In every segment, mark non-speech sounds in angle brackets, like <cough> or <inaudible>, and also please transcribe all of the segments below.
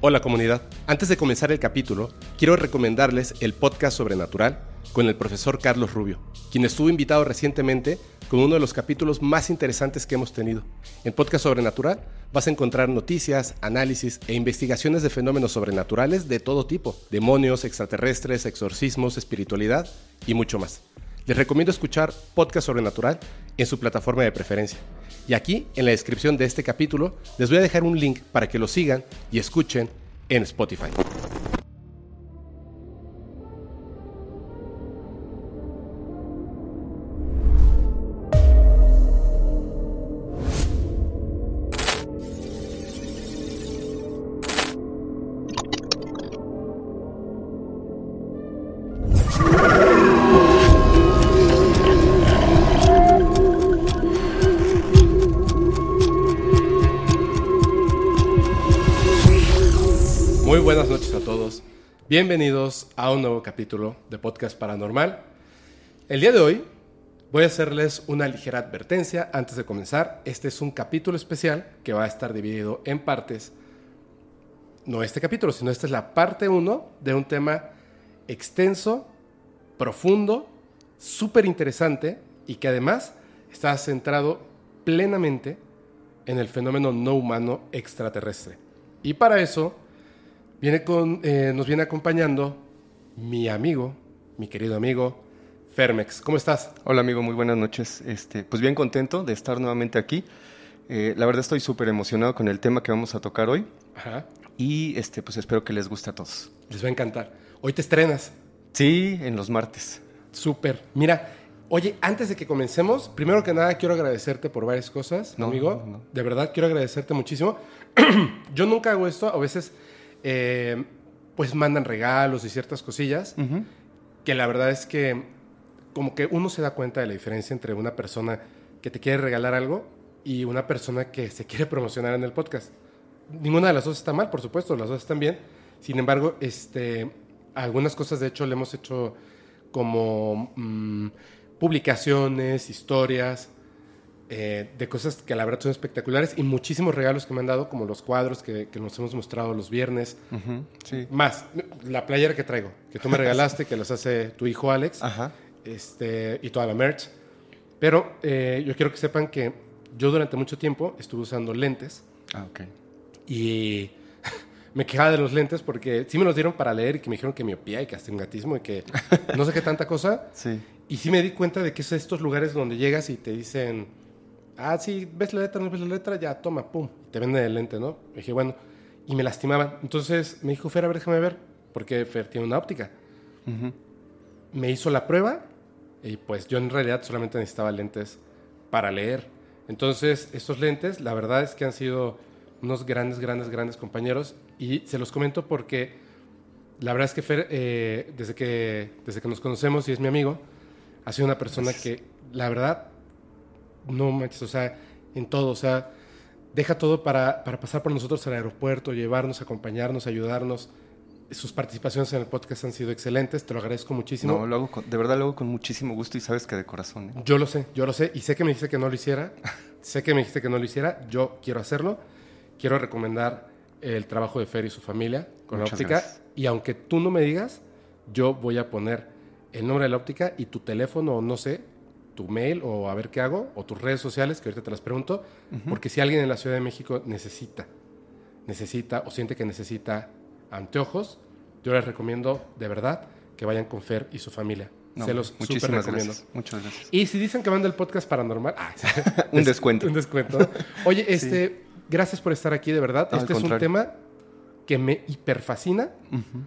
Hola comunidad, antes de comenzar el capítulo, quiero recomendarles el podcast Sobrenatural con el profesor Carlos Rubio, quien estuvo invitado recientemente con uno de los capítulos más interesantes que hemos tenido. En Podcast Sobrenatural vas a encontrar noticias, análisis e investigaciones de fenómenos sobrenaturales de todo tipo, demonios, extraterrestres, exorcismos, espiritualidad y mucho más. Les recomiendo escuchar Podcast Sobrenatural en su plataforma de preferencia. Y aquí, en la descripción de este capítulo, les voy a dejar un link para que lo sigan y escuchen en Spotify. Bienvenidos a un nuevo capítulo de Podcast Paranormal. El día de hoy voy a hacerles una ligera advertencia antes de comenzar. Este es un capítulo especial que va a estar dividido en partes. No este capítulo, sino esta es la parte 1 de un tema extenso, profundo, súper interesante y que además está centrado plenamente en el fenómeno no humano extraterrestre. Y para eso Viene con, eh, nos viene acompañando mi amigo, mi querido amigo, Fermex. ¿Cómo estás? Hola amigo, muy buenas noches. Este, pues bien contento de estar nuevamente aquí. Eh, la verdad estoy súper emocionado con el tema que vamos a tocar hoy. Ajá. Y este, pues espero que les guste a todos. Les va a encantar. Hoy te estrenas. Sí, en los martes. Súper. Mira, oye, antes de que comencemos, primero que nada quiero agradecerte por varias cosas, No, amigo. no. De verdad, quiero agradecerte muchísimo. <clears throat> Yo nunca hago esto, a veces eh, pues mandan regalos y ciertas cosillas, que la verdad es que como que uno se da cuenta de la diferencia entre una persona que te quiere regalar algo y una persona que se quiere promocionar en el podcast. Ninguna de las dos está mal, por supuesto, las dos están bien. Sin embargo, este, algunas cosas de hecho le hemos hecho como mm, publicaciones, historias, eh, de cosas que la verdad son espectaculares y muchísimos regalos que me han dado, como los cuadros que, que nos hemos mostrado los viernes. Sí. Más, la playera que traigo, que tú me <laughs> regalaste, que los hace tu hijo Alex, Ajá. este, y toda la merch. Pero eh, yo quiero que sepan que yo durante mucho tiempo estuve usando lentes Ah, ok. y <laughs> me quejaba de los lentes porque sí me los dieron para leer y que me dijeron que miopía y que astigmatismo y que no sé qué tanta cosa. <laughs> Sí. Y sí me di cuenta de que es estos lugares donde llegas y te dicen, ah, sí, ves la letra, no ves la letra, ya, toma, pum, te venden el lente, ¿no? Y dije, bueno, y me lastimaban. Entonces me dijo, Fer, a ver, déjame ver, porque Fer tiene una óptica. Me hizo la prueba y pues yo en realidad solamente necesitaba lentes para leer. Entonces, estos lentes, la verdad es que han sido unos grandes, grandes, grandes compañeros y se los comento porque la verdad es que Fer, eh, desde, que, desde que nos conocemos y es mi amigo, ha sido una persona que, la verdad, no manches, o sea, en todo, o sea, deja todo para, para pasar por nosotros al aeropuerto, llevarnos, acompañarnos, ayudarnos. Sus participaciones en el podcast han sido excelentes, te lo agradezco muchísimo. No, lo hago con- de verdad lo hago con muchísimo gusto y sabes que de corazón. ¿eh? Yo lo sé, yo lo sé, y sé que me dijiste que no lo hiciera, <laughs> sé que me dijiste que no lo hiciera, yo quiero hacerlo, quiero recomendar el trabajo de Fer y su familia con Muchas la óptica, gracias. y aunque tú no me digas, yo voy a poner el nombre de la óptica y tu teléfono, o no sé, tu mail, o a ver qué hago, o tus redes sociales, que ahorita te las pregunto, porque si alguien en la Ciudad de México necesita, necesita o siente que necesita anteojos, yo les recomiendo de verdad que vayan con Fer y su familia. No, Se los muchísimas recomiendo. gracias. Muchas gracias. Y si dicen que van del podcast paranormal, ah, <laughs> Un descuento. <laughs> Un descuento. Oye, este, gracias por estar aquí, de verdad. No, este es un tema que me hiperfascina. Ujú.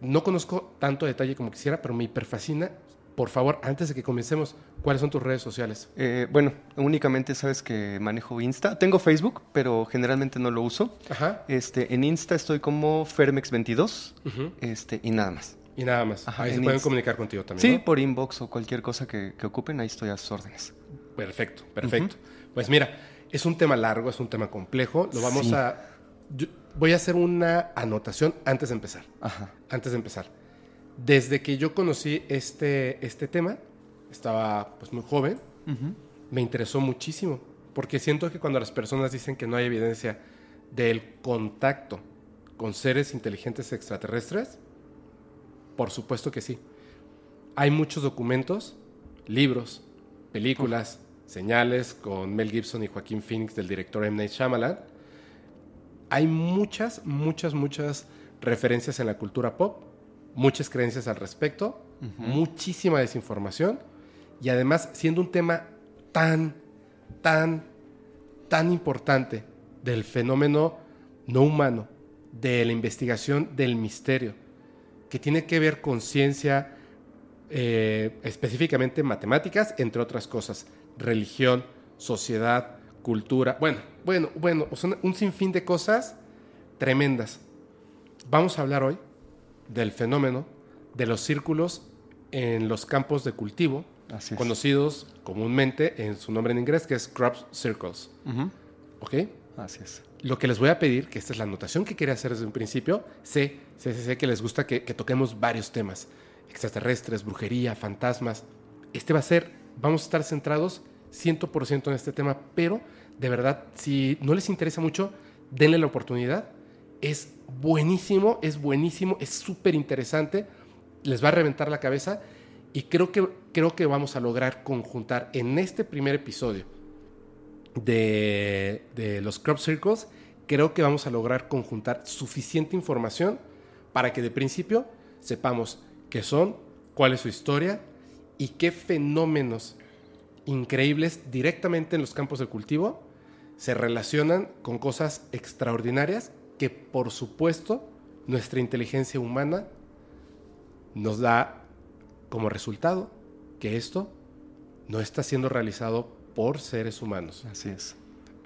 No conozco tanto detalle como quisiera, pero me hiperfascina. Por favor, antes de que comencemos, ¿cuáles son tus redes sociales? Eh, bueno, únicamente sabes que manejo Insta. Tengo Facebook, pero generalmente no lo uso. Ajá. Este, en Insta estoy como Fermex22 ujú, este, y nada más. Y nada más. Ajá, Ahí se en pueden Insta. comunicar contigo también. Sí, ¿no? por inbox o cualquier cosa que, que ocupen, ahí estoy a sus órdenes. Perfecto, perfecto. Pues mira, es un tema largo, es un tema complejo. Lo vamos Sí. a. yo voy a hacer una anotación antes de empezar. Ajá. antes de empezar. Desde que yo conocí este, este tema, estaba pues muy joven, me interesó muchísimo, porque siento que cuando las personas dicen que no hay evidencia del contacto con seres inteligentes extraterrestres? Por supuesto que sí. Hay muchos documentos, libros, películas, señales con Mel Gibson y Joaquín Phoenix del director M. Night Shyamalan. Hay muchas, muchas, muchas referencias en la cultura pop, muchas creencias al respecto, muchísima desinformación y además siendo un tema tan, tan, tan importante del fenómeno no humano, de la investigación del misterio, que tiene que ver con ciencia, eh, específicamente matemáticas, entre otras cosas, religión, sociedad, cultura, bueno, bueno, bueno, un sinfín de cosas tremendas. Vamos a hablar hoy del fenómeno de los círculos en los campos de cultivo, conocidos comúnmente en su nombre en inglés, que es crop circles. ¿Ok? Así es. Lo que les voy a pedir, que esta es la anotación que quería hacer desde un principio, sé, sé, sé, que les gusta que, que toquemos varios temas, extraterrestres, brujería, fantasmas. Este va a ser, vamos a estar centrados 100% en este tema, pero de verdad, si no les interesa mucho, denle la oportunidad. Es buenísimo, es buenísimo, es súper interesante, les va a reventar la cabeza y creo que, creo que vamos a lograr conjuntar en este primer episodio de, de los crop circles, creo que vamos a lograr conjuntar suficiente información para que de principio sepamos qué son, cuál es su historia y qué fenómenos increíbles directamente en los campos de cultivo se relacionan con cosas extraordinarias que por supuesto nuestra inteligencia humana nos da como resultado que esto no está siendo realizado por seres humanos. Así es.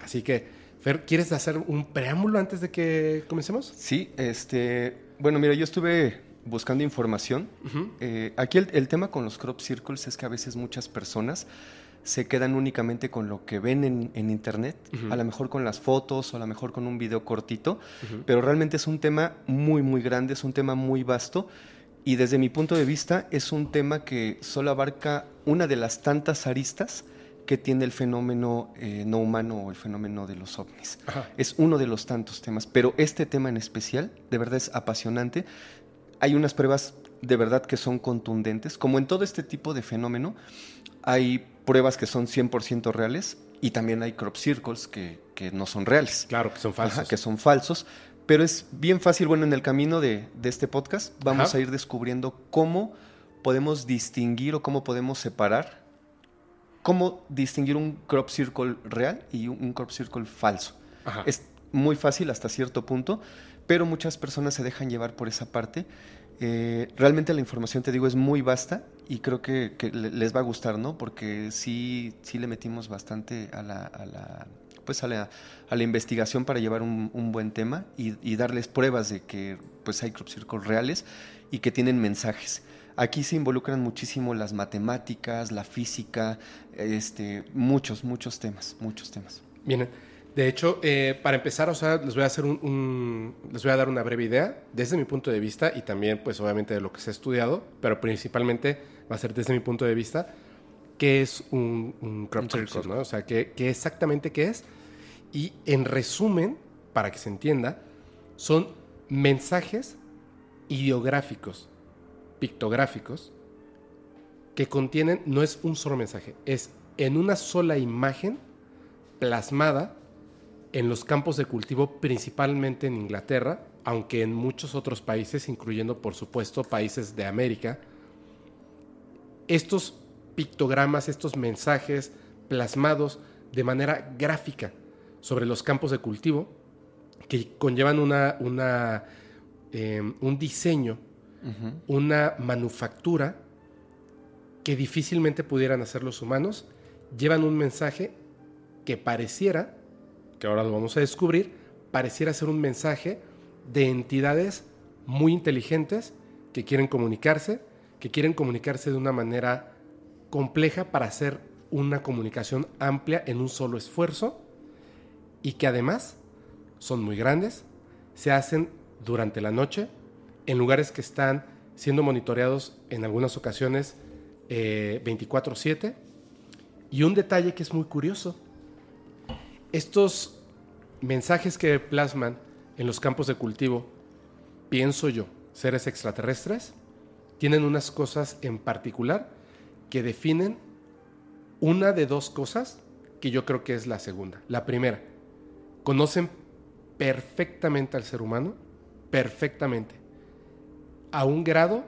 Así que, Fer, ¿quieres hacer un preámbulo antes de que comencemos? Sí, este, bueno, mira, yo estuve buscando información. Eh, aquí el, tema con los crop circles es que a veces muchas personas se quedan únicamente con lo que ven en, internet, a lo mejor con las fotos o a lo mejor con un video cortito, pero realmente es un tema muy, muy grande, es un tema muy vasto y desde mi punto de vista es un tema que solo abarca una de las tantas aristas que tiene el fenómeno eh, no humano o el fenómeno de los ovnis. Es uno de los tantos temas, pero este tema en especial de verdad es apasionante. Hay unas pruebas de verdad que son contundentes, como en todo este tipo de fenómeno, hay pruebas que son 100% reales y también hay crop circles que, no son reales. Claro, que son falsos. que son falsos. Pero es bien fácil, bueno, en el camino de, este podcast vamos a ir descubriendo cómo podemos distinguir o cómo podemos separar, cómo distinguir un crop circle real y un, crop circle falso. Es muy fácil hasta cierto punto, pero muchas personas se dejan llevar por esa parte eh, realmente la información, te digo, es muy vasta y creo que, les va a gustar, ¿no? Porque sí, sí le metimos bastante a la, a la pues a la, a la, investigación para llevar un, buen tema y, darles pruebas de que pues hay crop circles reales y que tienen mensajes. Aquí se involucran muchísimo las matemáticas, la física, este, muchos, muchos temas, muchos temas. Bien, de hecho, eh, para empezar, o sea, les voy a hacer un, les voy a dar una breve idea desde mi punto de vista y también, pues, obviamente de lo que se ha estudiado, pero principalmente va a ser desde mi punto de vista qué es un, crop circle, ¿no? O sea, qué, qué exactamente qué es. Y en resumen, para que se entienda, son mensajes ideográficos, pictográficos, que contienen, no es un solo mensaje, es en una sola imagen plasmada en los campos de cultivo, principalmente en Inglaterra, aunque en muchos otros países, incluyendo por supuesto países de América, estos pictogramas, estos mensajes plasmados de manera gráfica sobre los campos de cultivo, que conllevan una, una em, un diseño, una manufactura que difícilmente pudieran hacer los humanos, llevan un mensaje que pareciera que ahora lo vamos a descubrir, pareciera ser un mensaje de entidades muy inteligentes que quieren comunicarse, que quieren comunicarse de una manera compleja para hacer una comunicación amplia en un solo esfuerzo y que además son muy grandes, se hacen durante la noche en lugares que están siendo monitoreados en algunas ocasiones 24/7. Eh, y un detalle que es muy curioso, estos mensajes que plasman en los campos de cultivo pienso yo, seres extraterrestres, tienen unas cosas en particular que definen una de dos cosas que yo creo que es la segunda. La primera, conocen perfectamente al ser humano, perfectamente, a un grado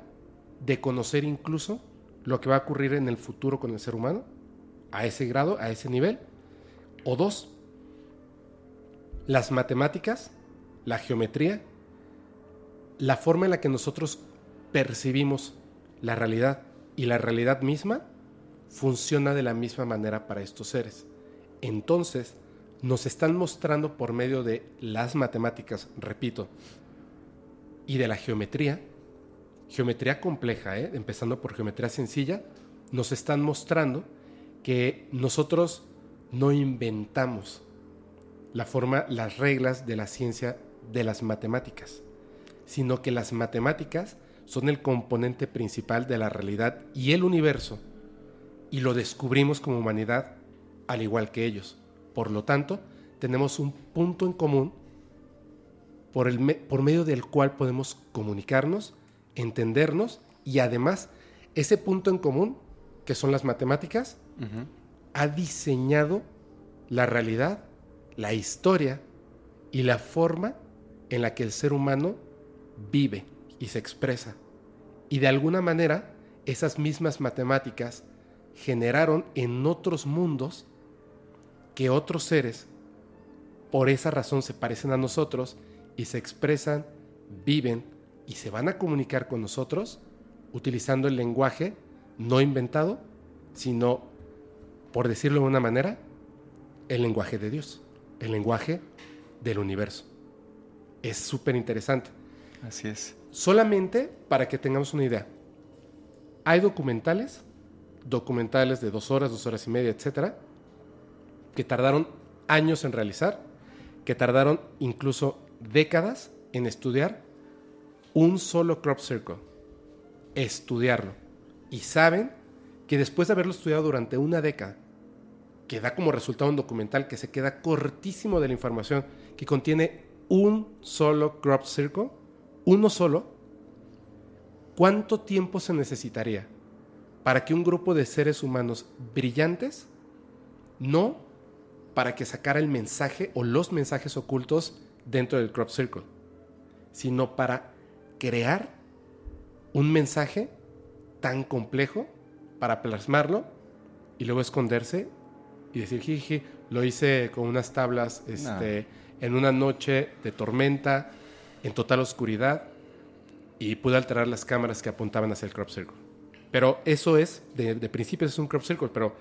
de conocer incluso lo que va a ocurrir en el futuro con el ser humano, a ese grado, a ese nivel. O dos, las matemáticas, la geometría, la forma en la que nosotros percibimos la realidad y la realidad misma funciona de la misma manera para estos seres. Entonces, nos están mostrando por medio de las matemáticas, repito, y de la geometría, geometría compleja, ¿eh? empezando por geometría sencilla, nos están mostrando que nosotros no inventamos la forma, las reglas de la ciencia de las matemáticas, sino que las matemáticas son el componente principal de la realidad y el universo, y lo descubrimos como humanidad al igual que ellos. Por lo tanto, tenemos un punto en común por, el por medio del cual podemos comunicarnos, entendernos y además ese punto en común, que son las matemáticas, ha diseñado la realidad, la historia y la forma en la que el ser humano vive y se expresa. Y de alguna manera, esas mismas matemáticas generaron en otros mundos que otros seres, por esa razón, se parecen a nosotros y se expresan, viven y se van a comunicar con nosotros utilizando el lenguaje no inventado, sino, por decirlo de una manera, el lenguaje de Dios, el lenguaje del universo. Es súper interesante. Así es. Solamente para que tengamos una idea. Hay documentales, documentales de dos horas, dos horas y media, etcétera, que tardaron años en realizar, que tardaron incluso décadas en estudiar un solo crop circle, estudiarlo. Y saben que después de haberlo estudiado durante una década, que da como resultado un documental que se queda cortísimo de la información, que contiene un solo crop circle, uno solo, ¿cuánto tiempo se necesitaría para que un grupo de seres humanos brillantes no para que sacara el mensaje o los mensajes ocultos dentro del crop circle, sino para crear un mensaje tan complejo para plasmarlo y luego esconderse y decir, jiji, lo hice con unas tablas este, en una noche de tormenta, en total oscuridad, y pude alterar las cámaras que apuntaban hacia el crop circle. Pero eso es, de, de principio es un crop circle, pero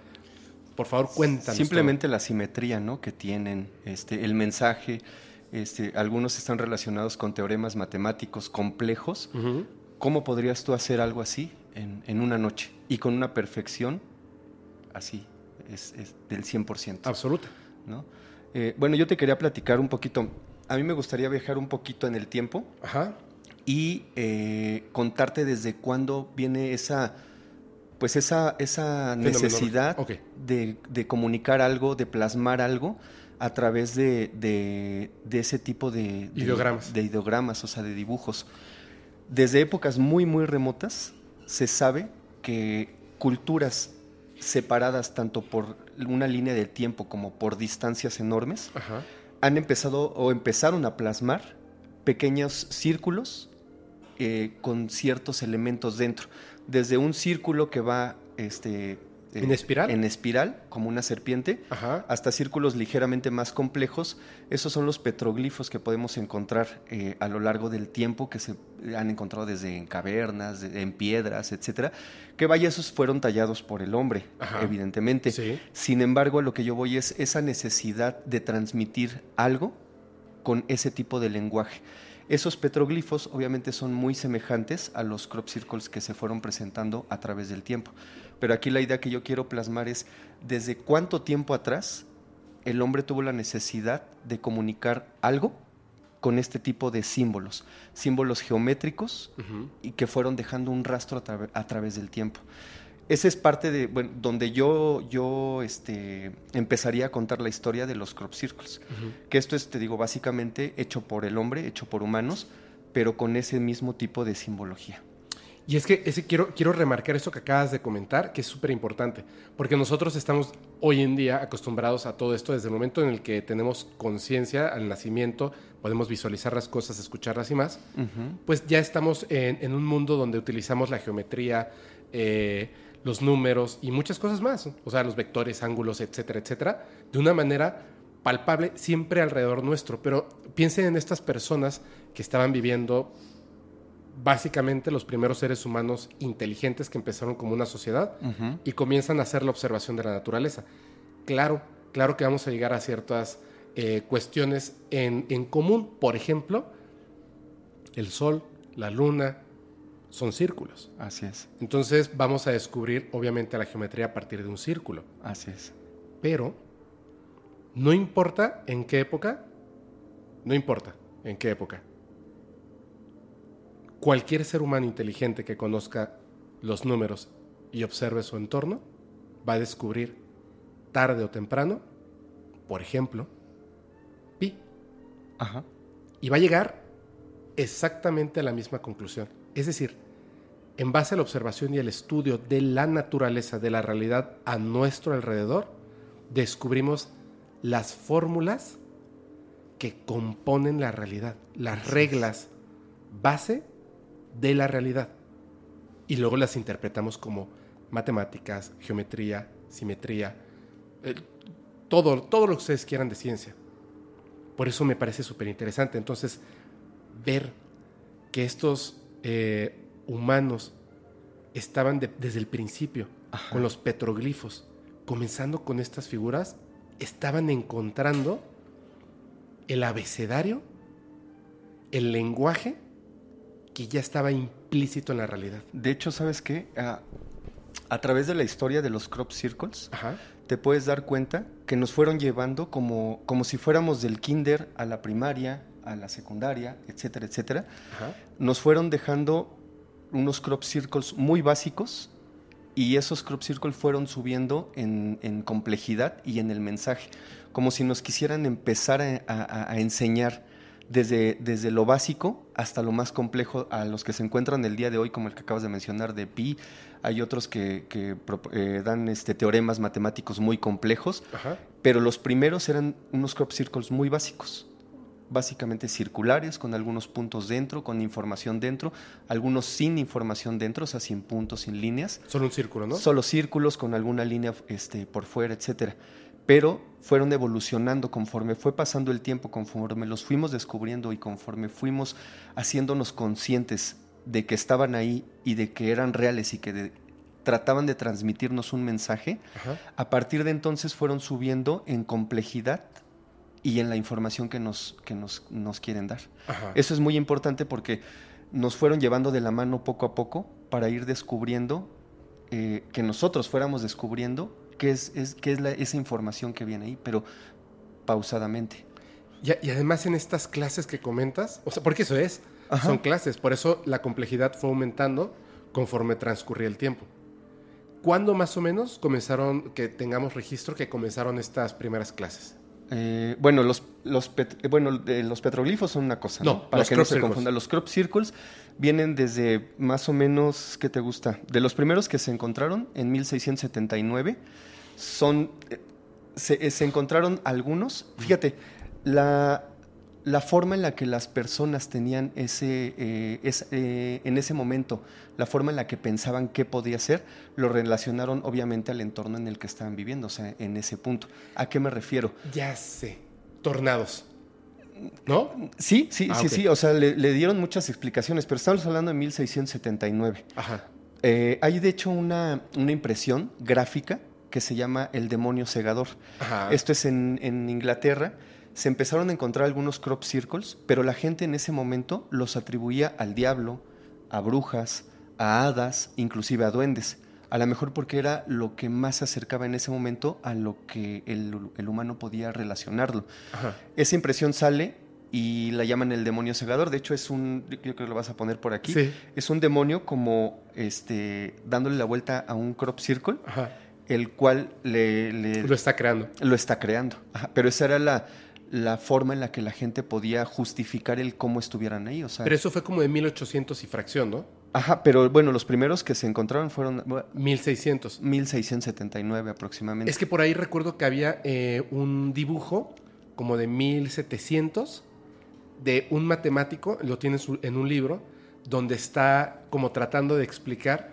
por favor, cuéntanos. Simplemente la simetría, ¿no? Que tienen, este, el mensaje. Este, algunos están relacionados con teoremas matemáticos complejos. ¿Cómo podrías tú hacer algo así en, una noche y con una perfección así, es, del 100%? Absoluta. ¿no? Eh, bueno, yo te quería platicar un poquito. A mí me gustaría viajar un poquito en el tiempo Ajá. y eh, contarte desde cuándo viene esa pues esa, esa necesidad de, comunicar algo, de plasmar algo a través de, ese tipo de, ideogramas. de ideogramas, o sea, de dibujos. Desde épocas muy, muy remotas se sabe que culturas separadas tanto por una línea de tiempo como por distancias enormes han empezado o empezaron a plasmar pequeños círculos eh, con ciertos elementos dentro. Desde un círculo que va este, ¿En espiral? En espiral, como una serpiente, hasta círculos ligeramente más complejos. Esos son los petroglifos que podemos encontrar eh, a lo largo del tiempo, que se han encontrado desde en cavernas, en piedras, etcétera. Que vaya, esos fueron tallados por el hombre, evidentemente. Sin embargo, a lo que yo voy es esa necesidad de transmitir algo con ese tipo de lenguaje. Esos petroglifos obviamente son muy semejantes a los crop circles que se fueron presentando a través del tiempo. Pero aquí la idea que yo quiero plasmar es desde cuánto tiempo atrás el hombre tuvo la necesidad de comunicar algo con este tipo de símbolos, símbolos geométricos y que fueron dejando un rastro a través del tiempo ese es parte de, bueno, donde yo, yo este, empezaría a contar la historia de los crop circles. Que esto es, te digo, básicamente hecho por el hombre, hecho por humanos, pero con ese mismo tipo de simbología. Y es que ese quiero, quiero remarcar eso que acabas de comentar, que es súper importante, porque nosotros estamos hoy en día acostumbrados a todo esto desde el momento en el que tenemos conciencia al nacimiento, podemos visualizar las cosas, escucharlas y más, pues ya estamos en, un mundo donde utilizamos la geometría, eh, los números y muchas cosas más, o sea, los vectores, ángulos, etcétera, etcétera, de una manera palpable siempre alrededor nuestro. Pero piensen en estas personas que estaban viviendo básicamente los primeros seres humanos inteligentes que empezaron como una sociedad y comienzan a hacer la observación de la naturaleza. Claro, claro que vamos a llegar a ciertas eh, cuestiones en, en común. Por ejemplo, el sol, la luna, son círculos. Así es. Entonces vamos a descubrir obviamente la geometría a partir de un círculo. Así es. Pero no importa en qué época, no importa en qué época. Cualquier ser humano inteligente que conozca los números y observe su entorno va a descubrir tarde o temprano, por ejemplo, pi. Ajá. Y va a llegar exactamente a la misma conclusión. Es decir, en base a la observación y el estudio de la naturaleza, de la realidad a nuestro alrededor, descubrimos las fórmulas que componen la realidad, las reglas base de la realidad. Y luego las interpretamos como matemáticas, geometría, simetría, eh, todo, todo lo que ustedes quieran de ciencia. Por eso me parece súper interesante. Entonces, ver que estos eh, humanos estaban desde el principio con los petroglifos, comenzando con estas figuras, estaban encontrando el abecedario, el lenguaje que ya estaba implícito en la realidad. De hecho, ¿sabes qué? Ah, a través de la historia de los crop circles, te puedes dar cuenta que nos fueron llevando como, como si fuéramos del kinder a la primaria, a la secundaria, etcétera, etcétera. Nos fueron dejando unos crop circles muy básicos y esos crop circles fueron subiendo en, complejidad y en el mensaje, como si nos quisieran empezar a, enseñar desde, desde, lo básico hasta lo más complejo a los que se encuentran el día de hoy, como el que acabas de mencionar de pi. Hay otros que, eh, dan este, teoremas matemáticos muy complejos, pero los primeros eran unos crop circles muy básicos básicamente circulares, con algunos puntos dentro, con información dentro, algunos sin información dentro, o sea, sin puntos, sin líneas. Solo un círculo, ¿no? Solo círculos con alguna línea este, por fuera, etcétera. Pero fueron evolucionando conforme fue pasando el tiempo, conforme los fuimos descubriendo y conforme fuimos haciéndonos conscientes de que estaban ahí y de que eran reales y que trataban de transmitirnos un mensaje, a partir de entonces fueron subiendo en complejidad y en la información que nos, que nos, nos quieren dar. Eso es muy importante porque nos fueron llevando de la mano poco a poco para ir descubriendo, eh, que nosotros fuéramos descubriendo qué es, es, qué es la, esa información que viene ahí, pero pausadamente. Y, además en estas clases que comentas, o sea, porque eso es, son clases, por eso la complejidad fue aumentando conforme transcurría el tiempo. ¿Cuándo más o menos comenzaron, que tengamos registro que comenzaron estas primeras clases? Eh, bueno, los, los, eh, bueno los petroglifos son una cosa, ¿no? Para que no se confunda. Los crop circles vienen desde más o menos, ¿qué te gusta? De los primeros que se encontraron en 1679, son, eh, se, se encontraron algunos. Fíjate, la, la forma en la que las personas tenían ese, eh, eh, en ese momento, la forma en la que pensaban qué podía ser, lo relacionaron obviamente al entorno en el que estaban viviendo, o sea, en ese punto. ¿A qué me refiero? Ya sé, tornados. ¿No? Sí, sí, ah, sí, sí, o sea, le, dieron muchas explicaciones, pero estamos hablando de 1679. Ajá. Eh, hay de hecho una, una impresión gráfica que se llama El demonio segador. Ajá. Esto es en, en Inglaterra se empezaron a encontrar algunos crop circles, pero la gente en ese momento los atribuía al diablo, a brujas, a hadas, inclusive a duendes. A lo mejor porque era lo que más se acercaba en ese momento a lo que el, humano podía relacionarlo. Esa impresión sale y la llaman el demonio cegador. De hecho, es un, yo creo que lo vas a poner por aquí. Es un demonio como este, dándole la vuelta a un crop circle, el cual le, Lo está creando. Lo está creando. Pero esa era la, la forma en la que la gente podía justificar el cómo estuvieran ahí. O sea, Pero eso fue como de 1800 y fracción, ¿no? Ajá, pero bueno, los primeros que se encontraron fueron bueno, 1600. 1679 aproximadamente. Es que por ahí recuerdo que había eh, un dibujo como de 1700 de un matemático, lo tiene en un libro, donde está como tratando de explicar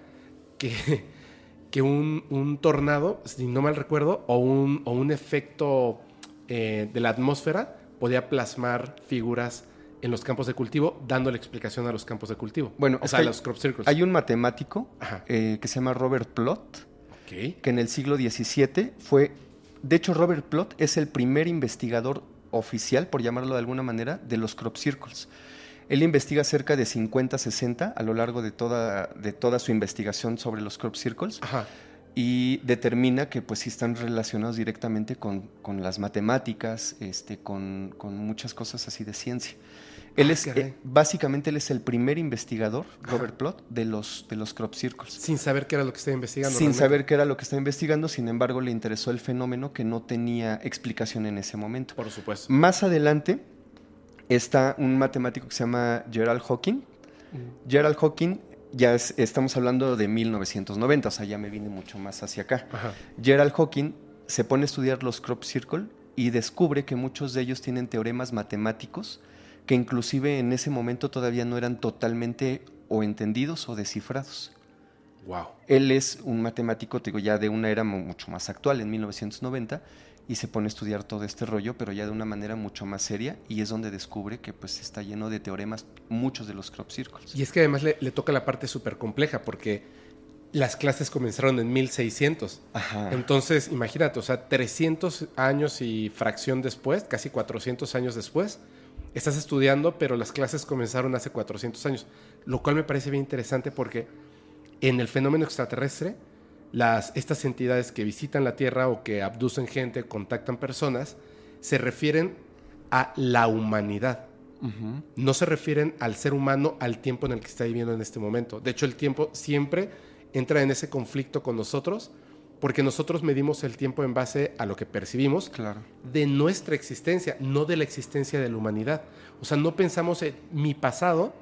que, <laughs> que un, un tornado, si no mal recuerdo, o un, o un efecto eh, de la atmósfera podía plasmar figuras en los campos de cultivo, dándole explicación a los campos de cultivo. Bueno, o sea, hay- los crop circles. Hay un matemático eh, que se llama Robert Plot, que en el siglo XVII fue, de hecho Robert Plot es el primer investigador oficial, por llamarlo de alguna manera, de los crop circles. Él investiga cerca de 50, 60 a lo largo de toda, de toda su investigación sobre los crop circles Ajá. Y determina que pues sí están relacionados directamente con, con las matemáticas, este, con, con muchas cosas así de ciencia. Él Ah, es, eh, básicamente él es el primer investigador, Robert Plot, de los, de los crop circles. Sin saber qué era lo que estaba investigando. Sin realmente. saber qué era lo que estaba investigando, sin embargo le interesó el fenómeno que no tenía explicación en ese momento. Por supuesto. Más adelante está un matemático que se llama Gerald Hawking. Gerald Hawking, ya es- estamos hablando de 1990, o sea, ya me vine mucho más hacia acá. Ajá. Gerald Hawking se pone a estudiar los crop circle y descubre que muchos de ellos tienen teoremas matemáticos que inclusive en ese momento todavía no eran totalmente o entendidos o descifrados. Wow. Él es un matemático, te digo, ya de una era mu- mucho más actual, en 1990, y se pone a estudiar todo este rollo, pero ya de una manera mucho más seria, y es donde descubre que pues está lleno de teoremas, muchos de los crop circles. Y es que además le, le toca la parte súper compleja porque las clases comenzaron en 1600. Ajá. Entonces, imagínate, o sea, 300 años y fracción después, casi 400 años después, estás estudiando, pero las clases comenzaron hace 400 años. Lo cual me parece bien interesante porque en el fenómeno extraterrestre, las, estas entidades que visitan la Tierra o que abducen gente, contactan personas, se refieren a la humanidad. No se refieren al ser humano al tiempo en el que está viviendo en este momento. De hecho, el tiempo siempre entra en ese conflicto con nosotros porque nosotros medimos el tiempo en base a lo que percibimos Claro. de nuestra existencia, no de la existencia de la humanidad. O sea, no pensamos en mi pasado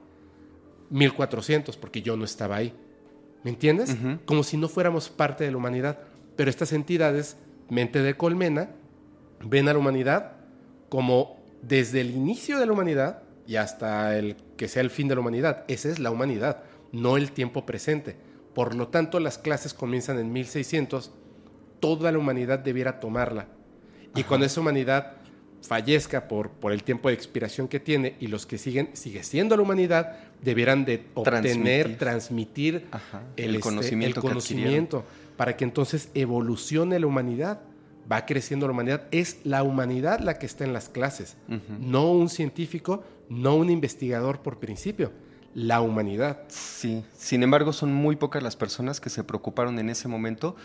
1400 porque yo no estaba ahí. ¿Me entiendes? Como si no fuéramos parte de la humanidad. Pero estas entidades, mente de colmena, ven a la humanidad como desde el inicio de la humanidad y hasta el que sea el fin de la humanidad. Esa es la humanidad, no el tiempo presente. Por lo tanto, las clases comienzan en 1600, toda la humanidad debiera tomarla. Y cuando esa humanidad fallezca por, por el tiempo de expiración que tiene y los que siguen, sigue siendo la humanidad, debieran de obtener, Transmitir. transmitir, Ajá. el, El este, conocimiento el que conocimiento para que entonces evolucione la humanidad. Va creciendo la humanidad. Es la humanidad la que está en las clases, no un científico, no un investigador por principio. La humanidad. Sí, sin embargo son muy pocas las personas que se preocuparon en ese momento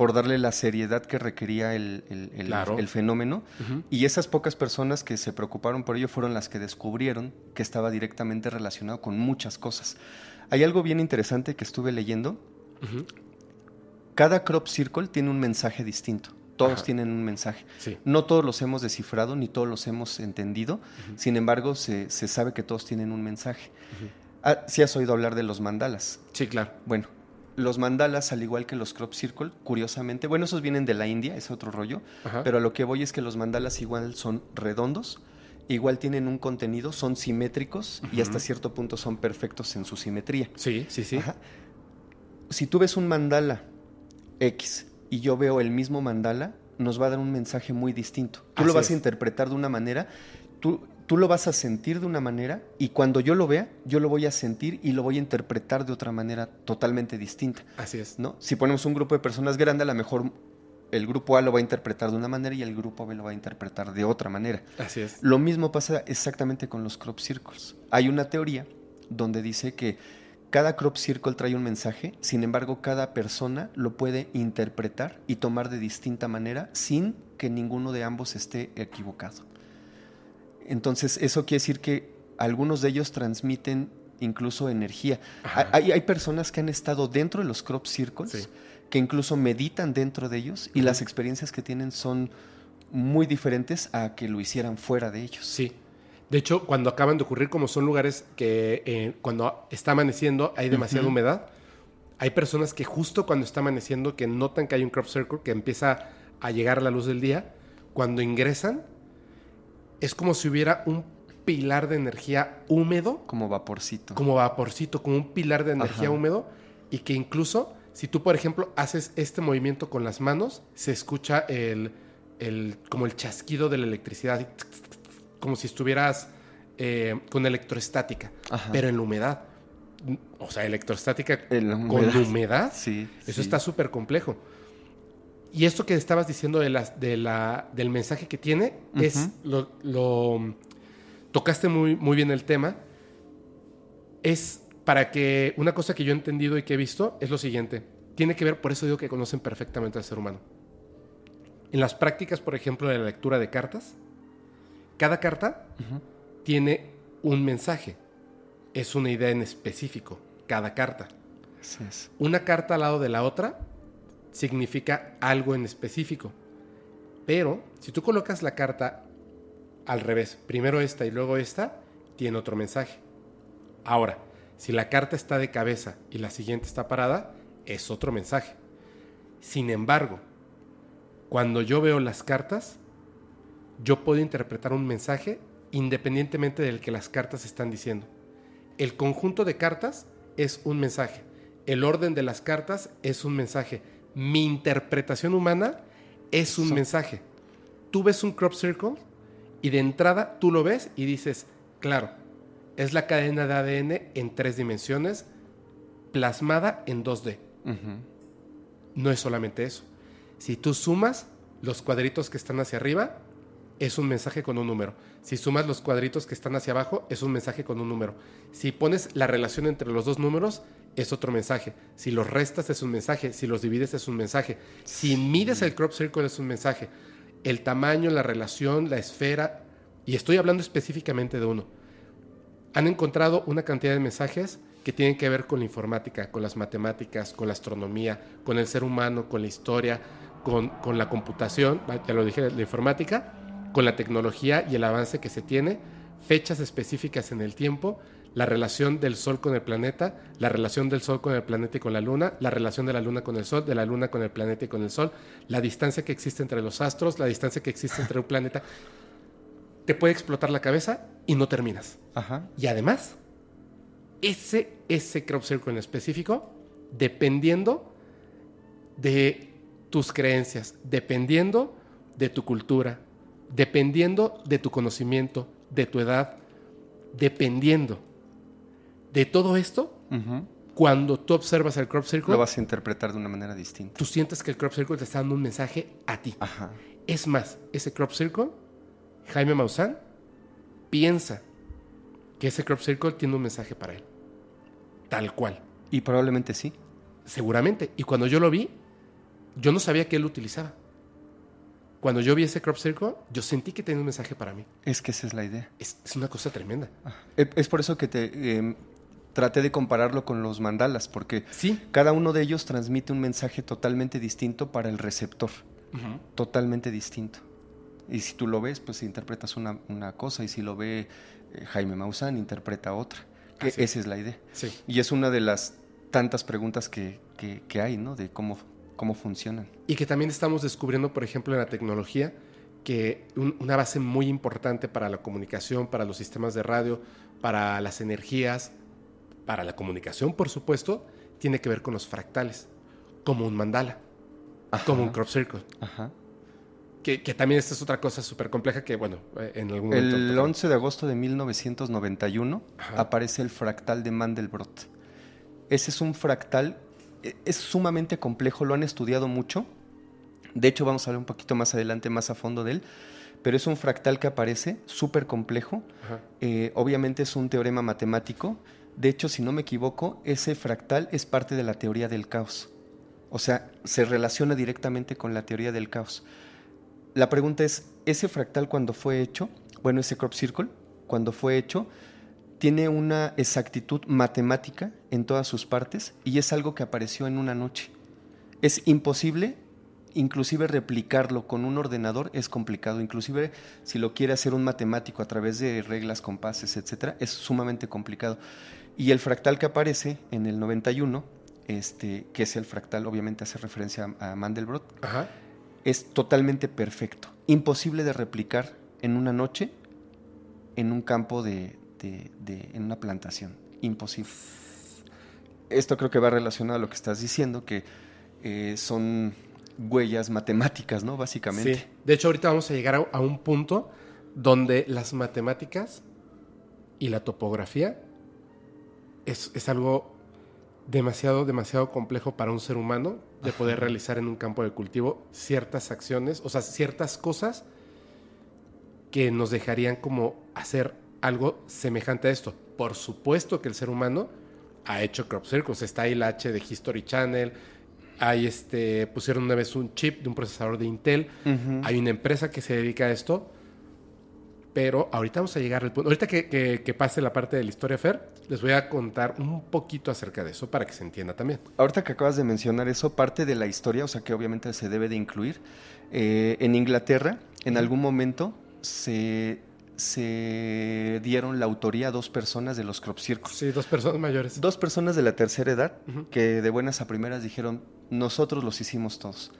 por darle la seriedad que requería el, el- el- Claro. el fenómeno. Y esas pocas personas que se preocuparon por ello fueron las que descubrieron que estaba directamente relacionado con muchas cosas. Hay algo bien interesante que estuve leyendo. Cada crop circle tiene un mensaje distinto. Todos Ajá. tienen un mensaje. Sí. No todos los hemos descifrado ni todos los hemos entendido. Sin embargo, se, se sabe que todos tienen un mensaje. Ah, sí has oído hablar de los mandalas. Sí, claro. Bueno, los mandalas, al igual que los crop circle, curiosamente, bueno, esos vienen de la India, es otro rollo, Ajá. pero a lo que voy es que los mandalas igual son redondos, igual tienen un contenido, son simétricos y hasta cierto punto son perfectos en su simetría. Sí, sí, sí. Ajá. Si tú ves un mandala X y yo veo el mismo mandala, nos va a dar un mensaje muy distinto. Tú lo vas es. a interpretar de una manera, tú, tú lo vas a sentir de una manera y cuando yo lo vea, yo lo voy a sentir y lo voy a interpretar de otra manera totalmente distinta. Así es. ¿no? Si ponemos un grupo de personas grande, a lo mejor el grupo A lo va a interpretar de una manera y el grupo B lo va a interpretar de otra manera. Así es. Lo mismo pasa exactamente con los crop circles. Hay una teoría donde dice que cada crop circle trae un mensaje, sin embargo cada persona lo puede interpretar y tomar de distinta manera sin que ninguno de ambos esté equivocado. Entonces eso quiere decir que algunos de ellos transmiten incluso energía. Hay, hay personas que han estado dentro de los crop circles, Sí. que incluso meditan dentro de ellos y las experiencias que tienen son muy diferentes a que lo hicieran fuera de ellos. Sí. De hecho, cuando acaban de ocurrir, como son lugares que eh, cuando está amaneciendo hay demasiada humedad, hay personas que justo cuando está amaneciendo, que notan que hay un crop circle, que empieza a llegar a la luz del día, cuando ingresan, es como si hubiera un pilar de energía húmedo. Como vaporcito. Como vaporcito, como un pilar de energía húmedo. Y que incluso, si tú, por ejemplo, haces este movimiento con las manos, se escucha el, el como el chasquido de la electricidad como si estuvieras eh, con electroestática, pero en la humedad. O sea, electroestática con humedad. Sí, eso está súper complejo. Y esto que estabas diciendo de las, de la, del mensaje que tiene, es lo, tocaste muy, muy bien el tema. Es para que una cosa que yo he entendido y que he visto es lo siguiente. Tiene que ver, por eso digo que conocen perfectamente al ser humano. En las prácticas, por ejemplo, de la lectura de cartas, cada carta tiene un mensaje. Es una idea en específico, cada carta. Una carta al lado de la otra significa algo en específico. Pero si tú colocas la carta al revés, primero esta y luego esta, tiene otro mensaje. Ahora, si la carta está de cabeza y la siguiente está parada, es otro mensaje. Sin embargo, cuando yo veo las cartas, yo puedo interpretar un mensaje independientemente del que las cartas están diciendo. El conjunto de cartas es un mensaje. El orden de las cartas es un mensaje. Mi interpretación humana es un mensaje. Tú ves un crop circle y de entrada tú lo ves y dices, claro, es la cadena de ADN en tres dimensiones plasmada en 2D. No es solamente eso. Si tú sumas los cuadritos que están hacia arriba, es un mensaje con un número. Si sumas los cuadritos que están hacia abajo, es un mensaje con un número. Si pones la relación entre los dos números, es otro mensaje. Si los restas, es un mensaje. Si los divides, es un mensaje. Si mides el crop circle, es un mensaje. El tamaño, la relación, la esfera, y estoy hablando específicamente de uno. Han encontrado una cantidad de mensajes que tienen que ver con la informática, con las matemáticas, con la astronomía, con el ser humano, con la historia, con, con la computación, ya lo dije, la informática, con la tecnología y el avance que se tiene, fechas específicas en el tiempo, la relación del Sol con el planeta, la relación del Sol con el planeta y con la Luna, la relación de la Luna con el Sol, de la Luna con el planeta y con el Sol, la distancia que existe entre los astros, la distancia que existe entre un planeta. Te puede explotar la cabeza y no terminas. Y además, ese, ese crop circle en específico, dependiendo de tus creencias, dependiendo de tu cultura, dependiendo de tu conocimiento, de tu edad, dependiendo de todo esto, cuando tú observas el crop circle, lo vas a interpretar de una manera distinta. Tú sientes que el crop circle te está dando un mensaje a ti. Es más, ese crop circle, Jaime Maussan piensa que ese crop circle tiene un mensaje para él. Tal cual. Y probablemente sí. Seguramente. Y cuando yo lo vi, yo no sabía que él lo utilizaba cuando yo vi ese crop circle, yo sentí que tenía un mensaje para mí. Es que esa es la idea. Es, una cosa tremenda. Ah, es por eso que te em, traté de compararlo con los mandalas, porque ¿Sí? cada uno de ellos transmite un mensaje totalmente distinto para el receptor. Totalmente distinto. Y si tú lo ves, pues interpretas una, cosa, y si lo ve eh, Jaime Maussan, interpreta otra. esa es la idea. Sí. Y es una de las tantas preguntas que, que hay, ¿no? De cómo cómo funcionan. Y que también estamos descubriendo, por ejemplo, en la tecnología, que una base muy importante para la comunicación, para los sistemas de radio, para las energías, para la comunicación, por supuesto, tiene que ver con los fractales, como un mandala, como un crop circle. Ajá. Que, también esta es otra cosa súper compleja que, bueno, eh, en algún momento... El 11 de agosto de 1991 aparece el fractal de Mandelbrot. Ese es un fractal es sumamente complejo, lo han estudiado mucho. De hecho, vamos a hablar un poquito más adelante, más a fondo de él. Pero es un fractal que aparece, súper complejo. Eh, obviamente es un teorema matemático. De hecho, si no me equivoco, ese fractal es parte de la teoría del caos. O sea, se relaciona directamente con la teoría del caos. La pregunta es, ¿ese fractal cuando fue hecho, bueno, ese crop circle, cuando fue hecho, tiene una exactitud matemática en todas sus partes y es algo que apareció en una noche. Es imposible inclusive replicarlo con un ordenador es complicado. Inclusive si lo quiere hacer un matemático a través de reglas, compases, etcétera, es sumamente complicado. Y el fractal que aparece en el 91, este, que es el fractal, obviamente hace referencia a, Mandelbrot, es totalmente perfecto. Imposible de replicar en una noche en un campo de, en una plantación. Imposible. Esto creo que va relacionado a lo que estás diciendo, que eh, son huellas matemáticas, ¿no? Básicamente. Sí. De hecho, ahorita vamos a llegar a, un punto donde las matemáticas y la topografía es, es, algo demasiado, demasiado complejo para un ser humano de poder realizar en un campo de cultivo ciertas acciones, o sea, ciertas cosas que nos dejarían como hacer algo semejante a esto. Por supuesto que el ser humano ha hecho crop circles, está ahí la H de History Channel, hay este, pusieron una vez un chip de un procesador de Intel. Hay una empresa que se dedica a esto. Pero ahorita vamos a llegar al punto. Ahorita que, pase la parte de la historia Fer, les voy a contar un poquito acerca de eso para que se entienda también. Ahorita que acabas de mencionar eso, parte de la historia, o sea que obviamente se debe de incluir. Eh, en Inglaterra, en algún momento, se se dieron la autoría a dos personas de los crop circles. Sí, dos personas mayores. Dos personas de la tercera edad que de buenas a primeras dijeron, nosotros los hicimos todos.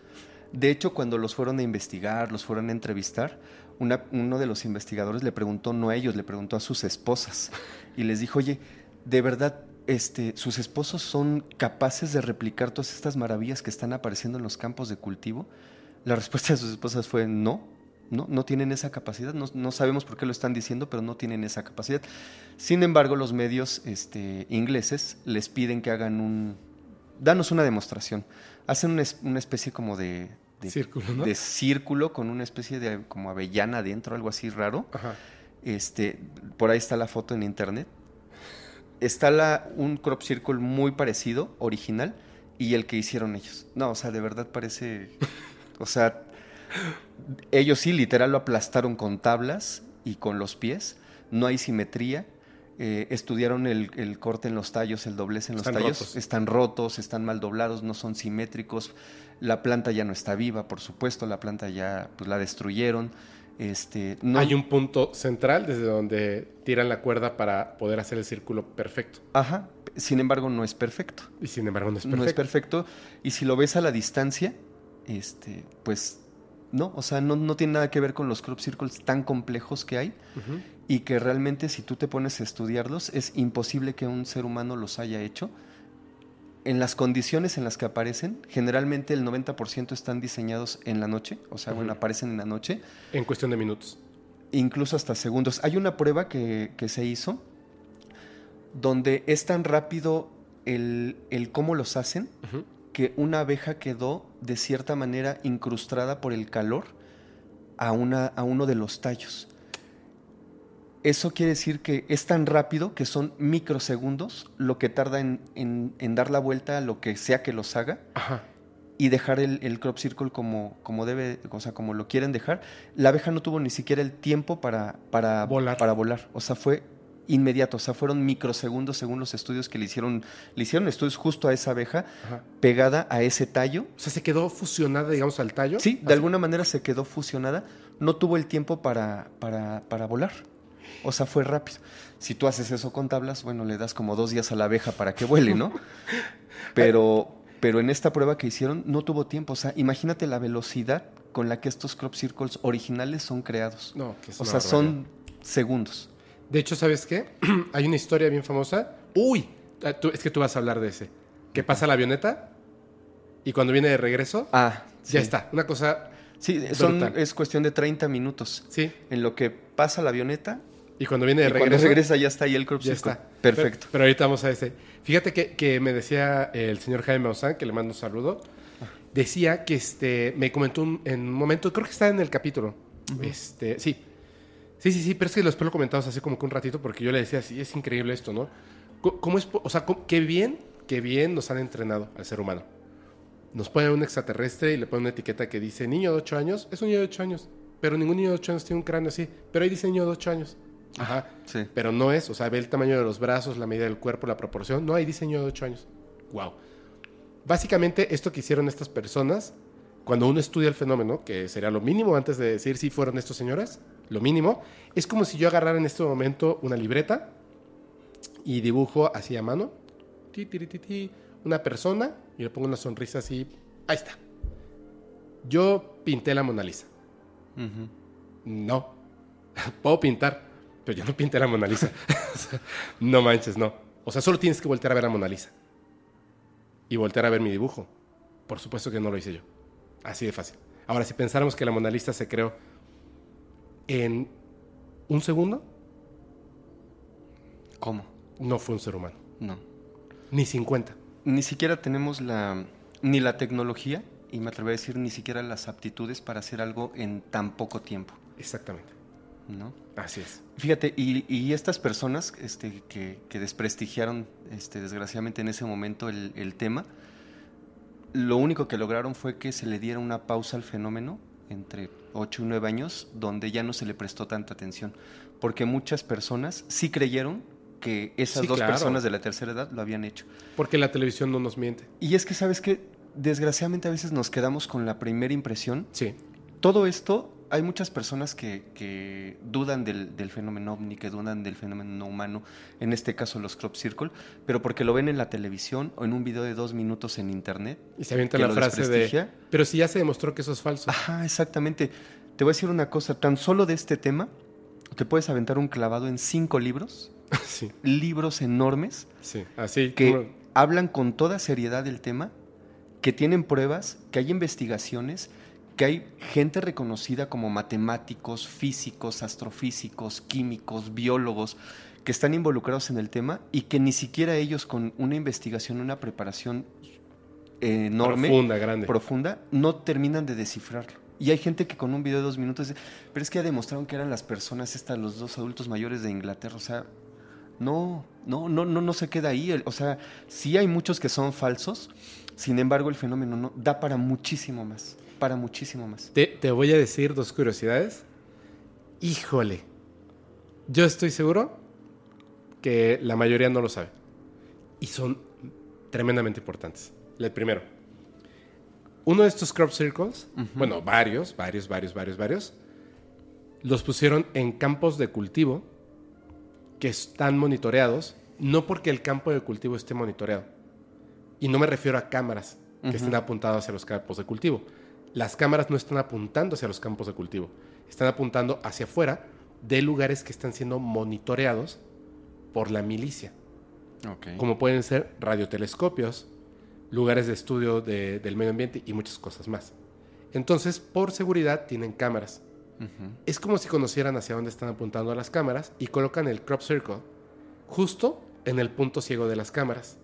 De hecho, cuando los fueron a investigar, los fueron a entrevistar, uno de los investigadores le preguntó, no a ellos, le preguntó a sus esposas y les dijo, oye, ¿de verdad este, sus esposos son capaces de replicar todas estas maravillas que están apareciendo en los campos de cultivo? La respuesta de sus esposas fue no, no, no tienen esa capacidad, no, sabemos por qué lo están diciendo, pero no tienen esa capacidad. Sin embargo, los medios este, ingleses les piden que hagan un... Danos una demostración. Hacen una, especie como de... círculo, de círculo con una especie de como avellana dentro, algo así raro. Este, por ahí está la foto en internet. Está la, un crop circle muy parecido, original, y el que hicieron ellos. No, o sea, de verdad parece... O sea, ellos sí, literal, lo aplastaron con tablas y con los pies. No hay simetría. Eh, estudiaron el, corte en los tallos, el doblez en los tallos. Están rotos, están mal doblados, no son simétricos. La planta ya no está viva, por supuesto. La planta ya pues, la destruyeron. Este, no... Hay un punto central desde donde tiran la cuerda para poder hacer el círculo perfecto. Ajá. Sin embargo, no es perfecto. Y sin embargo, no es perfecto. No es perfecto. Y si lo ves a la distancia, este, pues no, o sea, no, tiene nada que ver con los crop circles tan complejos que hay y que realmente si tú te pones a estudiarlos es imposible que un ser humano los haya hecho. En las condiciones en las que aparecen, generalmente el 90% están diseñados en la noche, o sea, bueno, aparecen en la noche. En cuestión de minutos. Incluso hasta segundos. Hay una prueba que, se hizo donde es tan rápido el, cómo los hacen que una abeja quedó de cierta manera incrustada por el calor a, una, a uno de los tallos. Eso quiere decir que es tan rápido que son microsegundos lo que tarda en, en, dar la vuelta a lo que sea que los haga y dejar el, crop circle como, como debe, o sea, como lo quieren dejar. La abeja no tuvo ni siquiera el tiempo para, para, volar. para volar. O sea, fue inmediato, o sea, fueron microsegundos según los estudios que le hicieron, le hicieron estudios justo a esa abeja, pegada a ese tallo. O sea, se quedó fusionada, digamos, al tallo. Sí, de alguna manera se quedó fusionada, no tuvo el tiempo para, para, para volar. O sea, fue rápido. Si tú haces eso con tablas, bueno, le das como dos días a la abeja para que vuele, ¿no? <laughs> Pero, pero en esta prueba que hicieron no tuvo tiempo. O sea, imagínate la velocidad con la que estos crop circles originales son creados. No, que O sea, son segundos. De hecho, ¿sabes qué? <clears throat> Hay una historia bien famosa. Uy, ah, es que tú vas a hablar de ese. Que pasa la avioneta y cuando viene de regreso, ah, ya está. Una cosa. Sí, es cuestión de 30 minutos. Sí. En lo que pasa la avioneta. Y cuando viene de y regreso. Cuando regresa ya está ahí el crop Ya está. Perfecto. Pero, ahorita vamos a ese. Fíjate que, me decía el señor Jaime Ozán, que le mando un saludo. Decía que este, me comentó en un momento, creo que está en el capítulo. este, sí, Sí, sí, sí, pero es que después lo comentamos así como que un ratito porque yo le decía, sí, es increíble esto, ¿no? ¿Cómo es, o sea, qué bien, qué bien nos han entrenado al ser humano. Nos ponen un extraterrestre y le ponen una etiqueta que dice niño de 8 años, es un niño de 8 años, pero ningún niño de 8 años tiene un cráneo así, pero ahí dice niño de 8 años. Ajá. Sí. Pero no es, o sea, ve el tamaño de los brazos, la medida del cuerpo, la proporción, no, dice niño de 8 años. Wow. Básicamente esto que hicieron estas personas cuando uno estudia el fenómeno, que sería lo mínimo antes de decir si fueron estos señores, lo mínimo, es como si yo agarrara en este momento una libreta y dibujo así a mano, ti, ti, ti, una persona y le pongo una sonrisa así, ahí está. Yo pinté la Mona Lisa. No, <laughs> puedo pintar, pero yo no pinté la Mona Lisa. <laughs> no manches, no. O sea, solo tienes que voltear a ver la Mona Lisa. Y voltear a ver mi dibujo. Por supuesto que no lo hice yo. Así de fácil. Ahora, si pensáramos que la Mona Lisa se creó en un segundo, ¿Cómo? no fue un ser humano. No. Ni 50. Ni siquiera tenemos la ni la tecnología y me atrevo a decir ni siquiera las aptitudes para hacer algo en tan poco tiempo, Exactamente. ¿No? Así es. Fíjate, y, y estas personas este, que, que desprestigiaron este, desgraciadamente en ese momento el, el tema, lo único que lograron fue que se le diera una pausa al fenómeno entre 8 y 9 años, donde ya no se le prestó tanta atención, porque muchas personas sí creyeron que esas Sí, dos claro. personas de la tercera edad lo habían hecho. Porque la televisión no nos miente. Y es que, ¿sabes qué? Desgraciadamente a veces nos quedamos con la primera impresión Sí. todo esto, hay muchas personas que, que dudan del, del fenómeno ovni, que dudan del fenómeno no humano, en este caso los crop circle, pero porque lo ven en la televisión o en un video de dos minutos en internet. Y se avienta la frase de... Pero si ya se demostró que eso es falso. Ajá, exactamente. Te voy a decir una cosa, tan solo de este tema, te puedes aventar un clavado en cinco libros, <laughs> sí, libros enormes, sí. Así que como- hablan con toda seriedad del tema, que tienen pruebas, que hay investigaciones, que hay gente reconocida como matemáticos, físicos, astrofísicos, químicos, biólogos, que están involucrados en el tema y que ni siquiera ellos con una investigación, una preparación enorme, Profunda, grande. profunda, no terminan de descifrarlo. Y hay gente que con un video de dos minutos dice, pero es que ya demostraron que eran las personas estas, los dos adultos mayores de Inglaterra. O sea, no, no, no, no, no se queda ahí. O sea, sí hay muchos que son falsos, sin embargo el fenómeno no da para muchísimo más, para muchísimo más. Te, te voy a decir dos curiosidades. Híjole. Yo estoy seguro que la mayoría no lo sabe. Y son tremendamente importantes. El primero. Uno de estos crop circles, bueno, varios, varios, varios, varios, varios, los pusieron en campos de cultivo que están monitoreados, no porque el campo de cultivo esté monitoreado. Y no me refiero a cámaras que estén apuntadas hacia los campos de cultivo. Las cámaras no están apuntando hacia los campos de cultivo, están apuntando hacia afuera de lugares que están siendo monitoreados por la milicia, como pueden ser radiotelescopios, lugares de estudio de- del medio ambiente y muchas cosas más. Entonces, por seguridad, tienen cámaras. Es como si conocieran hacia dónde están apuntando las cámaras y colocan el crop circle justo en el punto ciego de las cámaras.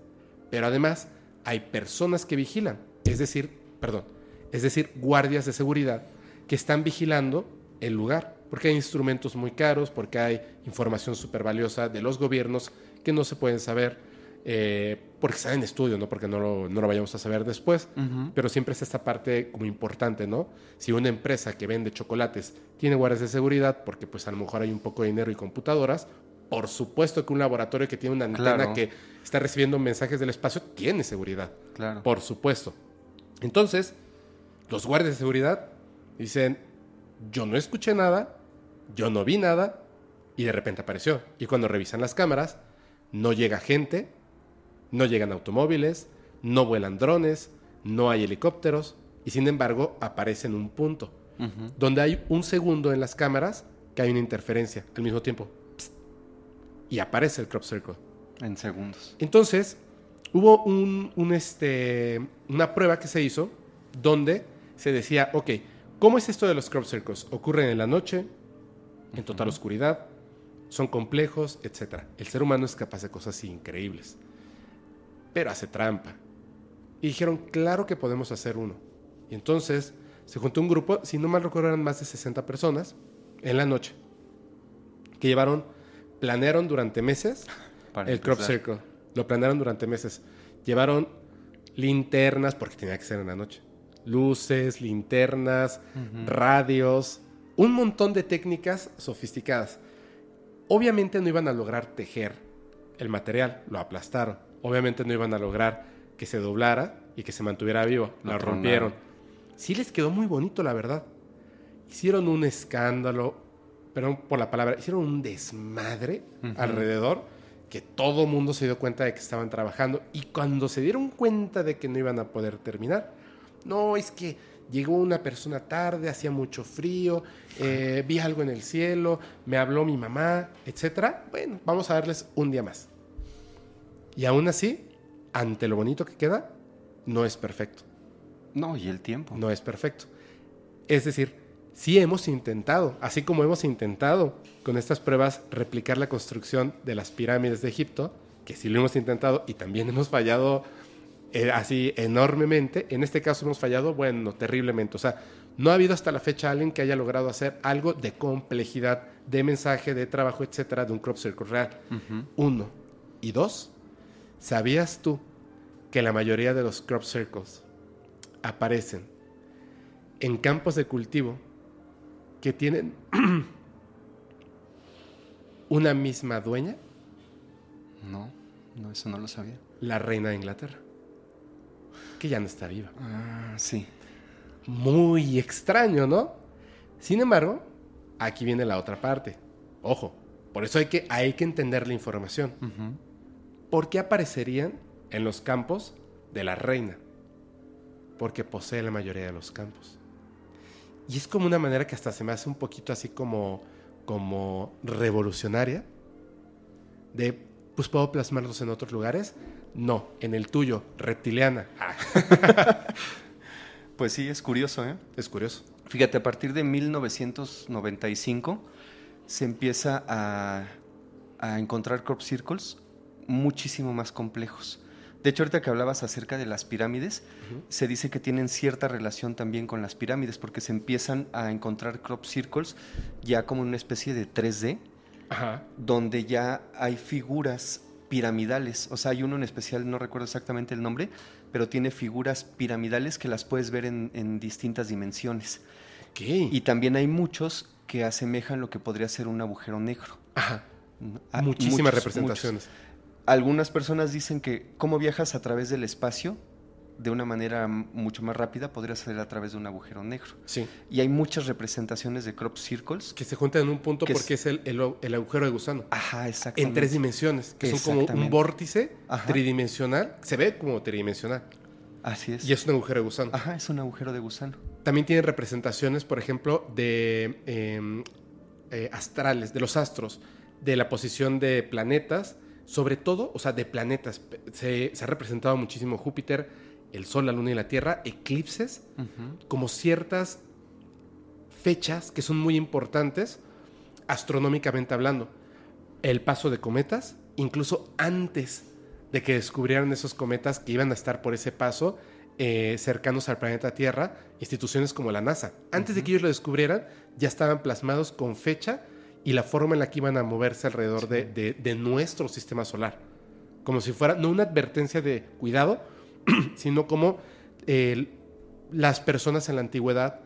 Pero además hay personas que vigilan, es decir, perdón, es decir, guardias de seguridad que están vigilando el lugar, porque hay instrumentos muy caros, porque hay información súper valiosa de los gobiernos que no se pueden saber, eh, porque está en estudio, no porque no lo, no lo vayamos a saber después, pero siempre es esta parte como importante, ¿no? Si una empresa que vende chocolates tiene guardias de seguridad, porque pues a lo mejor hay un poco de dinero y computadoras, por supuesto que un laboratorio que tiene una antena Claro. que está recibiendo mensajes del espacio tiene seguridad, Claro. por supuesto. Entonces, los guardias de seguridad dicen, yo no escuché nada, yo no vi nada, y de repente apareció. Y cuando revisan las cámaras, no llega gente, no llegan automóviles, no vuelan drones, no hay helicópteros, y sin embargo aparece en un punto, donde hay un segundo en las cámaras que hay una interferencia al mismo tiempo. Psst. y aparece el crop circle. En segundos. Entonces, hubo un, un, este, una prueba que se hizo donde se decía, ok, ¿cómo es esto de los crop circles? Ocurren en la noche, en total oscuridad, son complejos, etc. El ser humano es capaz de cosas increíbles, pero hace trampa. Y dijeron, claro que podemos hacer uno. Y entonces se juntó un grupo, si no mal recuerdo eran más de 60 personas, en la noche, que llevaron, planearon durante meses <laughs> Para el crop circle. Lo planearon durante meses. Llevaron linternas, porque tenía que ser en la noche. Luces, linternas, radios, un montón de técnicas sofisticadas. Obviamente no iban a lograr tejer el material, lo aplastaron. Obviamente no iban a lograr que se doblara y que se mantuviera vivo, Lo rompieron. sí les quedó muy bonito, la verdad. Hicieron un escándalo, perdón por la palabra, hicieron un desmadre alrededor que todo mundo se dio cuenta de que estaban trabajando y cuando se dieron cuenta de que no iban a poder terminar, no, es que llegó una persona tarde, hacía mucho frío, eh, vi algo en el cielo, me habló mi mamá, etcétera. Bueno, vamos a darles un día más. Y aún así, ante lo bonito que queda, no es perfecto. No, y el tiempo. No es perfecto. Es decir, sí hemos intentado, así como hemos intentado con estas pruebas replicar la construcción de las pirámides de Egipto, que sí lo hemos intentado y también hemos fallado eh, así enormemente. En este caso hemos fallado, bueno, terriblemente. O sea, no ha habido hasta la fecha alguien que haya logrado hacer algo de complejidad, de mensaje, de trabajo, etcétera, de un crop circle real. Uno. Y dos, ¿sabías tú que la mayoría de los crop circles aparecen en campos de cultivo que tienen <clears throat> una misma dueña? No, no, eso no lo sabía. La reina de Inglaterra que ya no está viva. Ah, sí. Muy extraño, ¿no? Sin embargo, aquí viene la otra parte. Ojo, por eso hay que, hay que entender la información. ¿Por qué aparecerían en los campos de la reina? Porque posee la mayoría de los campos. Y es como una manera que hasta se me hace un poquito así como, como revolucionaria. De, pues puedo plasmarlos en otros lugares no, en el tuyo, reptiliana. <laughs> pues sí, es curioso, ¿eh? Es curioso. Fíjate, a partir de 1995 se empieza a, encontrar crop circles muchísimo más complejos. De hecho, ahorita que hablabas acerca de las pirámides, se dice que tienen cierta relación también con las pirámides, porque se empiezan a encontrar crop circles ya como una especie de 3D, donde ya hay figuras piramidales. O sea, hay uno en especial, no recuerdo exactamente el nombre, pero tiene figuras piramidales que las puedes ver en, distintas dimensiones. Y también hay muchos que asemejan lo que podría ser un agujero negro. Ajá. Muchísimas representaciones. Algunas personas dicen que cómo viajas a través del espacio de una manera mucho más rápida podría ser a través de un agujero negro. Sí. Y hay muchas representaciones de crop circles. Que se juntan en un punto porque es, el, el, agujero de gusano. Ajá, exactamente. En tres dimensiones, que son como un vórtice tridimensional. Se ve como tridimensional. Así es. Y es un agujero de gusano. Ajá, es un agujero de gusano. También tiene representaciones, por ejemplo, de em, eh, astrales, de los astros, de la posición de planetas, sobre todo, o sea, de planetas. Se, se ha representado muchísimo Júpiter, el Sol, la Luna y la Tierra, eclipses, como ciertas fechas que son muy importantes astronómicamente hablando. El paso de cometas, incluso antes de que descubrieran esos cometas que iban a estar por ese paso eh, cercanos al planeta Tierra, instituciones como la NASA. Antes de que ellos lo descubrieran, ya estaban plasmados con fecha y la forma en la que iban a moverse alrededor de nuestro sistema solar. Como si fuera, no una advertencia de cuidado, <clears throat> sino como las personas en la antigüedad,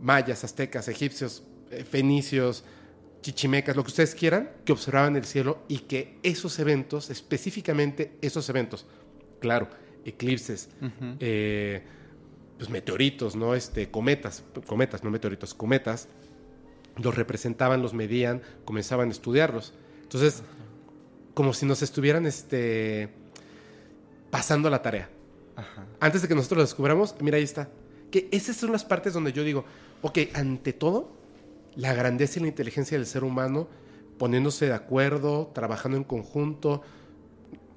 mayas, aztecas, egipcios, eh, fenicios, chichimecas, lo que ustedes quieran, que observaban el cielo y que esos eventos, específicamente esos eventos, claro, eclipses, eh, pues meteoritos, ¿no? Este, cometas, cometas, no meteoritos, cometas, los representaban, los medían, comenzaban a estudiarlos. Entonces, como si nos estuvieran este, pasando la tarea. Antes de que nosotros lo descubramos, mira, ahí está. Que esas son las partes donde yo digo, ok, ante todo, la grandeza y la inteligencia del ser humano poniéndose de acuerdo, trabajando en conjunto,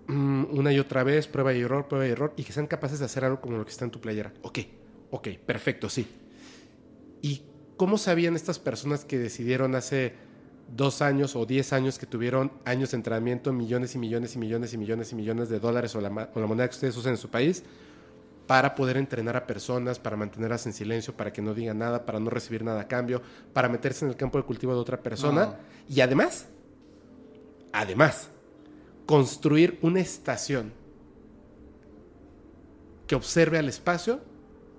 mm, una y otra vez, prueba y error, prueba y error, y que sean capaces de hacer algo como lo que está en tu playera. Ok, ok, perfecto, sí. ¿Y cómo sabían estas personas que decidieron hace dos años o diez años que tuvieron años de entrenamiento, millones y millones y millones y millones y millones de dólares o la, moneda que ustedes usan en su país, para poder entrenar a personas, para mantenerlas en silencio, para que no digan nada, para no recibir nada a cambio, para meterse en el campo de cultivo de otra persona. Y además, además, construir una estación que observe al espacio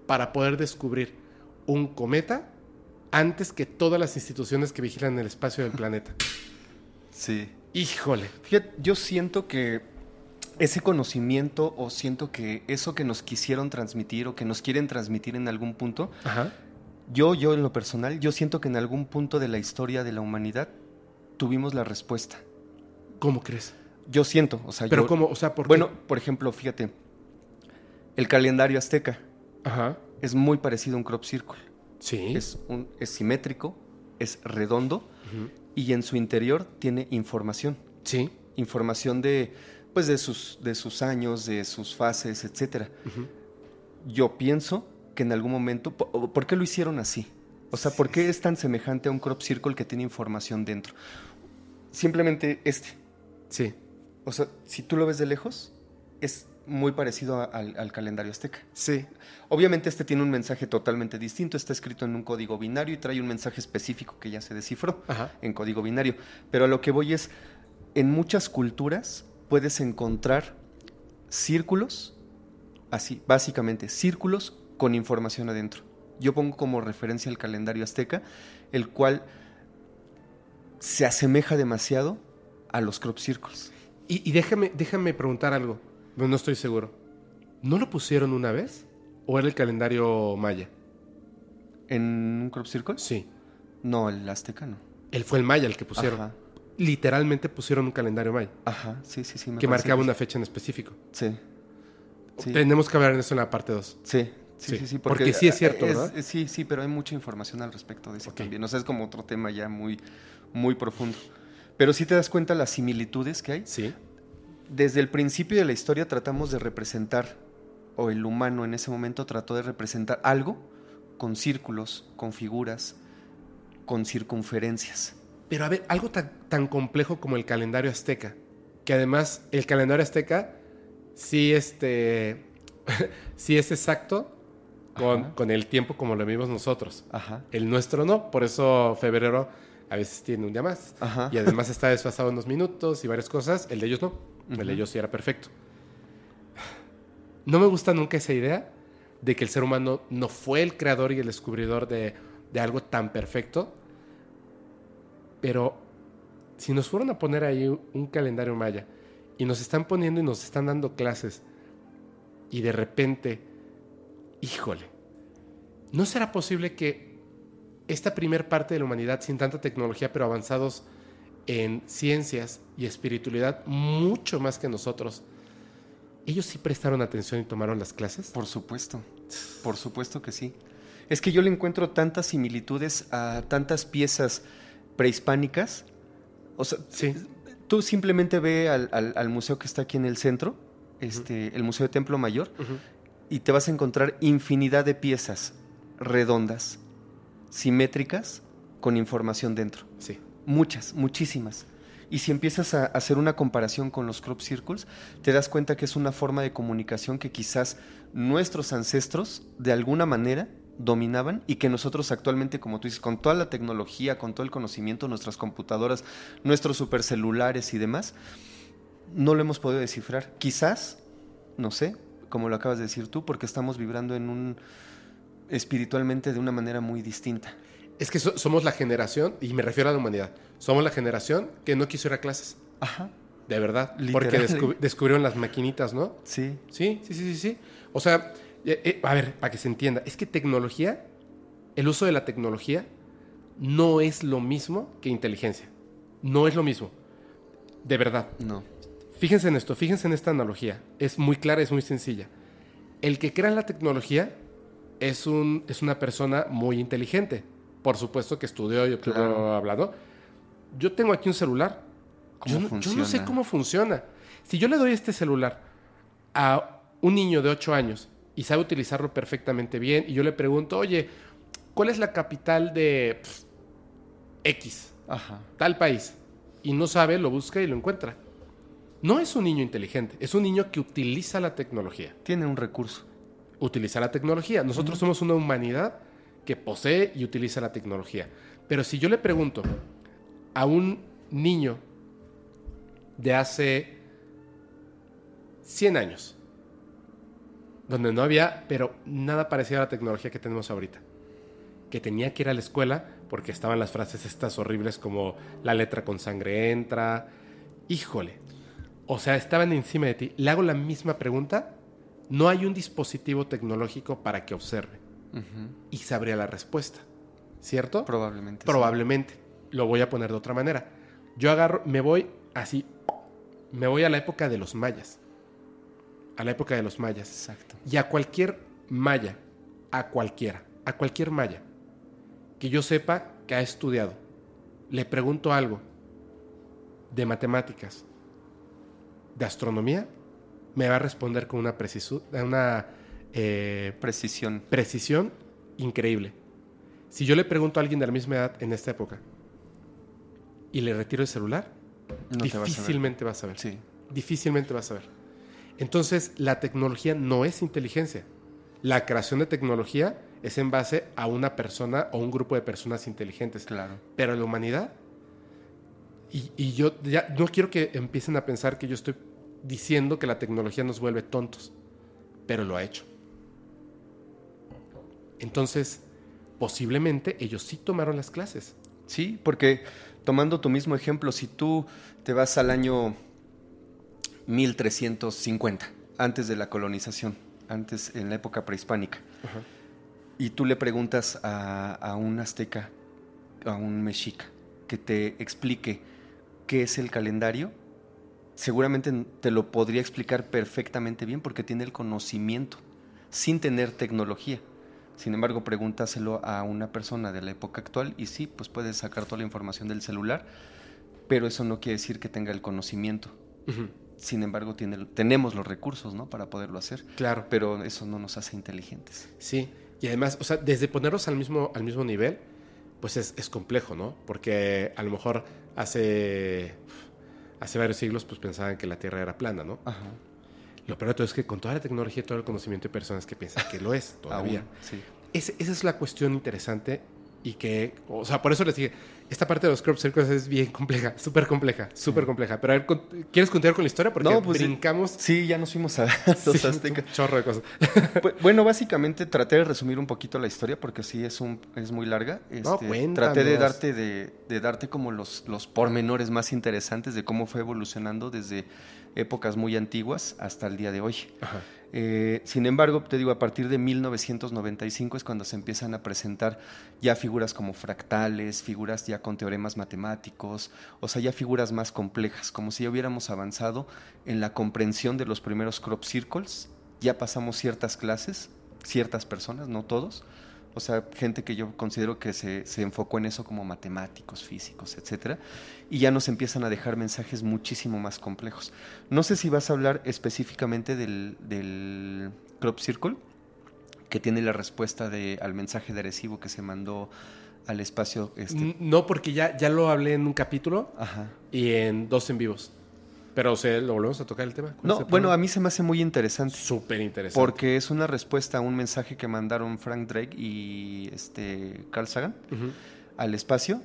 para poder descubrir un cometa antes que todas las instituciones que vigilan el espacio del planeta. Sí. Híjole. Fíjate, yo siento que ese conocimiento o siento que eso que nos quisieron transmitir o que nos quieren transmitir en algún punto, Ajá. yo, yo en lo personal, yo siento que en algún punto de la historia de la humanidad tuvimos la respuesta. ¿Cómo crees? Yo siento, o sea, Pero yo- cómo, o sea, ¿por qué? Bueno, por ejemplo, fíjate, el calendario azteca Ajá. es muy parecido a un crop circle. Sí. Es, un, es simétrico, es redondo y en su interior tiene información. Sí. Información de, pues de sus, de sus años, de sus fases. Ujú. Yo pienso que en algún momento, po- ¿por qué lo hicieron así? O sea, ¿por qué es tan semejante a un crop circle que tiene información dentro? Simplemente este. Sí. O sea, si tú lo ves de lejos, es muy parecido a- al, al calendario azteca. Sí. Obviamente este tiene un mensaje totalmente distinto, está escrito en un código binario y trae un mensaje específico que ya se descifró Ajá. en código binario. Pero a lo que voy es, en muchas culturas puedes encontrar círculos, así, básicamente, círculos con información adentro. Yo pongo como referencia el calendario azteca, el cual se asemeja demasiado a los crop circles. Y, y déjame, déjame preguntar algo. No, estoy seguro. ¿No lo pusieron una vez? ¿O era el calendario maya? ¿En un crop circle? Sí. No, el azteca no. Él fue el maya el que pusieron. Ajá, Literalmente pusieron un calendario maya. ajá, sí, sí, sí. me que marcaba que una fecha en específico. Sí. Sí. Tenemos que hablar en eso en la parte 2. Sí, sí, Sí, sí, sí, porque sí es cierto, ¿verdad? es- Sí, sí, pero hay mucha información al respecto de eso Ok. también. O sea, es como otro tema ya muy, muy profundo. Pero sí te das cuenta las similitudes que hay. Sí. Desde el principio de la historia tratamos de representar, o el humano en ese momento trató de representar algo con círculos, con figuras, con circunferencias. Pero a ver, algo tan, tan complejo como el calendario azteca, que además el calendario azteca sí, este, <laughs> sí es exacto con, con el tiempo como lo vimos nosotros. Ajá. El nuestro no, por eso febrero a veces tiene un día más. Ajá. Y además está desfasado unos minutos y varias cosas. El de ellos no. Ujú. de ellos sí era perfecto. No me gusta nunca esa idea de que el ser humano no fue el creador y el descubridor de, de algo tan perfecto. Pero si nos fueron a poner ahí un, un calendario maya y nos están poniendo y nos están dando clases y de repente, híjole, ¿no será posible que esta primer parte de la humanidad sin tanta tecnología pero avanzados en ciencias y espiritualidad mucho más que nosotros, ellos sí prestaron atención y tomaron las clases? Por supuesto, por supuesto que sí. Es que yo le encuentro tantas similitudes a tantas piezas prehispánicas. O sea, Sí. tú simplemente ve al, al- al museo que está aquí en el centro, este, el Museo de Templo Mayor, y te vas a encontrar infinidad de piezas redondas, simétricas, con información dentro. Sí. Muchas, muchísimas. Y si empiezas a hacer una comparación con los crop circles, te das cuenta que es una forma de comunicación que quizás nuestros ancestros, de alguna manera, dominaban y que nosotros actualmente, como tú dices, con toda la tecnología, con todo el conocimiento, nuestras computadoras, nuestros supercelulares y demás, no lo hemos podido descifrar. Quizás, no sé, como lo acabas de decir tú, porque estamos vibrando en un espiritualmente de una manera muy distinta. Es que so- somos la generación, y me refiero a la humanidad, somos la generación que no quiso ir a clases. Ajá. De verdad. Literal, Porque descub- descubrieron las maquinitas, ¿no? Sí. Sí, sí, sí, sí, sí. O sea, eh, eh, a ver, para que se entienda, es que tecnología, el uso de la tecnología no es lo mismo que inteligencia. No es lo mismo. De verdad. No. Fíjense en esto, fíjense en esta analogía. Es muy clara, es muy sencilla. El que crea la tecnología es, un, es una persona muy inteligente. Por supuesto que estudió y obtuvo Claro. hablado. Yo tengo aquí un celular. ¿Cómo Yo no, yo no sé cómo funciona. Si yo le doy este celular a un niño de 8 años y sabe utilizarlo perfectamente bien y yo le pregunto, oye, ¿cuál es la capital de X, Ajá. tal país? Y no sabe, lo busca y lo encuentra. No es un niño inteligente, es un niño que utiliza la tecnología. Tiene un recurso. Utiliza la tecnología. Nosotros somos una humanidad que posee y utiliza la tecnología. Pero si yo le pregunto a un niño de hace 100 años, donde no había, pero nada parecido a la tecnología que tenemos ahorita, que tenía que ir a la escuela porque estaban las frases estas horribles como la letra con sangre entra, híjole, O sea, estaban encima de ti. Le hago la misma pregunta. No hay un dispositivo tecnológico para que observe. Y sabría la respuesta. ¿Cierto? Probablemente. Probablemente. Lo voy a poner de otra manera. Yo agarro, me voy así. Me voy a la época de los mayas. A la época de los mayas. Exacto. Y a cualquier maya, a cualquiera, a cualquier maya, que yo sepa que ha estudiado, le pregunto algo de matemáticas, de astronomía, me va a responder con una, precisu- una eh, Precisión. precisión increíble. Si yo le pregunto a alguien de la misma edad en esta época y le retiro el celular, No te vas a ver. difícilmente vas a ver. Sí. Difícilmente vas a ver. Entonces, la tecnología no es inteligencia. La creación de tecnología es en base a una persona o un grupo de personas inteligentes. Claro. Pero la humanidad, y, y yo ya no quiero que empiecen a pensar que yo estoy diciendo que la tecnología nos vuelve tontos, pero lo ha hecho. Entonces, posiblemente ellos sí tomaron las clases. Sí, porque tomando tu mismo ejemplo, si tú te vas al año 1350, antes de la colonización, antes en la época prehispánica, y tú le preguntas a, a un azteca, a un mexica, que te explique qué es el calendario, seguramente te lo podría explicar perfectamente bien porque tiene el conocimiento, sin tener tecnología. Sin embargo, pregúntaselo a una persona de la época actual y sí, pues puedes sacar toda la información del celular, pero eso no quiere decir que tenga el conocimiento. Sin embargo, tiene, tenemos los recursos, ¿no? Para poderlo hacer. Claro. Pero eso no nos hace inteligentes. Sí, y además, o sea, desde ponerlos al mismo, al mismo nivel, pues es, es complejo, ¿no? Porque a lo mejor hace, hace varios siglos pues pensaban que la Tierra era plana, ¿no? Ajá. Lo peor de todo es que con toda la tecnología y todo el conocimiento hay personas que piensan que lo es <laughs> todavía. Aún, sí. Esa es la cuestión interesante y que, o sea, por eso les dije, esta parte de los crop circles es bien compleja, <laughs> súper compleja, súper compleja. Pero a ver, ¿quieres continuar con la historia? Porque No, pues, brincamos Sí, ya nos fuimos a <laughs> los sí, aztecas. un chorro de cosas. Pues, bueno, básicamente traté de resumir un poquito la historia porque sí es un es muy larga. No, Este, cuéntanos. traté de darte de, de darte como los, los pormenores más interesantes de cómo fue evolucionando desde épocas muy antiguas hasta el día de hoy. Ajá. Eh, sin embargo, te digo, a partir de 1995 es cuando se empiezan a presentar ya figuras como fractales, figuras ya con teoremas matemáticos, o sea, ya figuras más complejas, como si ya hubiéramos avanzado en la comprensión de los primeros crop circles, ya pasamos ciertas clases, ciertas personas, no todos, o sea, gente que yo considero que se, se enfocó en eso como matemáticos, físicos, etcétera, y ya nos empiezan a dejar mensajes muchísimo más complejos. No sé si vas a hablar específicamente del, del crop circle, que tiene la respuesta de, al mensaje de Arecibo que se mandó al espacio. Este, No, porque ya, ya lo hablé en un capítulo Ajá. y en dos en vivos. Pero, o sea, ¿lo volvemos a tocar el tema? ¿Cuál es No, bueno, a mí se me hace muy interesante. Súper interesante. Porque es una respuesta a un mensaje que mandaron Frank Drake y este Carl Sagan al espacio,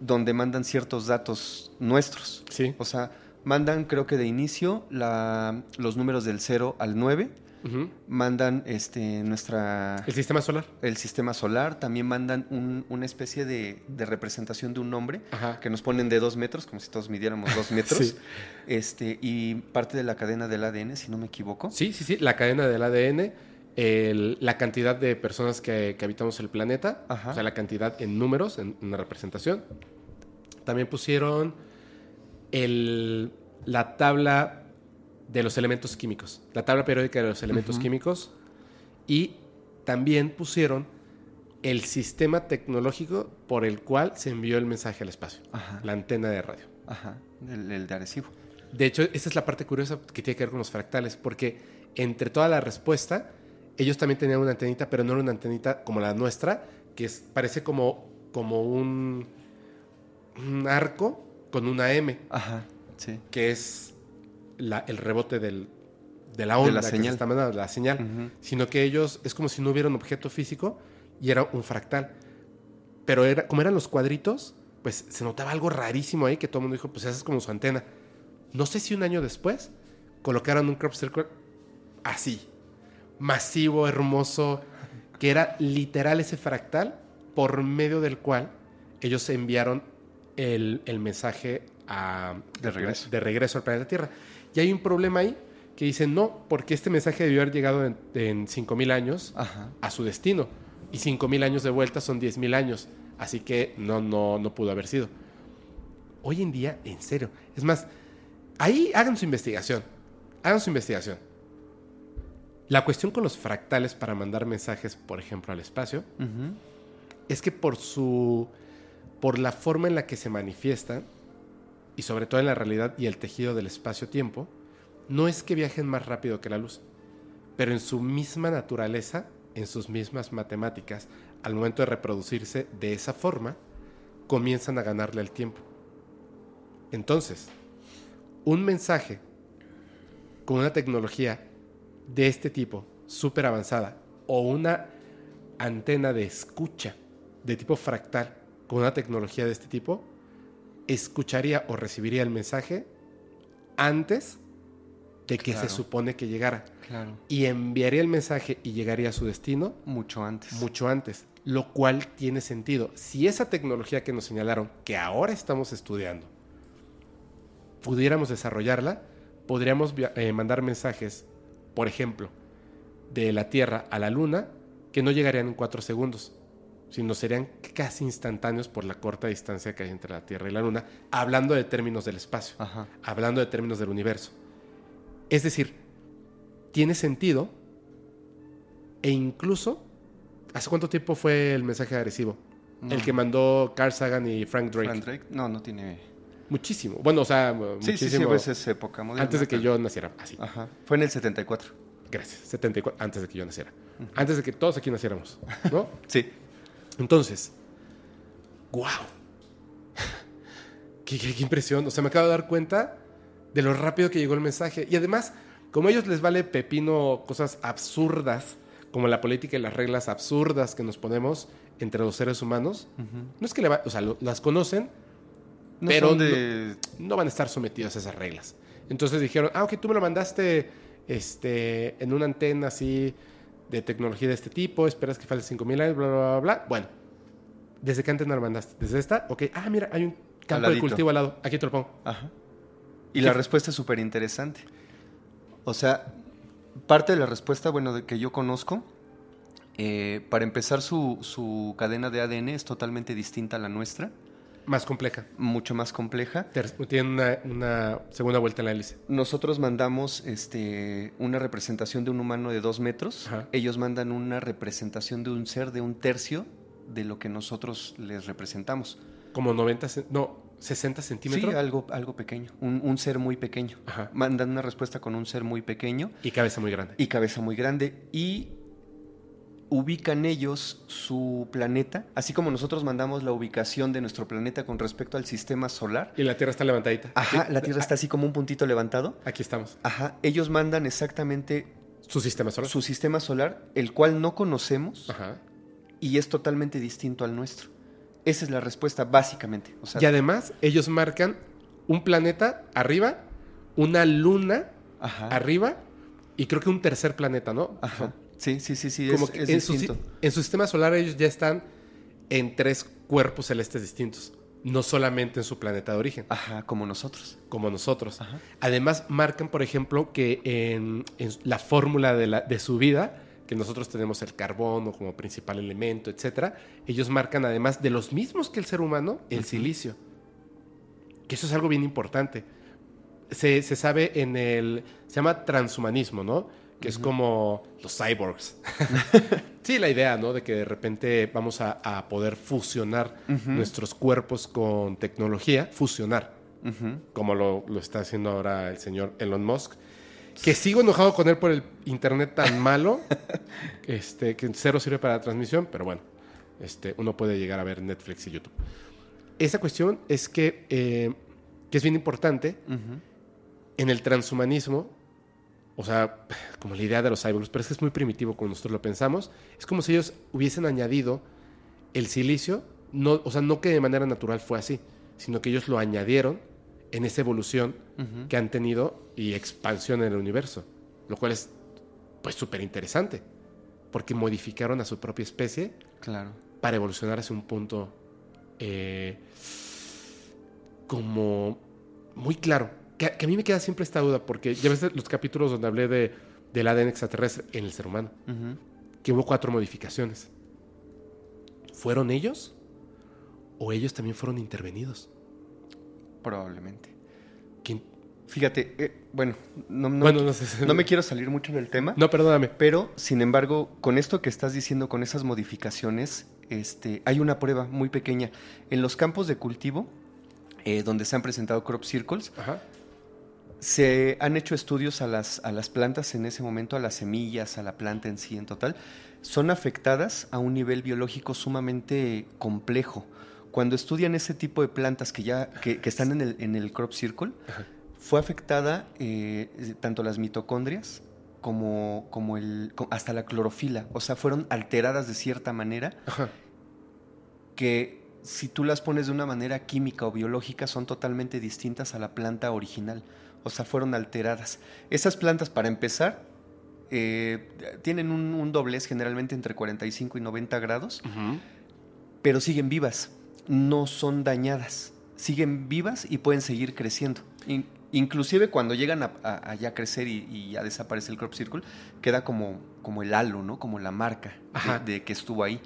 donde mandan ciertos datos nuestros. Sí. O sea, mandan, creo que de inicio, la, los números del 0 al 9, Mandan este, nuestra, El sistema solar. el sistema solar, también mandan un- una especie de, de representación de un nombre Ajá. que nos ponen de dos metros, como si todos midiéramos dos metros, <laughs> Sí. este, y parte de la cadena del ADN, si no me equivoco. Sí, sí, sí. La cadena del ADN, el- la cantidad de personas que, que habitamos el planeta, Ajá. o sea, la cantidad en números, en una representación. También pusieron el, la tabla de los elementos químicos, la tabla periódica de los elementos químicos. Y también pusieron el sistema tecnológico por el cual se envió el mensaje al espacio, Ajá. la antena de radio. Ajá, el, el de Arecibo. De hecho, esa es la parte curiosa que tiene que ver con los fractales, porque entre toda la respuesta, ellos también tenían una antenita, pero no era una antenita como la nuestra, que es, parece como, como un, un arco con una M, Ajá, sí. que es la- el rebote del, de la onda la que se señal. está mandando, la señal. Sino que ellos, es como si no hubiera un objeto físico y era un fractal. Pero era, como eran los cuadritos, pues se notaba algo rarísimo ahí que todo el mundo dijo, pues esa es como su antena. No sé si un año después colocaron un crop circle así, masivo, hermoso, que era literal ese fractal por medio del cual ellos enviaron el, el mensaje a- De regreso. de regreso al planeta Tierra. Y hay un problema ahí que dicen, no, porque este mensaje debió haber llegado en, en 5.000 años Ajá. a su destino. Y 5.000 años de vuelta son 10.000 años. Así que no, no, no pudo haber sido. Hoy en día, en serio. Es más, ahí hagan su investigación. Hagan su investigación. La cuestión con los fractales para mandar mensajes, por ejemplo, al espacio, es que por su. por la forma en la que se manifiestan, y sobre todo en la realidad y el tejido del espacio-tiempo, no es que viajen más rápido que la luz, pero en su misma naturaleza, en sus mismas matemáticas, al momento de reproducirse de esa forma, comienzan a ganarle el tiempo. Entonces, un mensaje con una tecnología de este tipo, súper avanzada, o una antena de escucha de tipo fractal con una tecnología de este tipo, escucharía o recibiría el mensaje antes de que Claro. se supone que llegara. Claro. Y enviaría el mensaje y llegaría a su destino Mucho antes. mucho antes, lo cual tiene sentido. Si esa tecnología que nos señalaron, que ahora estamos estudiando, pudiéramos desarrollarla, podríamos eh, mandar mensajes, por ejemplo, de la Tierra a la Luna, que no llegarían en cuatro segundos, sino serían casi instantáneos por la corta distancia que hay entre la Tierra y la Luna, hablando de términos del espacio Ajá. hablando de términos del universo. Es decir, tiene sentido e incluso, ¿hace cuánto tiempo fue el mensaje agresivo? No. El que mandó Carl Sagan y Frank Drake. Frank Drake. No, no tiene. Muchísimo. Bueno, o sea, Sí, sí, sí, muchísimo. pues es época moderna. antes de que yo naciera. Así. Ajá. Fue en el 74. Gracias. 74. Antes de que yo naciera. Antes de que todos aquí naciéramos. ¿No? <laughs> Sí. Entonces, wow. qué, qué- qué impresión. O sea, me acabo de dar cuenta de lo rápido que llegó el mensaje. Y además, como a ellos les vale pepino cosas absurdas, como la política y las reglas absurdas que nos ponemos entre los seres humanos, no es que le va, o sea, lo- las conocen, No Pero no van a estar sometidos a esas reglas. Entonces dijeron, ah, ok, tú me lo mandaste este, en una antena así de tecnología de este tipo, esperas que falte 5000 años, bla, bla, bla, bla. Bueno, ¿desde qué antena lo mandaste? ¿Desde esta? Ok, ah, mira, hay un campo de cultivo al lado. Aquí te lo pongo. Ajá. Y ¿Qué la respuesta es súper interesante. O sea, parte de la respuesta, bueno, de que yo conozco, eh, para empezar, su, su cadena de ADN es totalmente distinta a la nuestra, Más compleja. mucho más compleja. Tiene una, una segunda vuelta en la hélice. Nosotros mandamos este, una representación de un humano de dos metros. Ajá. Ellos mandan una representación de un ser de un tercio de lo que nosotros les representamos. Como 90, cen- no, 60 Sí, centímetros. algo, algo pequeño, un, un ser muy pequeño. Ajá. Mandan una respuesta con un ser muy pequeño Y cabeza muy grande. y cabeza muy grande y ubican ellos su planeta, así como nosotros mandamos la ubicación de nuestro planeta con respecto al sistema solar. Y la Tierra está levantadita. Ajá, Sí, la Tierra está así como un puntito levantado. Aquí estamos. Ajá, ellos mandan exactamente Su sistema solar. su sistema solar, el cual no conocemos Ajá. y es totalmente distinto al nuestro. Esa es la respuesta, básicamente. O sea, Y además, ellos marcan un planeta arriba, una luna ajá, arriba y creo que un tercer planeta, ¿no? ajá. Sí, sí, sí, sí, Como es, que es en, su, en su sistema solar ellos ya están en tres cuerpos celestes distintos, no solamente en su planeta de origen, Ajá, como nosotros. como nosotros. Ajá. Además, marcan, por ejemplo, que en, en la fórmula de, la- de su vida, que nosotros tenemos el carbono como principal elemento, etcétera, ellos marcan además de los mismos que el ser humano, el silicio. Que eso es algo bien importante. Se, se sabe en el. Se llama transhumanismo, ¿no? Que es como los cyborgs. <laughs> sí, la idea, ¿no? De que de repente vamos a, a poder fusionar nuestros cuerpos con tecnología, fusionar como lo, lo está haciendo ahora el señor Elon Musk. Que sigo enojado con él por el internet tan malo, <laughs> este, que cero sirve para la transmisión, pero bueno, este, uno puede llegar a ver Netflix y YouTube. Esa cuestión es que, eh, que es bien importante en el transhumanismo, o sea, como la idea de los cyborgs, pero es que es muy primitivo como nosotros lo pensamos, es como si ellos hubiesen añadido el silicio, no, o sea, no que de manera natural fue así, sino que ellos lo añadieron en esa evolución que han tenido y expansión en el universo, lo cual es pues súper interesante, porque modificaron a su propia especie Claro. para evolucionar hacia un punto eh, como muy claro. Que, que a mí me queda siempre esta duda, porque ya ves los capítulos donde hablé de, del ADN extraterrestre en el ser humano, que hubo cuatro modificaciones. ¿Fueron ellos? ¿O ellos también fueron intervenidos? Probablemente. ¿Quién? Fíjate, eh, bueno, no, no, bueno, no sé. no me quiero salir mucho del tema. No, perdóname. Pero, sin embargo, con esto que estás diciendo, con esas modificaciones, este, hay una prueba muy pequeña. En los campos de cultivo, eh, donde se han presentado crop circles, Ajá. Se han hecho estudios a las, a las plantas en ese momento, a las semillas, a la planta en sí en total. Son afectadas a un nivel biológico sumamente complejo. Cuando estudian ese tipo de plantas que ya que, que están en el, en el crop circle, Ajá. fue afectada eh, tanto las mitocondrias como, como el, hasta la clorofila. O sea, fueron alteradas de cierta manera Ajá. que si tú las pones de una manera química o biológica son totalmente distintas a la planta original. O sea, fueron alteradas. Esas plantas, para empezar, eh, tienen un, un doblez generalmente entre 45 y 90 grados, pero siguen vivas, no son dañadas. Siguen vivas y pueden seguir creciendo. In- inclusive cuando llegan a, a- a ya crecer y, y ya desaparece el crop circle, queda como, como el halo, ¿no? Como la marca de, de que estuvo ahí.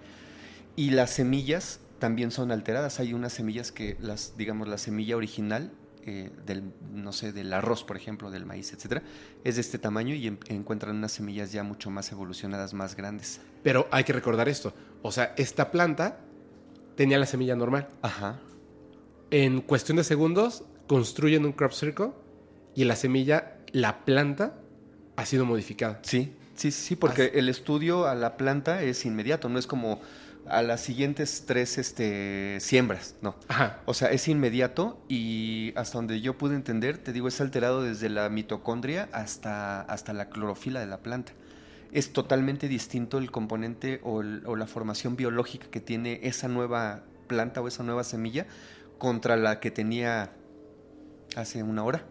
Y las semillas también son alteradas. Hay unas semillas que, las, digamos, la semilla original eh, del, no sé, del arroz, por ejemplo, del maíz, etcétera, es de este tamaño y en- encuentran unas semillas ya mucho más evolucionadas, más grandes. Pero hay que recordar esto. O sea, esta planta tenía la semilla normal. Ajá. En cuestión de segundos, construyen un crop circle y la semilla, la planta, ha sido modificada. Sí, sí, sí, porque el estudio a la planta es inmediato, no es como a las siguientes tres este, siembras, no. Ajá. O sea, es inmediato y hasta donde yo pude entender, te digo, es alterado desde la mitocondria hasta, hasta la clorofila de la planta. Es totalmente distinto el componente o, el- o la formación biológica que tiene esa nueva planta o esa nueva semilla contra la que tenía hace una hora.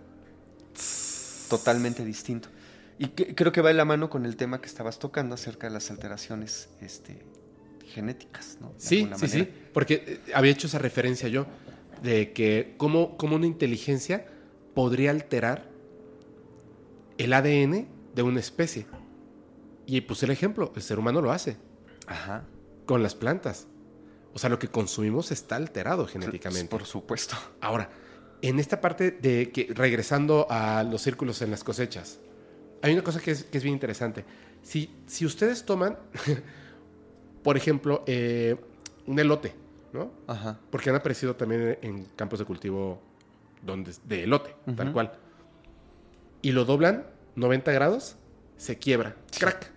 Totalmente distinto. Y que- creo que va de la mano con el tema que estabas tocando acerca de las alteraciones este, genéticas, ¿no? De Sí, sí, sí. Porque eh, había hecho esa referencia yo de que cómo, cómo una inteligencia podría alterar el ADN de una especie. Y puse el ejemplo, el ser humano lo hace Ajá. con las plantas. O sea, lo que consumimos está alterado genéticamente. Por supuesto. Ahora, en esta parte de que, regresando a los círculos en las cosechas, hay una cosa que es, que es bien interesante. Si, si ustedes toman, <laughs> por ejemplo, eh, un elote, ¿no? Ajá. Porque han aparecido también en campos de cultivo donde, de elote, tal cual. Y lo doblan 90 grados, se quiebra, crack.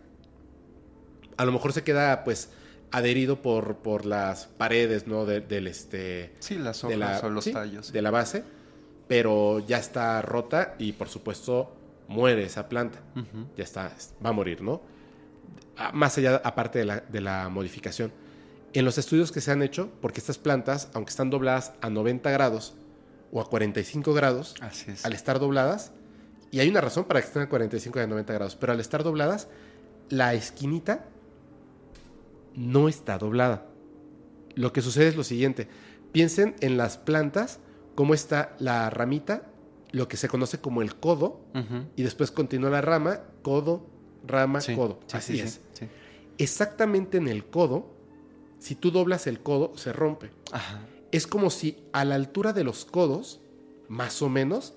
A lo mejor se queda, pues, adherido por, por las paredes, ¿no? De- del este Sí, las de hojas la, o los sí, tallos. de la base, pero ya está rota y por supuesto muere esa planta. Ya está, va a morir, ¿no? Más allá, aparte de la, de la modificación. En los estudios que se han hecho, porque estas plantas, aunque están dobladas a 90 grados o a 45 grados, Así es. al estar dobladas, y hay una razón para que estén a 45 y a 90 grados, pero al estar dobladas, la esquinita no está doblada. Lo que sucede es lo siguiente. Piensen en las plantas, cómo está la ramita, lo que se conoce como el codo, y después continúa la rama, codo, rama, Sí, codo. sí, Así sí, es. Exactamente en el codo, si tú doblas el codo, se rompe. Ajá. Es como si a la altura de los codos, más o menos,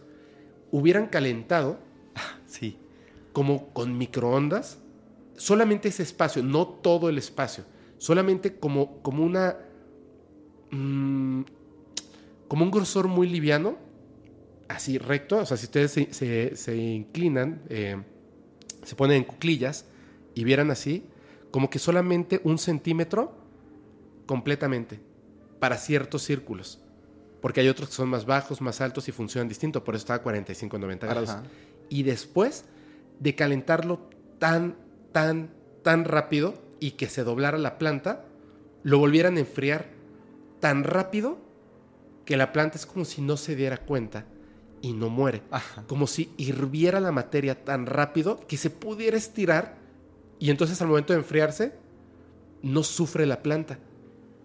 hubieran calentado <laughs> Sí. como con microondas, solamente ese espacio, no todo el espacio, solamente como, como una. mm, como un grosor muy liviano, así recto. O sea, si ustedes se, se- se inclinan, eh, se ponen en cuclillas y vieran así, como que solamente un centímetro completamente para ciertos círculos. Porque hay otros que son más bajos, más altos y funcionan distinto, por eso está a 45, 90 grados Ajá. y después de calentarlo tan, tan, tan rápido y que se doblara la planta, lo volvieran a enfriar tan rápido que la planta es como si no se diera cuenta y no muere. Ajá. Como si hirviera la materia tan rápido que se pudiera estirar y entonces al momento de enfriarse no sufre la planta.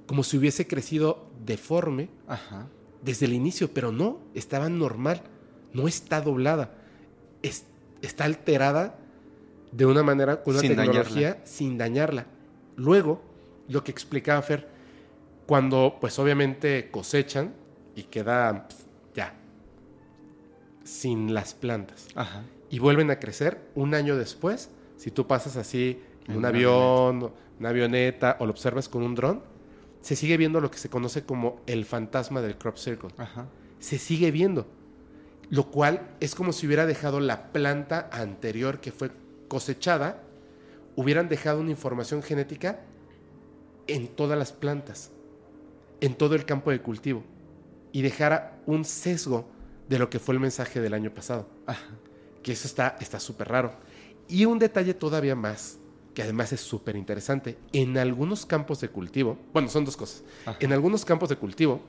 Como si hubiese crecido deforme Ajá. desde el inicio, pero no, estaba normal. no está doblada, es- está alterada de una manera, con una Sin tecnología dañarla. sin dañarla. Luego, lo que explicaba Fer, cuando pues obviamente cosechan y queda pf, ya sin las plantas Ajá. y vuelven a crecer un año después, si tú pasas así en En un avión, una avioneta o lo observas con un dron, se sigue viendo lo que se conoce como el fantasma del crop circle. Ajá. Se sigue viendo, lo cual es como si hubiera dejado la planta anterior que fue cosechada, hubieran dejado una información genética en todas las plantas, en todo el campo de cultivo, y dejara un sesgo de lo que fue el mensaje del año pasado Ajá. que eso está está súper raro. Y un detalle todavía más, que además es súper interesante, en algunos campos de cultivo, bueno, son dos cosas, Ajá. en algunos campos de cultivo,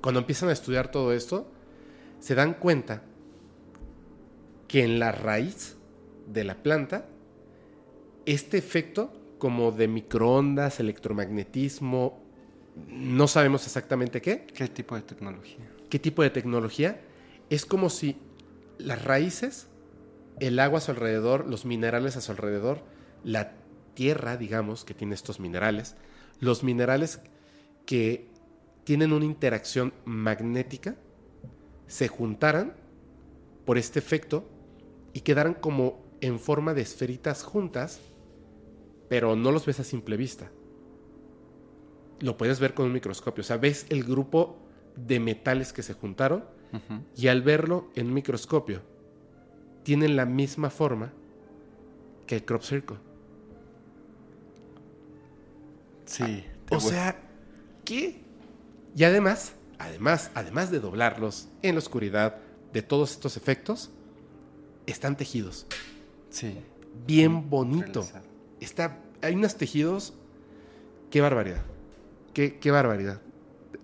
cuando empiezan a estudiar todo esto, se dan cuenta que en la raíz de la planta, este efecto como de microondas, electromagnetismo, no sabemos exactamente qué, ¿Qué tipo de tecnología? qué tipo de tecnología, es como si las raíces, el agua a su alrededor, los minerales a su alrededor, la tierra, digamos, que tiene estos minerales, los minerales que tienen una interacción magnética, se juntaran por este efecto y quedaran como en forma de esferitas juntas, pero no los ves a simple vista. Lo puedes ver con un microscopio, o sea, ves el grupo de metales que se juntaron y al verlo en un microscopio tienen la misma forma que el crop circle. Sí. te O sea, ¿qué? Y además, además, además de doblarlos en la oscuridad de todos estos efectos, están tejidos. Sí. Bien bonito. Está, hay unos tejidos. Qué barbaridad. Qué, qué barbaridad.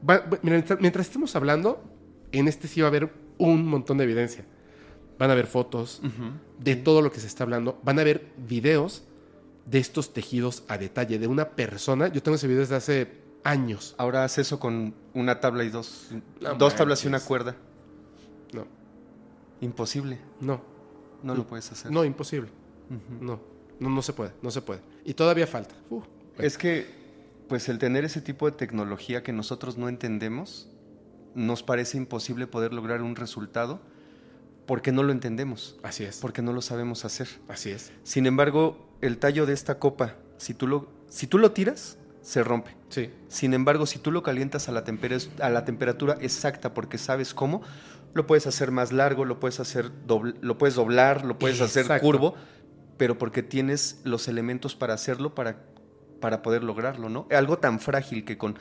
Va- mientras, mientras estemos hablando, en este sí va a haber un montón de evidencia. Van a haber fotos de todo lo que se está hablando. Van a haber videos de estos tejidos a detalle de una persona. Yo tengo ese video desde hace años. Ahora haz eso con una tabla y dos, No dos tablas y una cuerda. No, Imposible. no, No lo puedes hacer. no, imposible. No, no, no se puede, no se puede. Y todavía falta. Uh, bueno. Es que, pues el tener ese tipo de tecnología que nosotros no entendemos, nos parece imposible poder lograr un resultado porque no lo entendemos, Así es. porque no lo sabemos hacer. Así es. Sin embargo, el tallo de esta copa, si tú lo, si tú lo tiras, se rompe. Sí. Sin embargo, si tú lo calientas a la, tempera- a la temperatura exacta porque sabes cómo, lo puedes hacer más largo, lo puedes hacer dobl- lo puedes doblar, lo puedes hacer curvo, pero porque tienes los elementos para hacerlo para, para poder lograrlo, ¿no? Algo tan frágil que con,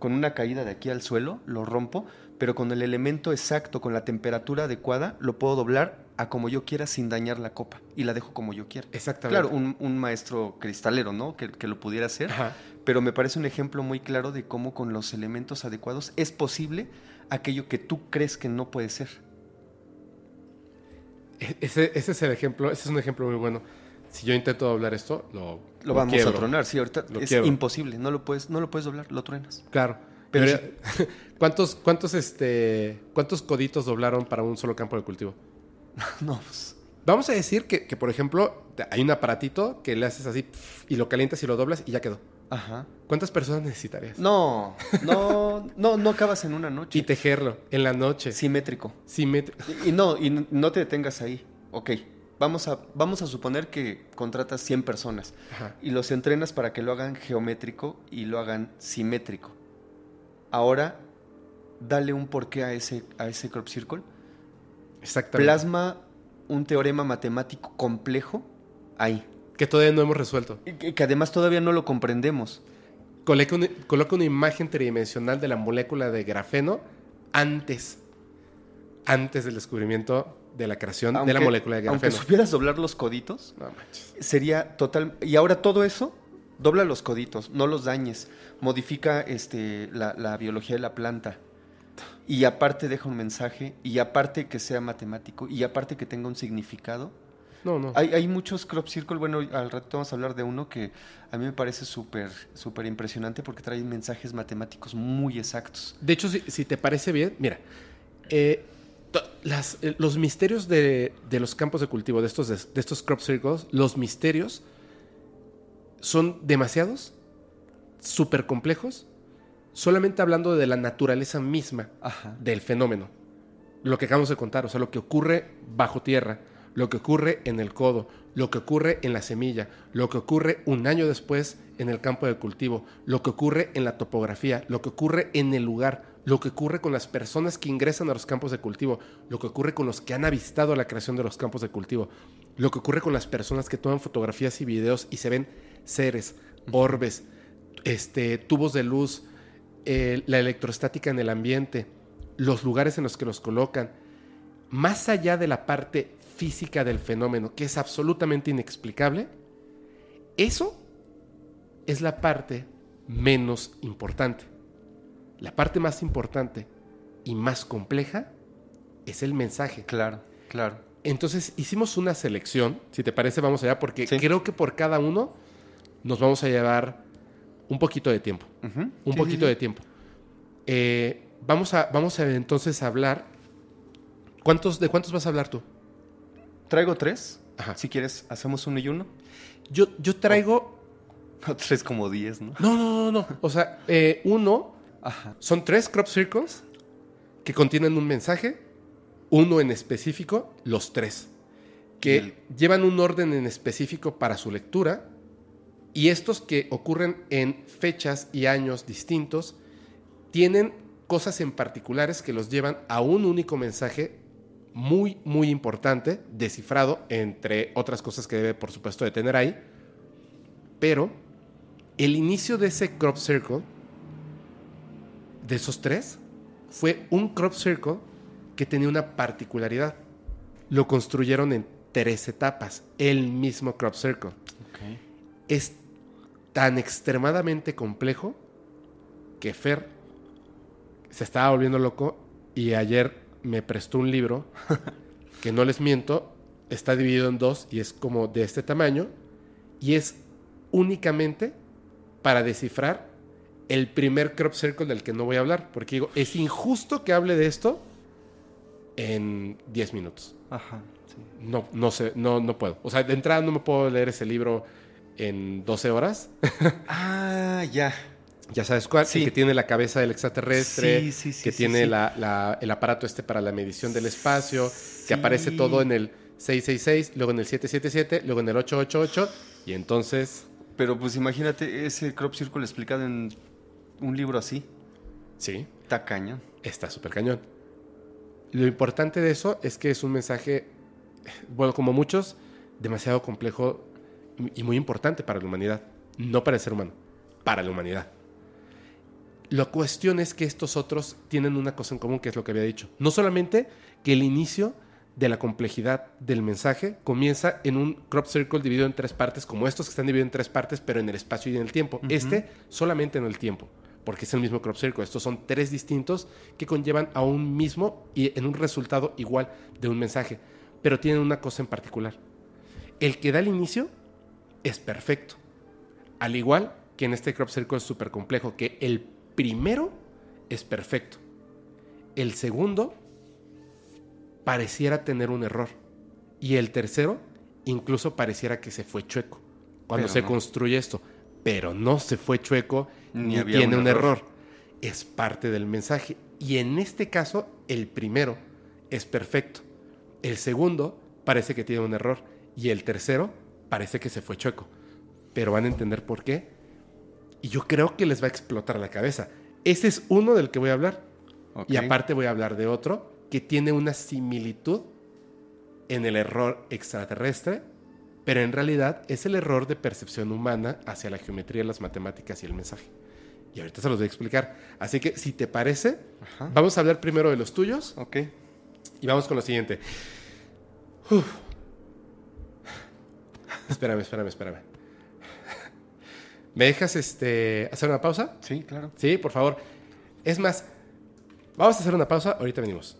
con una caída de aquí al suelo lo rompo, pero con el elemento exacto, con la temperatura adecuada, lo puedo doblar a como yo quiera sin dañar la copa y la dejo como yo quiera. Exactamente. Claro, un, un maestro cristalero, ¿no? Que, que lo pudiera hacer Ajá. pero me parece un ejemplo muy claro de cómo con los elementos adecuados es posible aquello que tú crees que no puede ser. E- Ese, ese es el ejemplo, ese es un ejemplo muy bueno. Si yo intento doblar esto, lo, Lo vamos quiebro. a tronar, sí, ahorita es quiebro. imposible, no lo puedes, no lo puedes doblar, lo truenas. Claro. Pero Pero, <laughs> ¿cuántos, cuántos, este, ¿cuántos coditos doblaron para un solo campo de cultivo? <laughs> No, pues, Vamos a decir que, que, por ejemplo, hay un aparatito que le haces así pf, y lo calientas y lo doblas y ya quedó. ajá. ¿Cuántas personas necesitarías? No, no, no, no acabas en una Y noche. tejerlo en la noche. Simétrico. Simet- Y, y no, y no te detengas ahí. Ok, vamos a, vamos a suponer que contratas 100 personas Ajá. y los entrenas para que lo hagan geométrico y lo hagan simétrico. Ahora, dale un porqué a ese, a ese crop circle. Exactamente. Plasma un teorema matemático complejo ahí. Que todavía no hemos resuelto. Y Que, que además todavía no lo comprendemos. Coloca una, coloca una imagen tridimensional de la molécula de grafeno antes, antes del descubrimiento de la creación de la Aunque- molécula de Aunque grafeno. supieras doblar los coditos, No sería total. Y ahora todo eso, dobla los coditos, no los dañes, modifica este, la, la biología de la planta. Y aparte deja un mensaje, y aparte que sea matemático, y aparte que tenga un significado. No, no. Hay, hay muchos crop circle, bueno, al rato vamos a hablar de uno que a mí me parece súper, súper impresionante porque trae mensajes matemáticos muy exactos. De hecho, si, si te parece bien, mira, eh, eh, los misterios de, los campos de cultivo, de estos, de, estos crop circles, los misterios son demasiados, súper complejos, solamente hablando de la naturaleza misma del fenómeno. Lo que acabamos de contar, o sea, lo que ocurre bajo tierra, lo que ocurre en el codo, lo que ocurre en la semilla, lo que ocurre un año después en el campo de cultivo, lo que ocurre en la topografía, lo que ocurre en el lugar, lo que ocurre con las personas que ingresan a los campos de cultivo, lo que ocurre con los que han avistado la creación de los campos de cultivo, lo que ocurre con las personas que toman fotografías y videos y se ven seres, orbes, este, tubos de luz, eh, la electrostática en el ambiente, los lugares en los que los colocan, más allá de la parte física del fenómeno, que es absolutamente inexplicable, eso es la parte menos importante. La parte más importante y más compleja es el mensaje. Claro, claro. Entonces hicimos una selección, si te parece vamos allá, porque creo que por cada uno nos vamos a llevar un poquito de tiempo. Un poquito de tiempo. Eh, vamos, a, vamos a entonces hablar. ¿Cuántos, ¿De cuántos vas a hablar tú? Traigo tres. Si quieres, hacemos uno y uno. Yo, yo traigo. <laughs> tres como diez, ¿no? No, no, no, no. O sea, eh, uno. Son tres crop circles que contienen un mensaje. Uno en específico, los tres. Que llevan un orden en específico para su lectura. Y estos que ocurren en fechas y años distintos tienen cosas en particulares que los llevan a un único mensaje muy, muy importante, descifrado, entre otras cosas que debe, por supuesto, de tener ahí. Pero el inicio de ese crop circle, de esos tres, fue un crop circle que tenía una particularidad. Lo construyeron en tres etapas, el mismo crop circle. Es tan extremadamente complejo que Fer se estaba volviendo loco y ayer me prestó un libro <laughs> que no les miento, está dividido en dos y es como de este tamaño y es únicamente para descifrar el primer crop circle del que no voy a hablar, porque digo, es injusto que hable de esto en 10 minutos. Ajá. No, no sé, no, no puedo. O sea, de entrada no me puedo leer ese libro en 12 horas. <laughs> ah, ya. Ya sabes cuál, sí. que tiene la cabeza del extraterrestre, que tiene el aparato este para la medición del espacio, que aparece todo en el 666, luego en el 777, luego en el 888, y entonces... Pero pues imagínate ese crop circle explicado en un libro así. Sí. Está cañón. Está súper cañón. Lo importante de eso es que es un mensaje, bueno, como muchos, demasiado complejo y muy importante para la humanidad. No para el ser humano, para la humanidad. La cuestión es que estos otros tienen una cosa en común, que es lo que había dicho. No solamente que el inicio de la complejidad del mensaje comienza en un crop circle dividido en tres partes, como estos que están divididos en tres partes, pero en el espacio y en el tiempo. Este solamente en el tiempo, porque es el mismo crop circle. Estos son tres distintos que conllevan a un mismo y en un resultado igual de un mensaje, pero tienen una cosa en particular. El que da el inicio es perfecto. Al igual que en este crop circle es súper complejo, que el primero es perfecto. El segundo pareciera tener un error. Y el tercero incluso pareciera que se fue chueco cuando se construye esto. Pero no se fue chueco ni, tiene un, error. Es parte del mensaje. Y en este caso, el primero es perfecto. El segundo parece que tiene un error. Y el tercero parece que se fue chueco. Pero van a entender por qué y yo creo que les va a explotar la cabeza. Ese es uno del que voy a hablar. Y aparte voy a hablar de otro que tiene una similitud en el error extraterrestre, pero en realidad es el error de percepción humana hacia la geometría, las matemáticas y el mensaje. Y ahorita se los voy a explicar. Así que, si te parece, vamos a hablar primero de los tuyos. Ok. Y vamos con lo siguiente. Espérame, espérame, espérame. ¿Me dejas este, hacer una pausa? Sí, claro. Sí, por favor. Es más, vamos a hacer una pausa, ahorita venimos.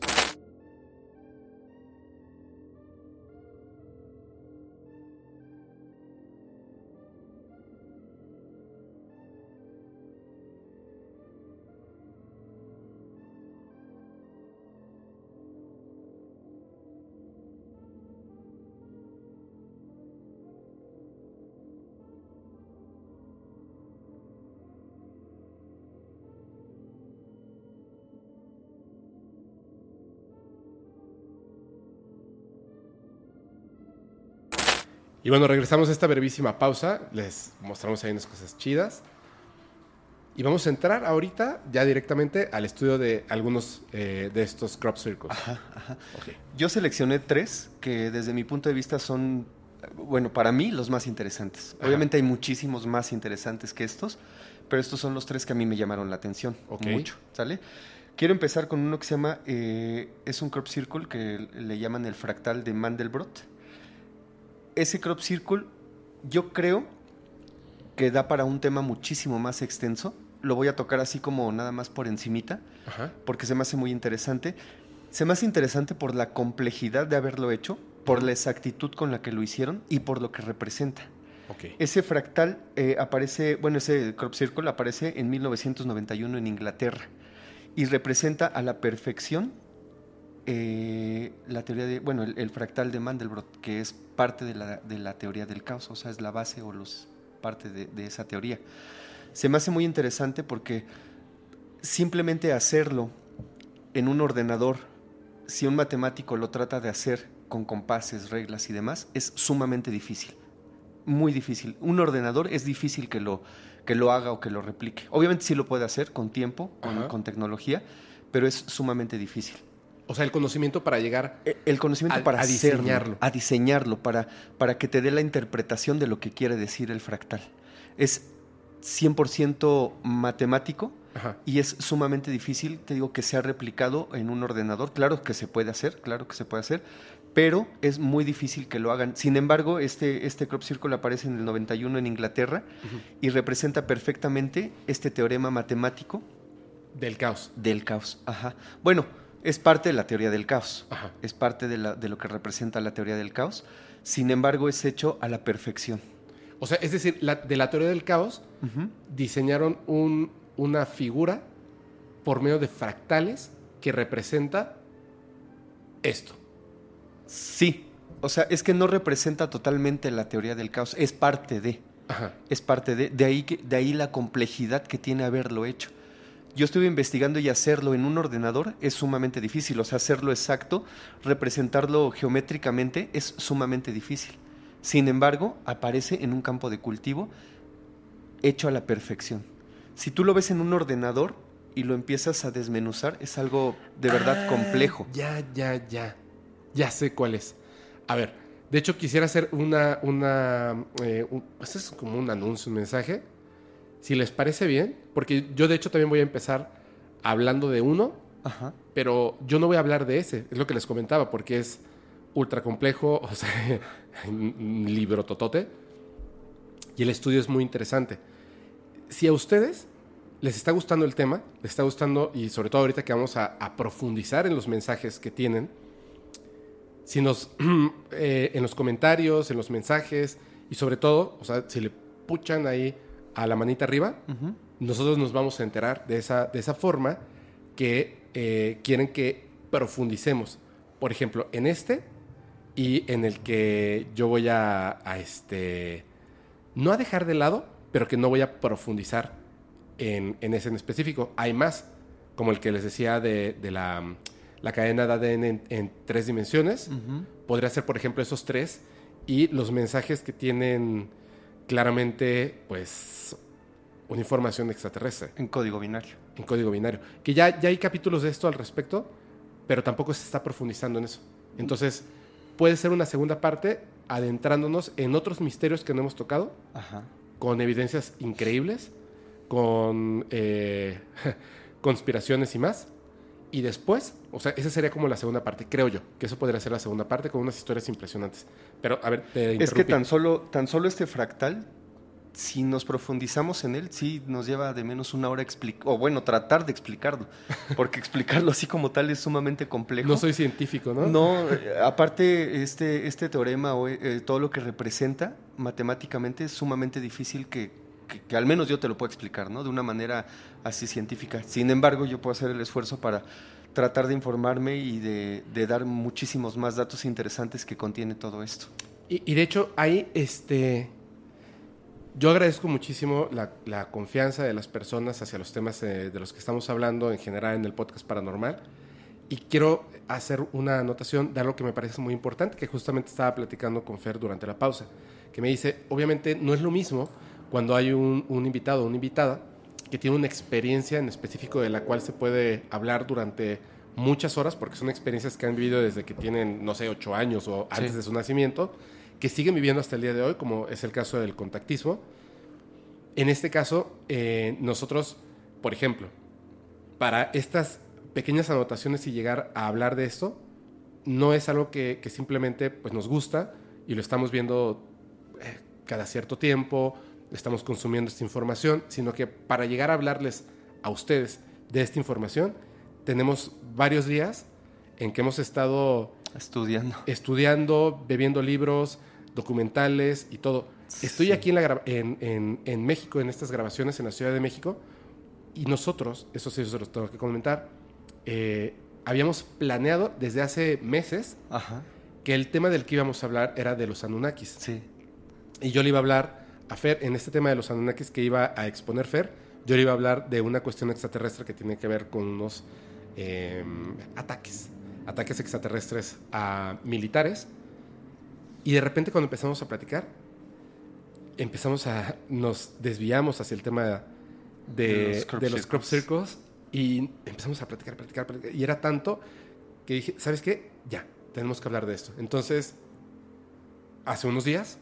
Y bueno, regresamos a esta brevísima pausa. Les mostramos ahí unas cosas chidas. Y vamos a entrar ahorita ya directamente al estudio de algunos eh, de estos crop circles. Ajá, ajá. Yo seleccioné tres que desde mi punto de vista son, bueno, para mí los más interesantes. Ajá. Obviamente hay muchísimos más interesantes que estos, pero estos son los tres que a mí me llamaron la atención Ok. mucho, ¿sale? Quiero empezar con uno que se llama, eh, es un crop circle que le llaman el fractal de Mandelbrot. Ese crop circle yo creo que da para un tema muchísimo más extenso. Lo voy a tocar así como nada más por encimita Ajá. porque se me hace muy interesante. Se me hace interesante por la complejidad de haberlo hecho, por la exactitud con la que lo hicieron y por lo que representa. Ok. Ese fractal eh, aparece, bueno, ese crop circle aparece en 1991 en Inglaterra y representa a la perfección eh, la teoría de, bueno, el, el fractal de Mandelbrot, que es parte de la, de la teoría del caos, o sea, es la base o los parte de, de esa teoría. Se me hace muy interesante porque simplemente hacerlo en un ordenador, si un matemático lo trata de hacer con compases, reglas y demás, es sumamente difícil. Muy difícil. Un ordenador es difícil que lo, que lo haga o que lo replique. Obviamente sí lo puede hacer con tiempo, con, con tecnología, pero es sumamente difícil. O sea, el conocimiento para llegar. E- El conocimiento A- para a hacerlo, diseñarlo. a diseñarlo, para, para que te dé la interpretación de lo que quiere decir el fractal. Es 100% matemático Ajá. y es sumamente difícil, te digo, que sea replicado en un ordenador. Claro que se puede hacer, claro que se puede hacer, pero es muy difícil que lo hagan. Sin embargo, este, este crop circle aparece en el 91 en Inglaterra y representa perfectamente este teorema matemático Del caos. del caos. Ajá. Bueno, es parte de la teoría del caos. Ajá. Es parte de, la- de lo que representa la teoría del caos. Sin embargo, es hecho a la perfección. O sea, es decir, la- de la teoría del caos diseñaron un- una figura por medio de fractales que representa esto. Sí. O sea, es que no representa totalmente la teoría del caos. Es parte de. Ajá. Es parte de. De ahí, que, de ahí la complejidad que tiene haberlo hecho. Yo estuve investigando y hacerlo en un ordenador es sumamente difícil. O sea, hacerlo exacto, representarlo geométricamente es sumamente difícil. Sin embargo, aparece en un campo de cultivo hecho a la perfección. Si tú lo ves en un ordenador y lo empiezas a desmenuzar, es algo de verdad Ah, complejo. Ya, ya, ya. Ya sé cuál es. A ver, de hecho quisiera hacer una, una, eh, un- pues es como un anuncio, un mensaje. Si les parece bien, porque yo de hecho también voy a empezar hablando de uno, Ajá. pero yo no voy a hablar de ese, es lo que les comentaba, porque es ultra complejo, <laughs> o sea, un libro totote, y el estudio es muy interesante. Si a ustedes les está gustando el tema, les está gustando, y sobre todo ahorita que vamos a, a profundizar en los mensajes que tienen, si nos, <clears throat> eh, en los comentarios, en los mensajes, y sobre todo, o sea, si le puchan ahí a la manita arriba, nosotros nos vamos a enterar de esa, de esa forma que eh, quieren que profundicemos. Por ejemplo, en este y en el que yo voy a, a, este, no a dejar de lado, pero que no voy a profundizar en, en ese en específico. Hay más, como el que les decía de, de la, la cadena de ADN en, en tres dimensiones. Podría ser, por ejemplo, esos tres y los mensajes que tienen claramente, pues, una información extraterrestre En código binario. en código binario. Que ya, ya hay capítulos de esto al respecto, pero tampoco se está profundizando en eso. Entonces, puede ser una segunda parte adentrándonos en otros misterios que no hemos tocado, Ajá. con evidencias increíbles, con eh, <laughs> conspiraciones y más. Y después, o sea, esa sería como la segunda parte, creo yo, que eso podría ser la segunda parte con unas historias impresionantes. Pero, a ver, te Es que tan solo, tan solo este fractal, si nos profundizamos en él, sí nos lleva de menos una hora explicar, o bueno, tratar de explicarlo, porque explicarlo así como tal es sumamente complejo. No soy científico, ¿no? No, eh, aparte este, este teorema o eh, todo lo que representa matemáticamente es sumamente difícil que, que- al menos yo te lo pueda explicar, ¿no? De una manera así científica. Sin embargo, yo puedo hacer el esfuerzo para tratar de informarme y de, de dar muchísimos más datos interesantes que contiene todo esto. Y, de hecho, ahí, este. Yo agradezco muchísimo la, la confianza de las personas hacia los temas eh, de los que estamos hablando en general en el podcast paranormal. Y quiero hacer una anotación de algo que me parece muy importante, que justamente estaba platicando con Fer durante la pausa. que me dice, obviamente no es lo mismo cuando hay un, un invitado o una invitada que tiene una experiencia en específico de la cual se puede hablar durante muchas horas, porque son experiencias que han vivido desde que tienen, no sé, ocho años o antes Sí. de su nacimiento, que siguen viviendo hasta el día de hoy, como es el caso del contactismo. En este caso, eh, nosotros, por ejemplo, para estas pequeñas anotaciones y llegar a hablar de esto, no es algo que, que simplemente pues, nos gusta y lo estamos viendo eh, cada cierto tiempo, estamos consumiendo esta información, sino que para llegar a hablarles a ustedes de esta información, tenemos varios días en que hemos estado Estudiando. estudiando, bebiendo libros, documentales y todo. Estoy Sí. aquí en, la en, en- en México, en estas grabaciones en la Ciudad de México, y nosotros, eso sí se los tengo que comentar, eh, habíamos planeado desde hace meses Ajá. que el tema del que íbamos a hablar era de los Anunnakis. Sí. Y yo le iba a hablar a Fer en este tema de los Anunnakis que iba a exponer Fer. Yo le iba a hablar de una cuestión extraterrestre que tiene que ver con unos eh, ataques, ataques extraterrestres a militares. Y de repente cuando empezamos a platicar, empezamos a, nos desviamos hacia el tema de, De los crop de los crop circles. circles y empezamos a platicar, platicar, platicar. Y era tanto que dije, ¿sabes qué? Ya, tenemos que hablar de esto. Entonces, hace unos días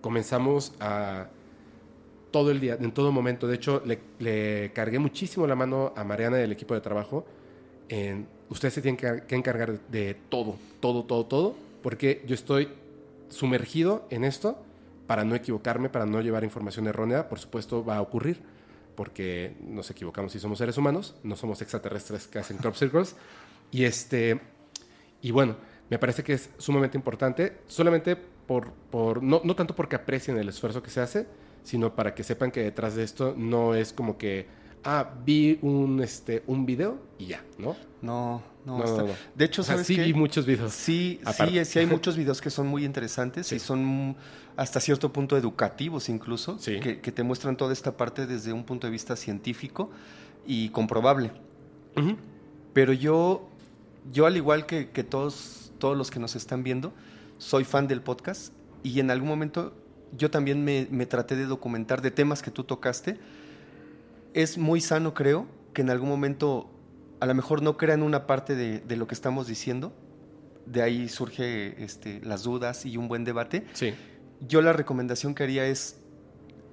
comenzamos a todo el día, en todo momento. De hecho, le, le cargué muchísimo la mano a Mariana del equipo de trabajo. En, ustedes se tienen que, que encargar de, todo, todo, todo, todo, porque yo estoy sumergido en esto para no equivocarme, para no llevar información errónea. Por supuesto, va a ocurrir, porque nos equivocamos si somos seres humanos, no somos extraterrestres que hacen crop circles. Y este, y bueno, me parece que es sumamente importante, solamente por, por no, no tanto porque aprecien el esfuerzo que se hace, sino para que sepan que detrás de esto no es como que, ah, vi un, este, un video y ya, ¿no? No, no. De hecho, O sea, ¿sabes sí qué? vi muchos videos. Sí, Aparte. sí, sí hay <laughs> muchos videos que son muy interesantes Sí. y son hasta cierto punto educativos incluso, Sí. que, que te muestran toda esta parte desde un punto de vista científico y comprobable. Pero yo, yo al igual que, que todos, todos los que nos están viendo, soy fan del podcast y en algún momento yo también me, me traté de documentar de temas que tú tocaste. Es muy sano, creo, que en algún momento a lo mejor no crean una parte de, de lo que estamos diciendo. De ahí surge este, las dudas y un buen debate. Sí, Yo la recomendación que haría es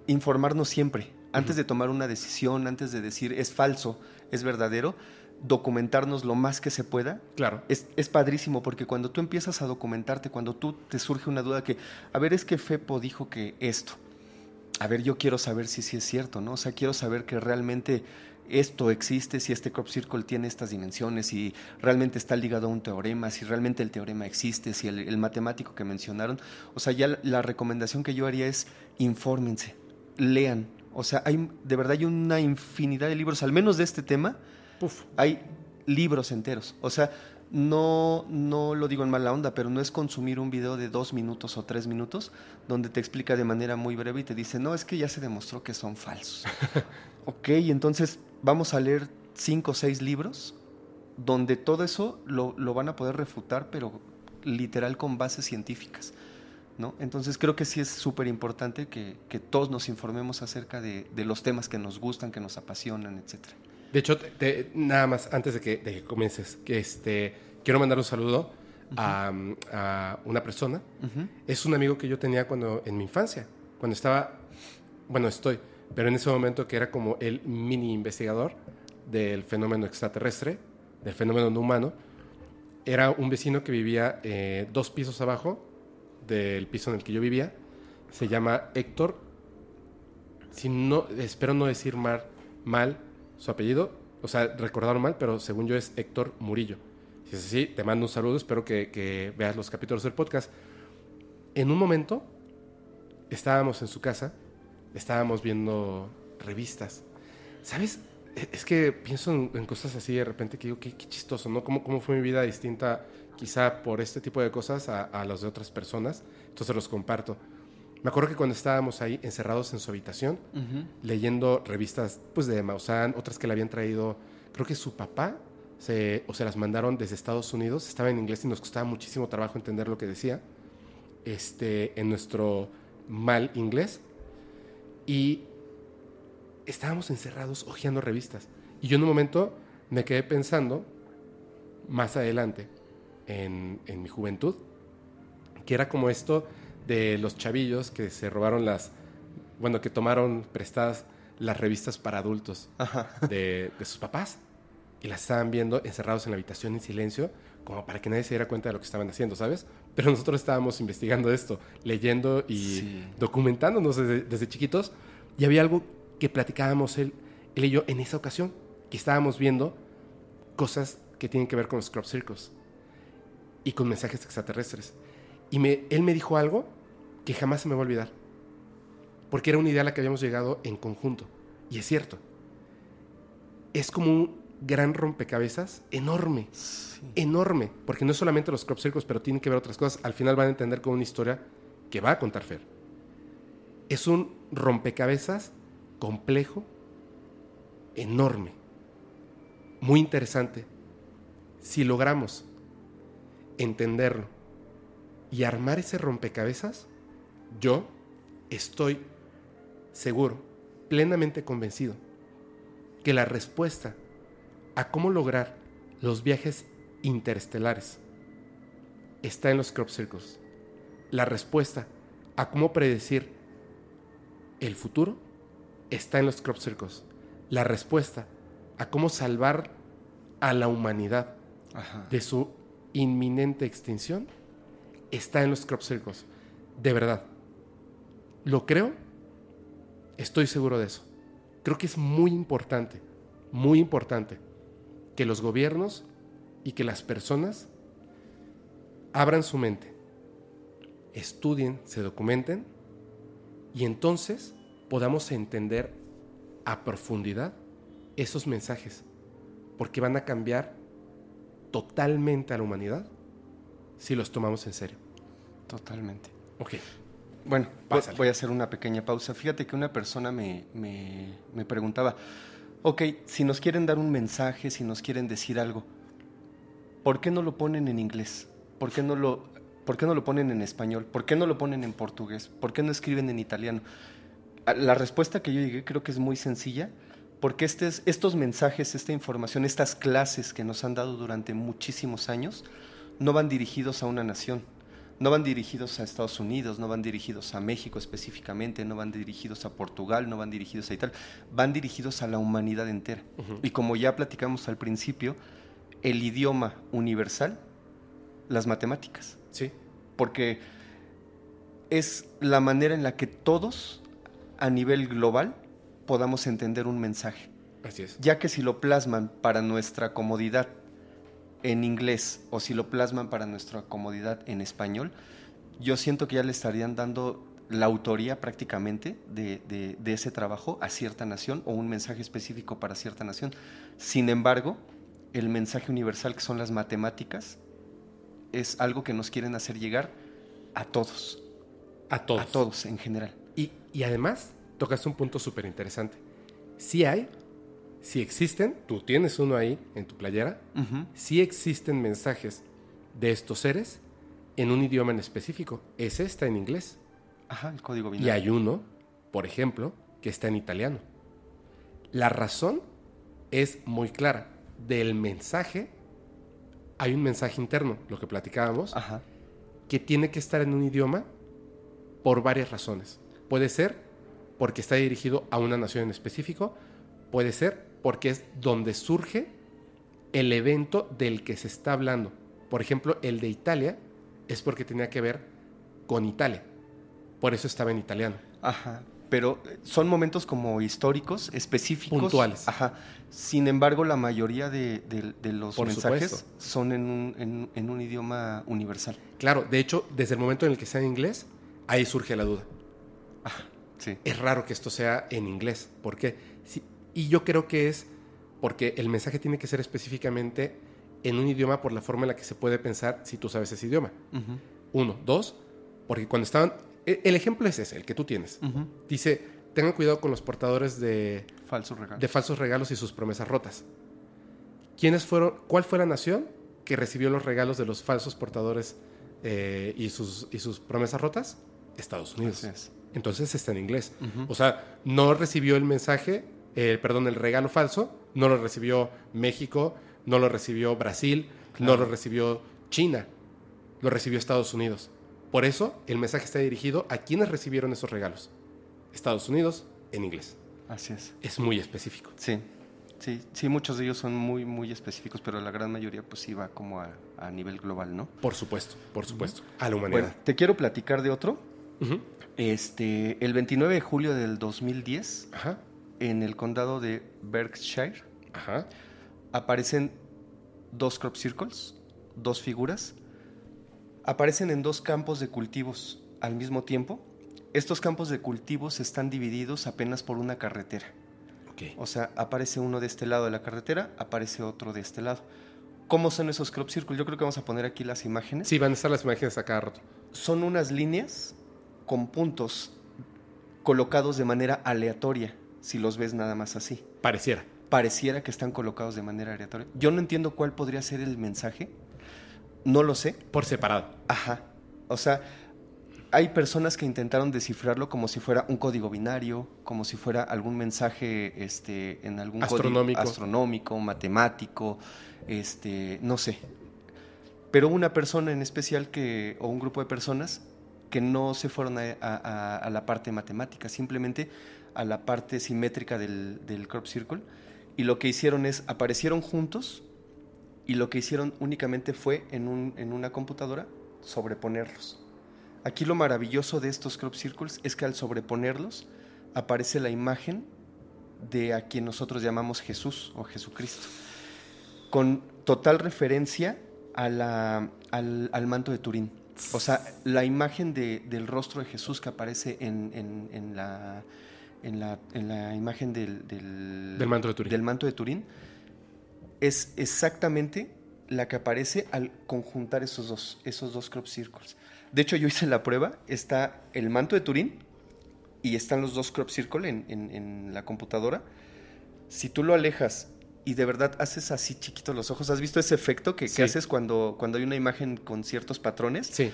informarnos siempre. Antes de tomar una decisión, antes de decir es falso, es verdadero, documentarnos lo más que se pueda. claro. Es, es padrísimo porque cuando tú empiezas a documentarte, cuando tú te surge una duda que, a ver, es que Fepo dijo que esto. A ver, yo quiero saber si sí es cierto, ¿no? O sea, quiero saber que realmente esto existe, si este crop circle tiene estas dimensiones, si realmente está ligado a un teorema, si realmente el teorema existe, si el, el matemático que mencionaron. O sea, ya la, la recomendación que yo haría es infórmense, lean. O sea, hay, de verdad hay una infinidad de libros, al menos de este tema, Puf. hay libros enteros. O sea, no, no lo digo en mala onda, pero no es consumir un video de dos minutos o tres minutos donde te explica de manera muy breve y te dice, no, es que ya se demostró que son falsos. <laughs> ok, entonces vamos a leer cinco o seis libros donde todo eso lo, lo van a poder refutar, pero literal con bases científicas. ¿no? Entonces creo que sí es súper importante que, que todos nos informemos acerca de, de los temas que nos gustan, que nos apasionan, etcétera. De hecho, te- te- nada más antes de que, de que comiences, que este, quiero mandar un saludo a, a una persona. Es un amigo que yo tenía cuando en mi infancia, cuando estaba, bueno, estoy, pero en ese momento que era como el mini investigador del fenómeno extraterrestre, del fenómeno no humano. Era un vecino que vivía eh, dos pisos abajo del piso en el que yo vivía. Se llama Héctor. Si no, espero no decir mal su apellido, o sea, recordarlo mal, pero según yo es Héctor Murillo. Si es así, te mando un saludo, espero que, veas los capítulos del podcast. En un momento estábamos en su casa, estábamos viendo revistas. ¿Sabes? E- Es que pienso en, en cosas así de repente que digo, qué, qué chistoso, ¿no? ¿Cómo, ¿Cómo fue mi vida distinta quizá por este tipo de cosas a, a las de otras personas? Entonces los comparto. Me acuerdo que cuando estábamos ahí encerrados en su habitación, leyendo revistas pues de Maussan, otras que le habían traído, creo que su papá, se, o se las mandaron desde Estados Unidos, estaba en inglés y nos costaba muchísimo trabajo entender lo que decía. Este, en nuestro mal inglés y estábamos encerrados hojeando revistas. Y yo en un momento me quedé pensando, más adelante, en, en mi juventud, que era como esto de los chavillos que se robaron las, bueno, que tomaron prestadas las revistas para adultos de, de, sus papás y las estaban viendo encerrados en la habitación en silencio, como para que nadie se diera cuenta de lo que estaban haciendo, ¿sabes? Pero nosotros estábamos investigando esto, leyendo y documentándonos desde, desde, chiquitos, y había algo que platicábamos él, él y yo en esa ocasión, que estábamos viendo cosas que tienen que ver con los crop circles y con mensajes extraterrestres. Y me, él me dijo algo que jamás se me va a olvidar, porque era una idea a la que habíamos llegado en conjunto, y es cierto. Es como un gran rompecabezas enorme, enorme, porque no es solamente los crop circles, pero tiene que ver otras cosas. Al final van a entender con una historia que va a contar Fer. Es un rompecabezas complejo, enorme, muy interesante. Si logramos entenderlo y armar ese rompecabezas, yo estoy seguro, plenamente convencido, que la respuesta a cómo lograr los viajes interestelares está en los crop circles. La respuesta a cómo predecir el futuro está en los crop circles. La respuesta a cómo salvar a la humanidad de su inminente extinción está en los crop circles. De verdad. ¿Lo creo? Estoy seguro de eso. Creo que es muy importante, muy importante que los gobiernos y que las personas abran su mente, estudien, se documenten y entonces podamos entender a profundidad esos mensajes, porque van a cambiar totalmente a la humanidad si los tomamos en serio. Totalmente. Ok. Bueno, voy a hacer una pequeña pausa. Fíjate que una persona me, me, me preguntaba, ok, si nos quieren dar un mensaje, si nos quieren decir algo, ¿por qué no lo ponen en inglés? ¿Por qué no lo, por qué no lo ponen en español? ¿Por qué no lo ponen en portugués? ¿Por qué no escriben en italiano? Ah, la respuesta que yo llegué creo que es muy sencilla, porque estos mensajes, esta información, estas clases que nos han dado durante muchísimos años, no van dirigidos a una nación, no van dirigidos a Estados Unidos, no van dirigidos a México específicamente, no van dirigidos a Portugal, no van dirigidos a Italia, van dirigidos a la humanidad entera. Y como ya platicamos al principio, el idioma universal, las matemáticas. Sí. Porque es la manera en la que todos, a nivel global, podamos entender un mensaje. Así es. Ya que si lo plasman para nuestra comodidad en inglés o si lo plasman para nuestra comodidad en español, yo siento que ya le estarían dando la autoría prácticamente de, ese trabajo a cierta nación o un mensaje específico para cierta nación. Sin embargo, el mensaje universal que son las matemáticas es algo que nos quieren hacer llegar a todos. A todos. A todos en general. Y, y además, tocas un punto súper interesante. Sí hay si existen, tú tienes uno ahí en tu playera, si existen mensajes de estos seres en un idioma en específico. Ese está en inglés. Ajá, el código binario. Y hay uno, por ejemplo, que está en italiano. La razón es muy clara. Del mensaje hay un mensaje interno, lo que platicábamos, que tiene que estar en un idioma por varias razones. Puede ser porque está dirigido a una nación en específico, puede ser porque es donde surge el evento del que se está hablando. Por ejemplo, el de Italia es porque tenía que ver con Italia. Por eso estaba en italiano. Ajá. Pero eh, son momentos como históricos, específicos. Puntuales. Ajá. Sin embargo, la mayoría de, los mensajes son en un, en un, idioma universal. Claro, de hecho, desde el momento en el que sea en inglés, ahí surge la duda. Ajá. Sí. Es raro que esto sea en inglés. ¿Por qué? Y yo creo que es porque el mensaje tiene que ser específicamente en un idioma por la forma en la que se puede pensar si tú sabes ese idioma. Uno. Dos, porque cuando estaban... E, el ejemplo es ese, el que tú tienes. Dice, tengan cuidado con los portadores de falsos regalos. de falsos regalos y sus promesas rotas. ¿Quiénes fueron, ¿Cuál fue la nación que recibió los regalos de los falsos portadores eh, y, sus, y sus promesas rotas? Estados Unidos. Entonces está en inglés. O sea, no recibió el mensaje, eh, perdón, el regalo falso, no lo recibió México, no lo recibió Brasil, no lo recibió China, lo recibió Estados Unidos. Por eso el mensaje está dirigido a quienes recibieron esos regalos. Estados Unidos en inglés. Así es. Es muy específico. Sí, sí, sí, muchos de ellos son muy, muy específicos, pero la gran mayoría pues sí va como a, a nivel global, ¿no? Por supuesto, por supuesto. A la Bueno, humanidad. te quiero platicar de otro. Este, el 29 de julio del 2010, Ajá, en el condado de Berkshire, ajá. aparecen dos crop circles, dos figuras. Aparecen en dos campos de cultivos al mismo tiempo. Estos campos de cultivos están divididos apenas por una carretera. O sea, aparece uno de este lado de la carretera, aparece otro de este lado. ¿Cómo son esos crop circles? Yo creo que vamos a poner aquí las imágenes. Sí, van a estar las imágenes a cada rato. Son unas líneas con puntos colocados de manera aleatoria, si los ves nada más así. Pareciera. Pareciera que están colocados de manera aleatoria. Yo no entiendo cuál podría ser el mensaje. No lo sé. Por separado. Ajá. O sea, hay personas que intentaron descifrarlo como si fuera un código binario, como si fuera algún mensaje este, en algún código Astronómico. astronómico, matemático, este, no sé. Pero una persona en especial que, o un grupo de personas que no se fueron a, a- a- a la parte matemática, simplemente a la parte simétrica del, del crop circle. Y lo que hicieron es, aparecieron juntos y lo que hicieron únicamente fue en, un- en una computadora sobreponerlos. Aquí lo maravilloso de estos crop circles es que al sobreponerlos aparece la imagen de a quien nosotros llamamos Jesús o Jesucristo, con total referencia a al, al manto de Turín. O sea, la imagen de- del rostro de Jesús que aparece en, en- en la, en, la, en la imagen del, del, Del manto de Turín. del manto de Turín es exactamente la que aparece al conjuntar esos dos, esos dos crop circles. De hecho, yo hice la prueba, está el manto de Turín y están los dos crop circle en, en- en la computadora. Si tú lo alejas y de verdad haces así chiquitos los ojos, ¿has visto ese efecto que, que Sí. haces cuando, cuando hay una imagen con ciertos patrones? Sí.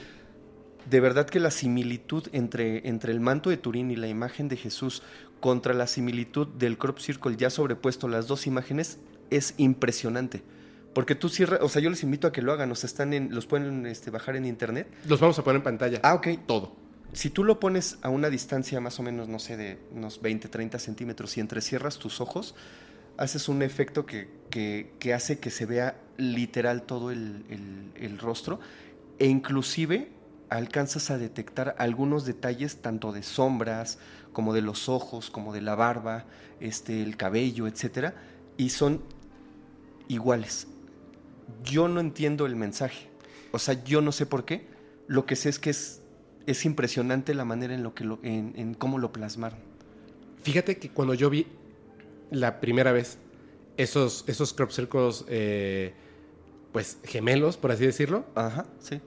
De verdad que la similitud entre, entre el manto de Turín y la imagen de Jesús contra la similitud del crop circle ya sobrepuesto las dos imágenes es impresionante. Porque tú cierras, o sea, yo les invito a que lo hagan, o sea, están en, los pueden este, bajar en internet. Los vamos a poner en pantalla. Ah, ok. Todo. Si tú lo pones a una distancia más o menos, no sé, de unos 20, 30 centímetros y entrecierras tus ojos, haces un efecto que, que- que hace que se vea literal todo el, el- el rostro e inclusive alcanzas a detectar algunos detalles tanto de sombras como de los ojos, como de la barba, este, el cabello, etcétera, y son iguales. Yo no entiendo el mensaje. O sea, yo no sé por qué. Lo que sé es que es, es impresionante la manera en, lo que lo, en, en cómo lo plasmaron. Fíjate que cuando yo vi la primera vez esos, esos crop circles, eh, pues gemelos, por así decirlo, Ajá, sí.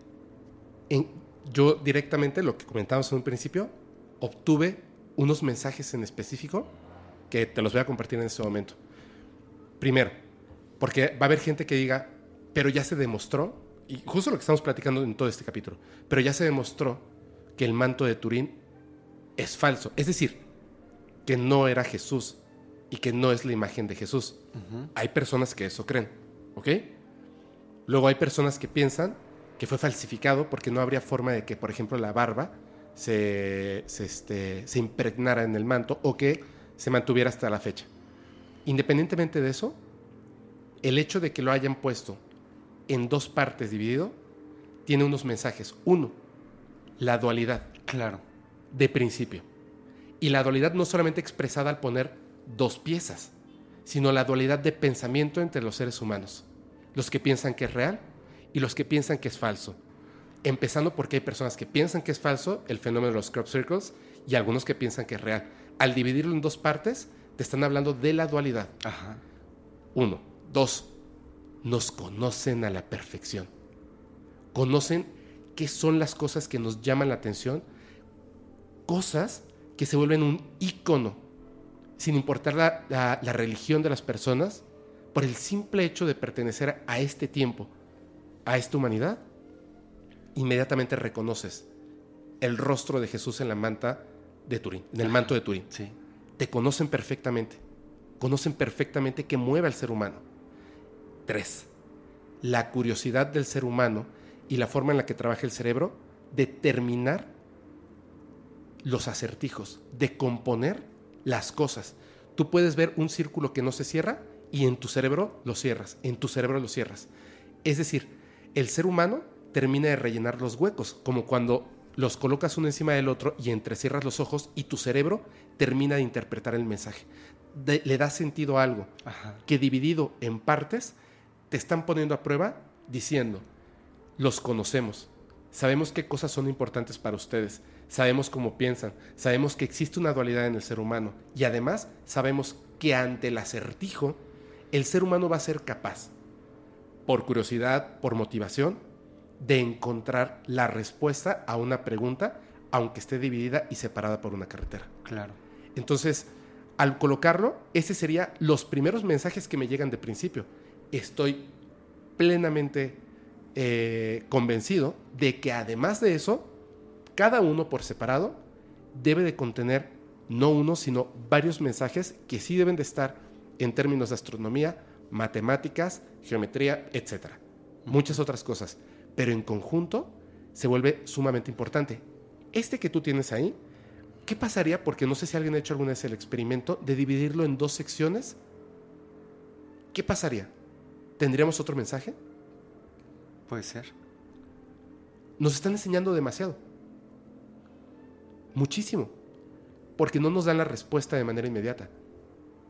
en- yo directamente, lo que comentábamos en un principio, obtuve unos mensajes en específico que te los voy a compartir en este momento. Primero, porque va a haber gente que diga, pero ya se demostró, y justo lo que estamos platicando en todo este capítulo, pero ya se demostró que el manto de Turín es falso. Es decir, que no era Jesús y que no es la imagen de Jesús. Hay personas que eso creen, ¿ok? Luego hay personas que piensan que fue falsificado porque no habría forma de que, por ejemplo, la barba se, se, este, se impregnara en el manto o que se mantuviera hasta la fecha. Independientemente de eso, el hecho de que lo hayan puesto en dos partes dividido tiene unos mensajes. Uno, la dualidad Claro. de principio. Y la dualidad no solamente expresada al poner dos piezas, sino la dualidad de pensamiento entre los seres humanos. Los que piensan que es real y los que piensan que es falso. Empezando porque hay personas que piensan que es falso, el fenómeno de los crop circles, y algunos que piensan que es real. Al dividirlo en dos partes, te están hablando de la dualidad. Ajá. Uno. Dos. Nos conocen a la perfección. Conocen qué son las cosas que nos llaman la atención. Cosas que se vuelven un ícono, sin importar la, la- la religión de las personas, por el simple hecho de pertenecer a este tiempo, a esta humanidad, inmediatamente reconoces el rostro de Jesús en la manta de Turín, en el manto de Turín. Sí. Te conocen perfectamente. Conocen perfectamente qué mueve al ser humano. Tres, la curiosidad del ser humano y la forma en la que trabaja el cerebro de terminar los acertijos, de componer las cosas. Tú puedes ver un círculo que no se cierra y en tu cerebro lo cierras, en tu cerebro lo cierras. Es decir, el ser humano termina de rellenar los huecos, como cuando los colocas uno encima del otro y entrecierras los ojos y tu cerebro termina de interpretar el mensaje. De- le da sentido a algo Ajá. que dividido en partes te están poniendo a prueba diciendo, los conocemos, sabemos qué cosas son importantes para ustedes, sabemos cómo piensan, sabemos que existe una dualidad en el ser humano y además sabemos que ante el acertijo el ser humano va a ser capaz, por curiosidad, por motivación, de encontrar la respuesta a una pregunta, aunque esté dividida y separada por una carretera. Claro. Entonces, al colocarlo, ese sería los primeros mensajes que me llegan de principio. Estoy plenamente eh, convencido de que además de eso, cada uno por separado debe de contener no uno, sino varios mensajes que sí deben de estar en términos de astronomía, matemáticas, geometría, etc. Muchas otras cosas. Pero en conjunto se vuelve sumamente importante. Este que tú tienes ahí, ¿qué pasaría? Porque no sé si alguien ha hecho alguna vez el experimento de dividirlo en dos secciones. ¿Qué pasaría? ¿Tendríamos otro mensaje? Puede ser. Nos están enseñando demasiado. Muchísimo. Porque no nos dan la respuesta de manera inmediata.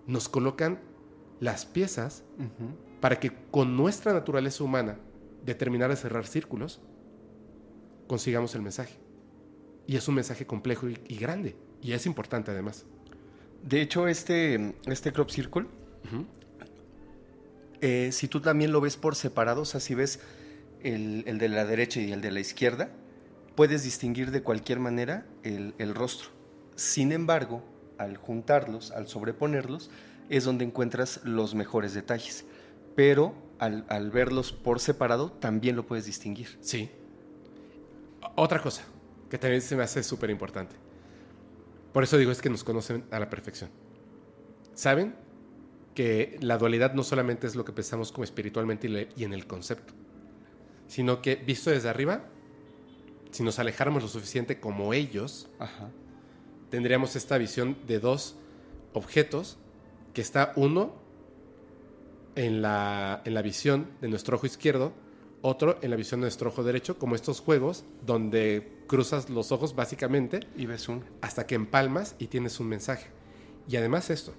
Nos colocan las piezas para que con nuestra naturaleza humana de terminar de cerrar círculos, consigamos el mensaje. Y es un mensaje complejo y, y grande. Y es importante además. De hecho, este, este crop circle, eh, si tú también lo ves por separado, o sea, si ves el, el de la derecha y el de la izquierda, puedes distinguir de cualquier manera el, el rostro. Sin embargo, al juntarlos, al sobreponerlos, es donde encuentras los mejores detalles. Pero al, al verlos por separado, también lo puedes distinguir. Sí. Otra cosa que también se me hace súper importante. Por eso digo es que nos conocen a la perfección. Saben que la dualidad no solamente es lo que pensamos como espiritualmente y, en el concepto, sino que visto desde arriba, si nos alejáramos lo suficiente como ellos, Ajá. tendríamos esta visión de dos objetos que está uno en la, en la visión de nuestro ojo izquierdo, otro en la visión de nuestro ojo derecho, como estos juegos donde cruzas los ojos básicamente Y ves un... hasta que empalmas y tienes un mensaje. Y además esto,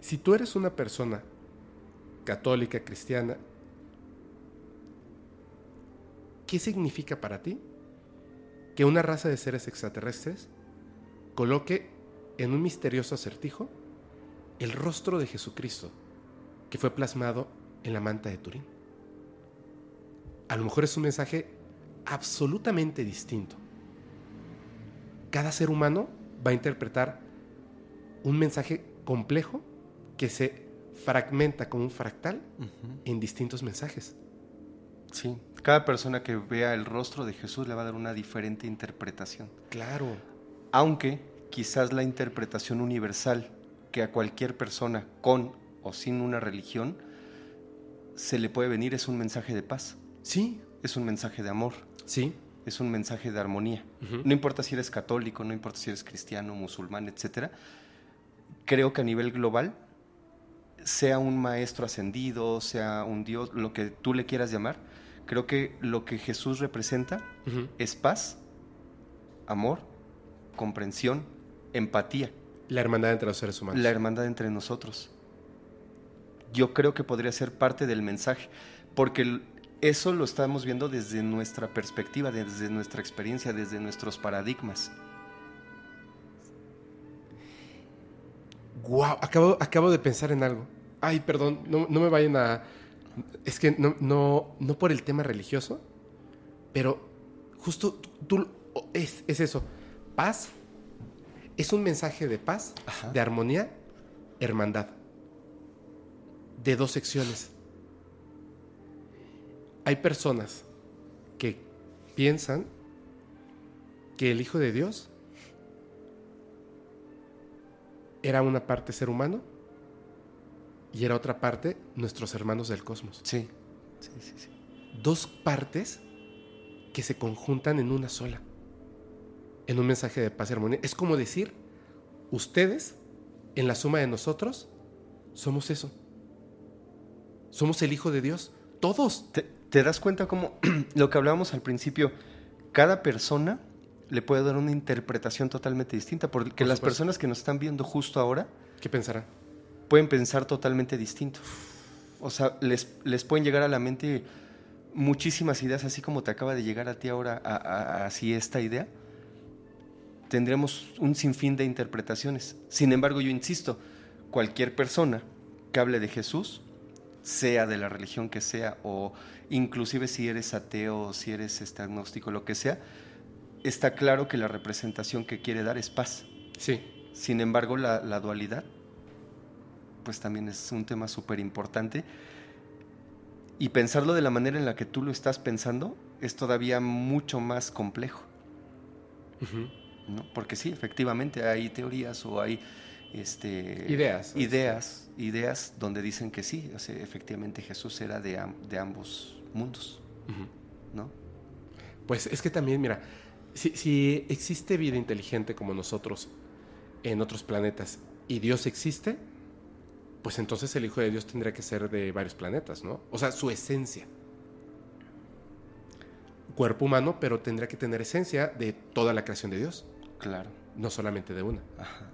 si tú eres una persona católica, cristiana, ¿qué significa para ti que una raza de seres extraterrestres coloque en un misterioso acertijo el rostro de Jesucristo que fue plasmado en la manta de Turín? A lo mejor es un mensaje absolutamente distinto. Cada ser humano va a interpretar un mensaje complejo que se fragmenta como un fractal en distintos mensajes. Sí. Cada persona que vea el rostro de Jesús le va a dar una diferente interpretación. Claro. Aunque quizás la interpretación universal que a cualquier persona con o sin una religión se le puede venir es un mensaje de paz, Sí, es un mensaje de amor, sí. es un mensaje de armonía. No importa si eres católico, no importa si eres cristiano, musulmán, etcétera. Creo que a nivel global, sea un maestro ascendido, sea un Dios, lo que tú le quieras llamar, creo que lo que Jesús representa es paz, amor, comprensión, empatía, La hermandad entre los seres humanos. la hermandad entre nosotros. Yo creo que podría ser parte del mensaje, porque eso lo estamos viendo desde nuestra perspectiva, desde nuestra experiencia, desde nuestros paradigmas. Wow, acabo, acabo de pensar en algo. Ay, perdón, no, no me vayan a. Es que no, no, no por el tema religioso, pero justo tú, tú- es, es eso. Paz es un mensaje de paz, Ajá. de armonía, hermandad. De dos secciones. Hay personas que piensan que el Hijo de Dios era una parte ser humano y era otra parte nuestros hermanos del cosmos. Sí, sí, sí, sí. Dos partes que se conjuntan en una sola, en un mensaje de paz y armonía. Es como decir, ustedes, en la suma de nosotros, somos eso. Somos el Hijo de Dios, todos. ¿Te, te das cuenta cómo <clears throat> lo que hablábamos al principio, cada persona le puede dar una interpretación totalmente distinta, porque Por las personas que nos están viendo justo ahora ¿Qué pensarán? pueden pensar totalmente distinto. O sea, les, les pueden llegar a la mente muchísimas ideas, así como te acaba de llegar a ti ahora a- a- a- así esta idea. Tendremos un sinfín de interpretaciones. Sin embargo, yo insisto, cualquier persona que hable de Jesús, sea de la religión que sea, o inclusive si eres ateo, si eres este, agnóstico, lo que sea, está claro que la representación que quiere dar es paz. Sí, Sin embargo, la, la dualidad, pues también es un tema súper importante. Y pensarlo de la manera en la que tú lo estás pensando es todavía mucho más complejo. ¿No? Porque sí, efectivamente hay teorías o hay este, Ideas. ideas, ideas donde dicen que sí, o sea, efectivamente Jesús era de, am- de ambos mundos. ¿no? Pues es que también, mira, si, si existe vida inteligente como nosotros en otros planetas y Dios existe, pues entonces el Hijo de Dios tendría que ser de varios planetas, ¿no? O sea, su esencia. Cuerpo humano, pero tendría que tener esencia de toda la creación de Dios, Claro. no solamente de una. Ajá.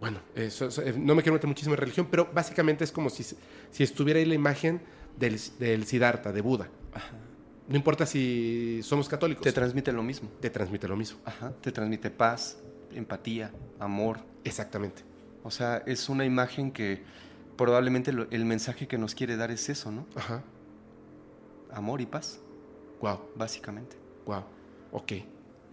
Bueno, eso- eso- eh, no me quiero meter muchísimo en religión, pero básicamente es como si, si estuviera ahí la imagen del, del Siddhartha, de Buda. Ajá. No importa si somos católicos, Te te, transmite lo mismo. transmite lo mismo. Ajá. Te transmite paz, empatía, amor, Exactamente. O sea, es una imagen que probablemente lo- el mensaje que nos quiere dar es eso, ¿no? Ajá. Amor y paz, Wow, básicamente. wow. Ok.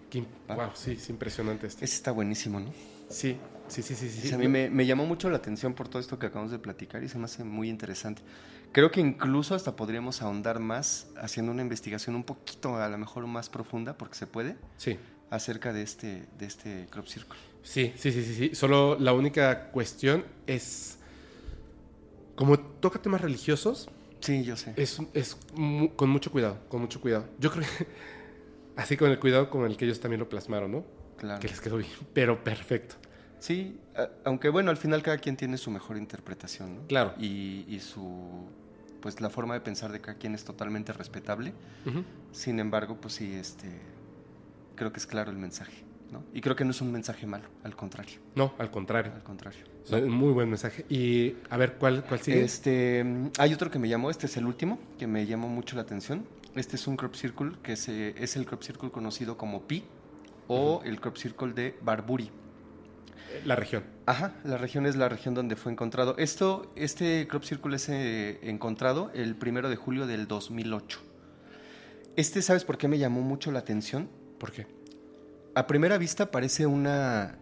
Qué wow, sí, es impresionante esto. Ese está buenísimo, ¿no? Sí, sí, sí, sí. sí. A mí me, me llamó mucho la atención por todo esto que acabamos de platicar y se me hace muy interesante. Creo que incluso hasta podríamos ahondar más haciendo una investigación un poquito, a lo mejor más profunda, porque se puede, Sí, acerca de este, de este crop circle. sí, sí, sí, sí, sí. Solo la única cuestión es, como toca temas religiosos, Sí, yo sé. es, es con mucho cuidado, con mucho cuidado. Yo creo que así con el cuidado con el que ellos también lo plasmaron, ¿no? Claro. Que les quedó bien, pero perfecto. Sí, aunque bueno, al final cada quien tiene su mejor interpretación, ¿no? Claro. Y, y su, pues la forma de pensar de cada quien es totalmente respetable. Sin embargo, pues sí, este, creo que es claro el mensaje, ¿no? Y creo que no es un mensaje malo, al contrario, No, al contrario. al contrario. Es un muy buen mensaje. Y a ver, ¿cuál, cuál sigue? Este, mm, hay otro que me llamó, este es el último, que me llamó mucho la atención. Este es un crop circle que se, es el crop circle conocido como Pi o el crop circle de Barburi. La región. Ajá, la región es la región donde fue encontrado. Esto, este crop circle es eh, encontrado el primero de julio del 2008. Este, ¿sabes por qué me llamó mucho la atención? ¿Por qué? A primera vista parece una,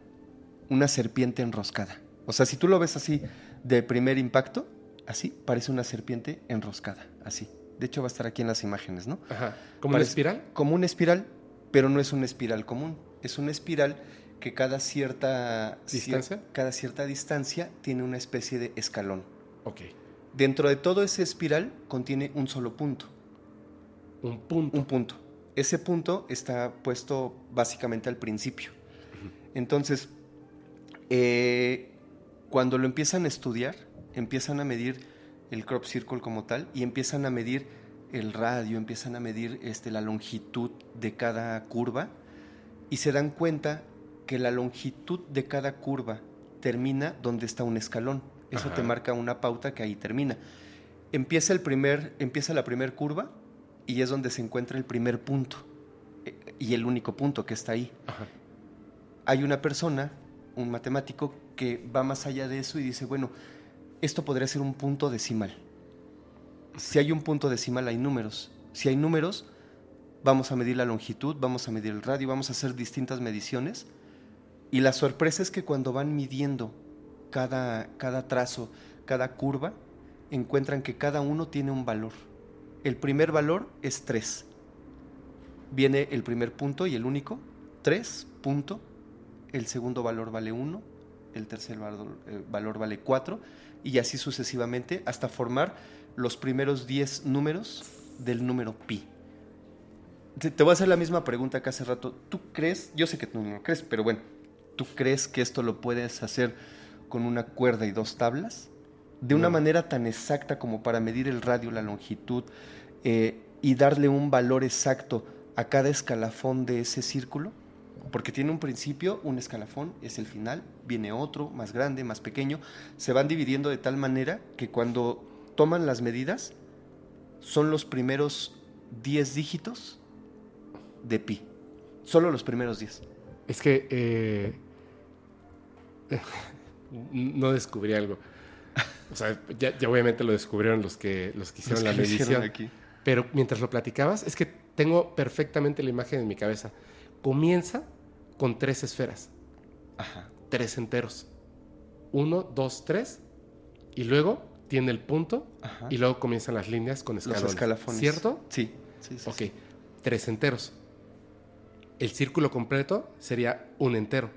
una serpiente enroscada. O sea, si tú lo ves así de primer impacto, así, parece una serpiente enroscada, así. De hecho, va a estar aquí en las imágenes, ¿no? Ajá. ¿Como una espiral? Como una espiral, pero no es una espiral común. Es una espiral que cada cierta cier- ¿Distancia? cada cierta distancia tiene una especie de escalón. Ok. Dentro de todo ese espiral contiene un solo punto, Un punto. un punto. Ese punto está puesto básicamente al principio. Entonces, eh, cuando lo empiezan a estudiar, empiezan a medir el crop circle como tal y empiezan a medir el radio, empiezan a medir este, la longitud de cada curva y se dan cuenta que la longitud de cada curva termina donde está un escalón. Eso te marca una pauta que ahí termina. Empieza, el primer, empieza la primera curva y es donde se encuentra el primer punto eh, y el único punto que está ahí Ajá. hay una persona, un matemático, que va más allá de eso y dice, bueno, esto podría ser un punto decimal. Si hay un punto decimal, hay números. Si hay números, vamos a medir la longitud, vamos a medir el radio, vamos a hacer distintas mediciones. Y la sorpresa es que cuando van midiendo cada, cada trazo, cada curva, encuentran que cada uno tiene un valor. El primer valor es 3. viene el primer punto y el único, 3 punto, el segundo valor vale 1, el tercer valor, eh, valor vale 4 y así sucesivamente hasta formar los primeros 10 números del número pi. Te, te voy a hacer la misma pregunta que hace rato. ¿Tú crees? Yo sé que tú no lo crees, pero bueno, ¿tú crees que esto lo puedes hacer con una cuerda y dos tablas? De una No. manera tan exacta como para medir el radio, la longitud eh, y darle un valor exacto a cada escalafón de ese círculo. Porque tiene un principio, un escalafón, es el final, viene otro, más grande, más pequeño. Se van dividiendo de tal manera que cuando toman las medidas son los primeros 10 dígitos de pi. Solo los primeros 10. Es que eh, <laughs> no descubrí algo. O sea, ya, ya obviamente lo descubrieron los que, los que hicieron Los la que medición. aquí. Pero mientras lo platicabas, es que tengo perfectamente la imagen en mi cabeza. Comienza con tres esferas, Ajá. tres enteros. Uno, dos, tres. Y luego tiene el punto. Ajá. Y luego comienzan las líneas con Los escalones. escalafones. ¿Cierto? Sí. sí, sí, Ok, sí. tres enteros. El círculo completo sería un entero.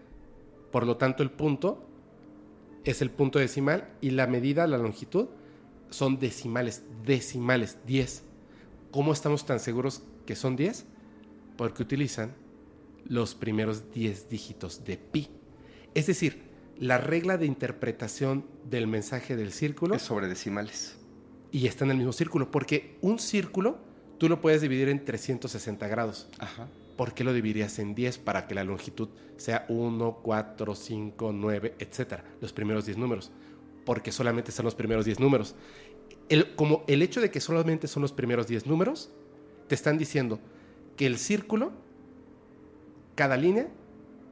Por lo tanto, el punto es el punto decimal y la medida, la longitud, son decimales, decimales, 10. ¿Cómo estamos tan seguros que son 10? Porque utilizan los primeros 10 dígitos de pi. Es decir, la regla de interpretación del mensaje del círculo Es sobre decimales. y está en el mismo círculo, porque un círculo tú lo puedes dividir en 360 grados. Ajá. ¿Por qué lo dividirías en 10 para que la longitud sea 1, 4, 5, 9, etcétera? Los primeros 10 números. Porque solamente son los primeros 10 números. El, como el hecho de que solamente son los primeros 10 números, te están diciendo que el círculo, cada línea,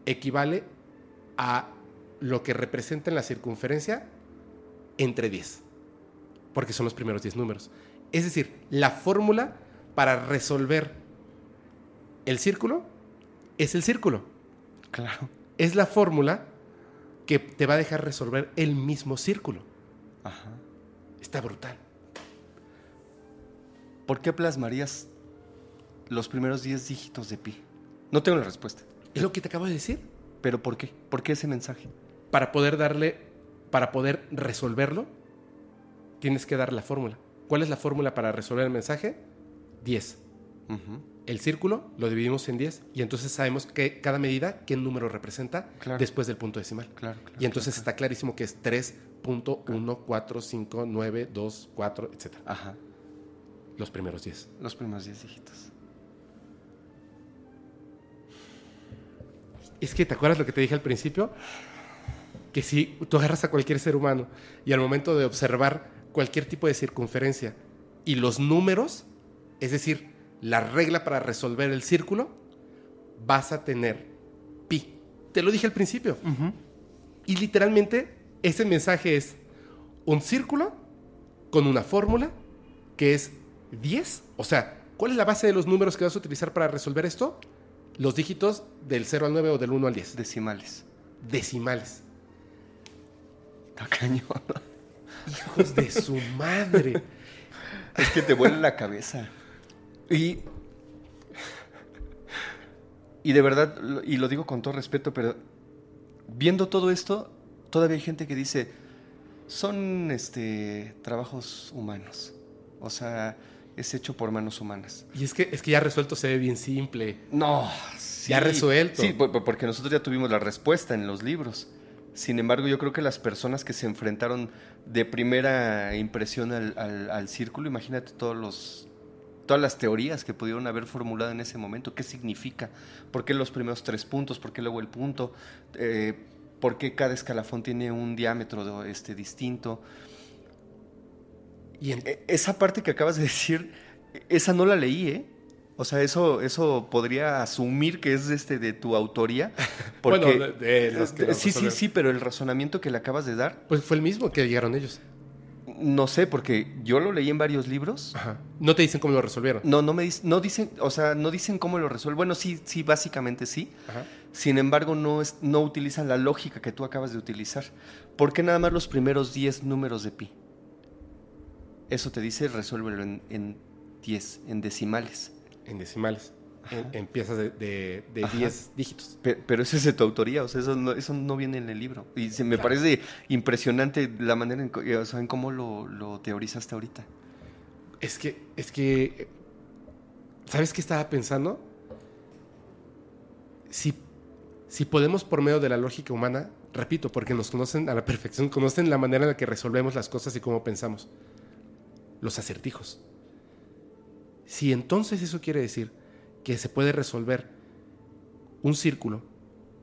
equivale a lo que representa en la circunferencia entre 10. Porque son los primeros 10 números. Es decir, la fórmula para resolver el círculo es el círculo. Claro. Es la fórmula que te va a dejar resolver el mismo círculo. Ajá. Está brutal. ¿Por qué plasmarías los primeros 10 dígitos de pi? No tengo la respuesta. Es lo que te acabo de decir. ¿Pero por qué? ¿Por qué ese mensaje? Para poder darle, para poder resolverlo, tienes que dar la fórmula. ¿Cuál es la fórmula para resolver el mensaje? 10. Ujú. El círculo lo dividimos en 10 y entonces sabemos que cada medida, qué número representa Claro. después del punto decimal. Claro, claro, y entonces está clarísimo que es 3.14592, etc. Ajá. Los primeros 10. Los primeros 10 dígitos. Es que, ¿te acuerdas lo que te dije al principio? Que si tú agarras a cualquier ser humano y al momento de observar cualquier tipo de circunferencia y los números, es decir, la regla para resolver el círculo, vas a tener pi. Te lo dije al principio. Y literalmente ese mensaje es un círculo con una fórmula que es 10. O sea, ¿cuál es la base de los números que vas a utilizar para resolver esto? Los dígitos del 0 al 9 o del 1 al 10. Decimales. Decimales. Cañón. Hijos de su madre. Es que te vuela la cabeza. Y. Y de verdad, y lo digo con todo respeto, pero viendo todo esto, todavía hay gente que dice, son este trabajos humanos. O sea, es hecho por manos humanas. Y es que, es que ya resuelto se ve bien simple. No, sí. Ya resuelto. Sí, po- po- porque nosotros ya tuvimos la respuesta en los libros. Sin embargo, yo creo que las personas que se enfrentaron de primera impresión al, al- al círculo, imagínate todos los, todas las teorías que pudieron haber formulado en ese momento. ¿Qué significa? ¿Por qué los primeros tres puntos? ¿Por qué luego el punto? Eh, ¿Por qué cada escalafón tiene un diámetro este, distinto? Y en- E- Esa parte que acabas de decir, esa no la leí, ¿eh? O sea, eso, eso podría asumir que es este de tu autoría. <laughs> Porque, Bueno, de- de los que sí, sí, sí, pero el razonamiento que le acabas de dar, pues fue el mismo que llegaron ellos. no sé, porque yo lo leí en varios libros. Ajá. No te dicen cómo lo resolvieron. No, no me dic- no dicen, o sea, no dicen cómo lo resuelven. Bueno, sí, sí, básicamente sí. Ajá. Sin embargo, no, es, no utilizan la lógica que tú acabas de utilizar. ¿Por qué nada más los primeros 10 números de pi? Eso te dice, resuélvelo en, en 10, en decimales. En decimales. en, en piezas de, de, de Ajá. 10 dígitos. Pe- Pero eso es de tu autoría, o sea, eso no, eso no viene en el libro. Y se me parece impresionante la manera en, o sea, en cómo lo, lo teorizaste ahorita. Es que, es que, ¿sabes qué estaba pensando? Si, si podemos por medio de la lógica humana, repito, porque nos conocen a la <laughs> perfección, conocen la manera en la que resolvemos las cosas y cómo pensamos, los acertijos. Si entonces eso quiere decir que se puede resolver un círculo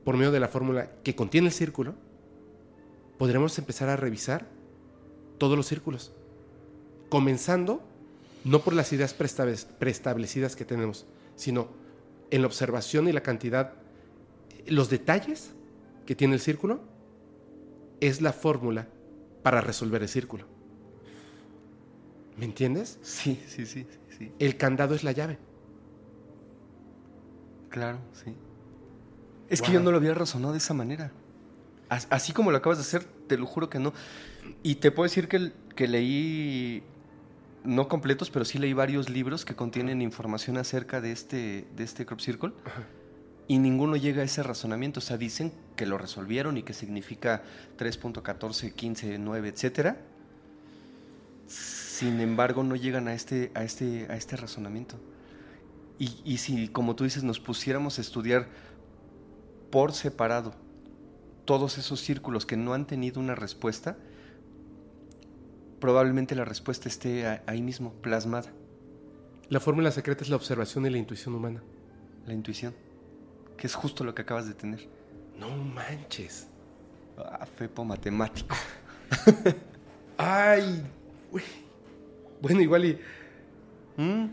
por medio de la fórmula que contiene el círculo, podremos empezar a revisar todos los círculos comenzando no por las ideas preestablecidas que tenemos, sino en la observación y la cantidad, los detalles que tiene el círculo es la fórmula para resolver el círculo. ¿Me entiendes? Sí, sí, sí, sí. El candado es la llave. Claro, sí. Es que yo no lo había razonado de esa manera. As- Así como lo acabas de hacer, te lo juro que no. Y te puedo decir que, que leí, no completos, pero sí leí varios libros que contienen información acerca de este, de este crop circle. Y ninguno llega a ese razonamiento. O sea, dicen que lo resolvieron y que significa 3.14, 15, 9, etcétera. Sin embargo, no llegan a este, a este, a este razonamiento. Y, y si, como tú dices, nos pusiéramos a estudiar por separado todos esos círculos que no han tenido una respuesta, probablemente la respuesta esté ahí mismo, plasmada, La fórmula secreta es la observación y la intuición humana. la intuición, que es justo lo que acabas de tener. No manches. Ah, Fepo matemático. <laughs> Ay, güey. <laughs> Bueno, igual y Mm,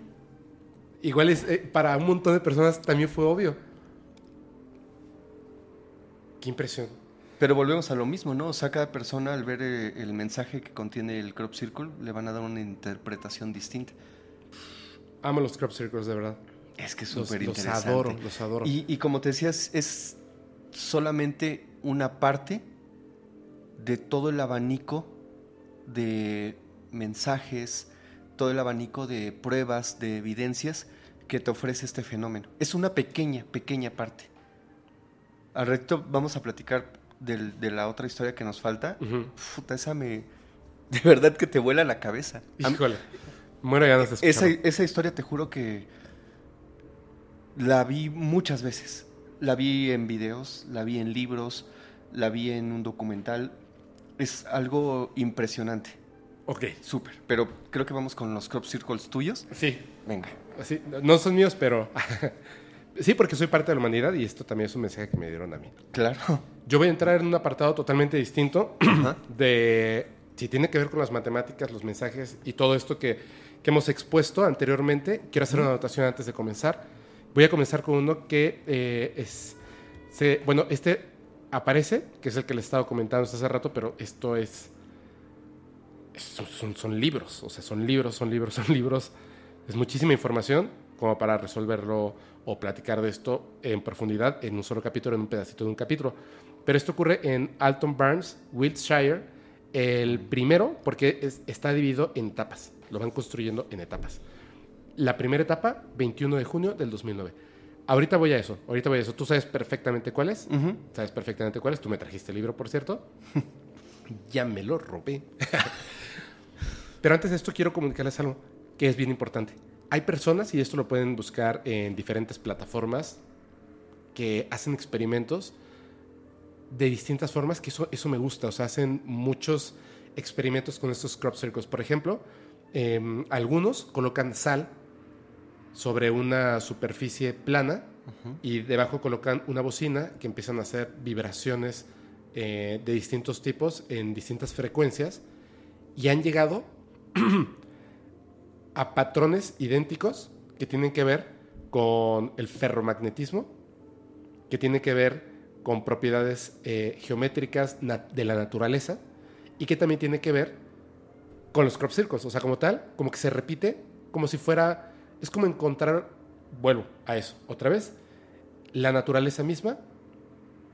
igual es eh, para un montón de personas también fue obvio. Qué impresión. Pero volvemos a lo mismo, ¿no? O sea, cada persona al ver eh, el mensaje que contiene el crop circle le van a dar una interpretación distinta. Amo los crop circles, de verdad. Es que es Los, súper los interesante. adoro, los adoro. Y, y como te decías, es solamente una parte de todo el abanico de mensajes, todo el abanico de pruebas, de evidencias que te ofrece este fenómeno. Es una pequeña, pequeña parte. Al resto vamos a platicar del- de la otra historia que nos falta. Puta, esa me... De verdad que te vuela la cabeza. Híjole. Muero ganas de esa, esa historia te juro que la vi muchas veces. La vi en videos, la vi en libros, la vi en un documental. Es algo impresionante, Ok. súper. Pero creo que vamos con los crop circles tuyos. Sí. Venga. Sí, no son míos, pero... <laughs> sí, porque soy parte de la humanidad y esto también es un mensaje que me dieron a mí. Claro. Yo voy a entrar en un apartado totalmente distinto Ajá. <clears throat> de si tiene que ver con las matemáticas, los mensajes y todo esto que, que hemos expuesto anteriormente. Quiero hacer una anotación antes de comenzar. Voy a comenzar con uno que eh, es... se- bueno, este aparece, que es el que les estaba comentando hace rato, pero esto es... son, son- son libros, o sea, son libros, son libros, <laughs> son libros. Es muchísima información como para resolverlo o platicar de esto en profundidad en un solo capítulo, en un pedacito de un capítulo. Pero esto ocurre en Alton Barnes, Wiltshire, el primero, porque es- está dividido en etapas, lo van construyendo en etapas. La primera etapa, 21 de junio del 2009. Ahorita voy a eso, ahorita voy a eso. Tú sabes perfectamente cuál es, Ujú. sabes perfectamente cuál es. Tú me trajiste el libro, por cierto. <laughs> ya me lo robé. <laughs> Pero antes de esto quiero comunicarles algo que es bien importante. Hay personas, y esto lo pueden buscar en diferentes plataformas, que hacen experimentos de distintas formas, que eso, eso me gusta. O sea, hacen muchos experimentos con estos crop circles. Por ejemplo, em, algunos colocan sal sobre una superficie plana y debajo colocan una bocina que empiezan a hacer vibraciones eh, de distintos tipos en distintas frecuencias y han llegado <clears throat> a patrones idénticos que tienen que ver con el ferromagnetismo, que tiene que ver con propiedades eh, geométricas de la naturaleza y que también tiene que ver con los crop circles, o sea, como tal, como que se repite, como si fuera, es como encontrar, vuelvo a eso, otra vez, la naturaleza misma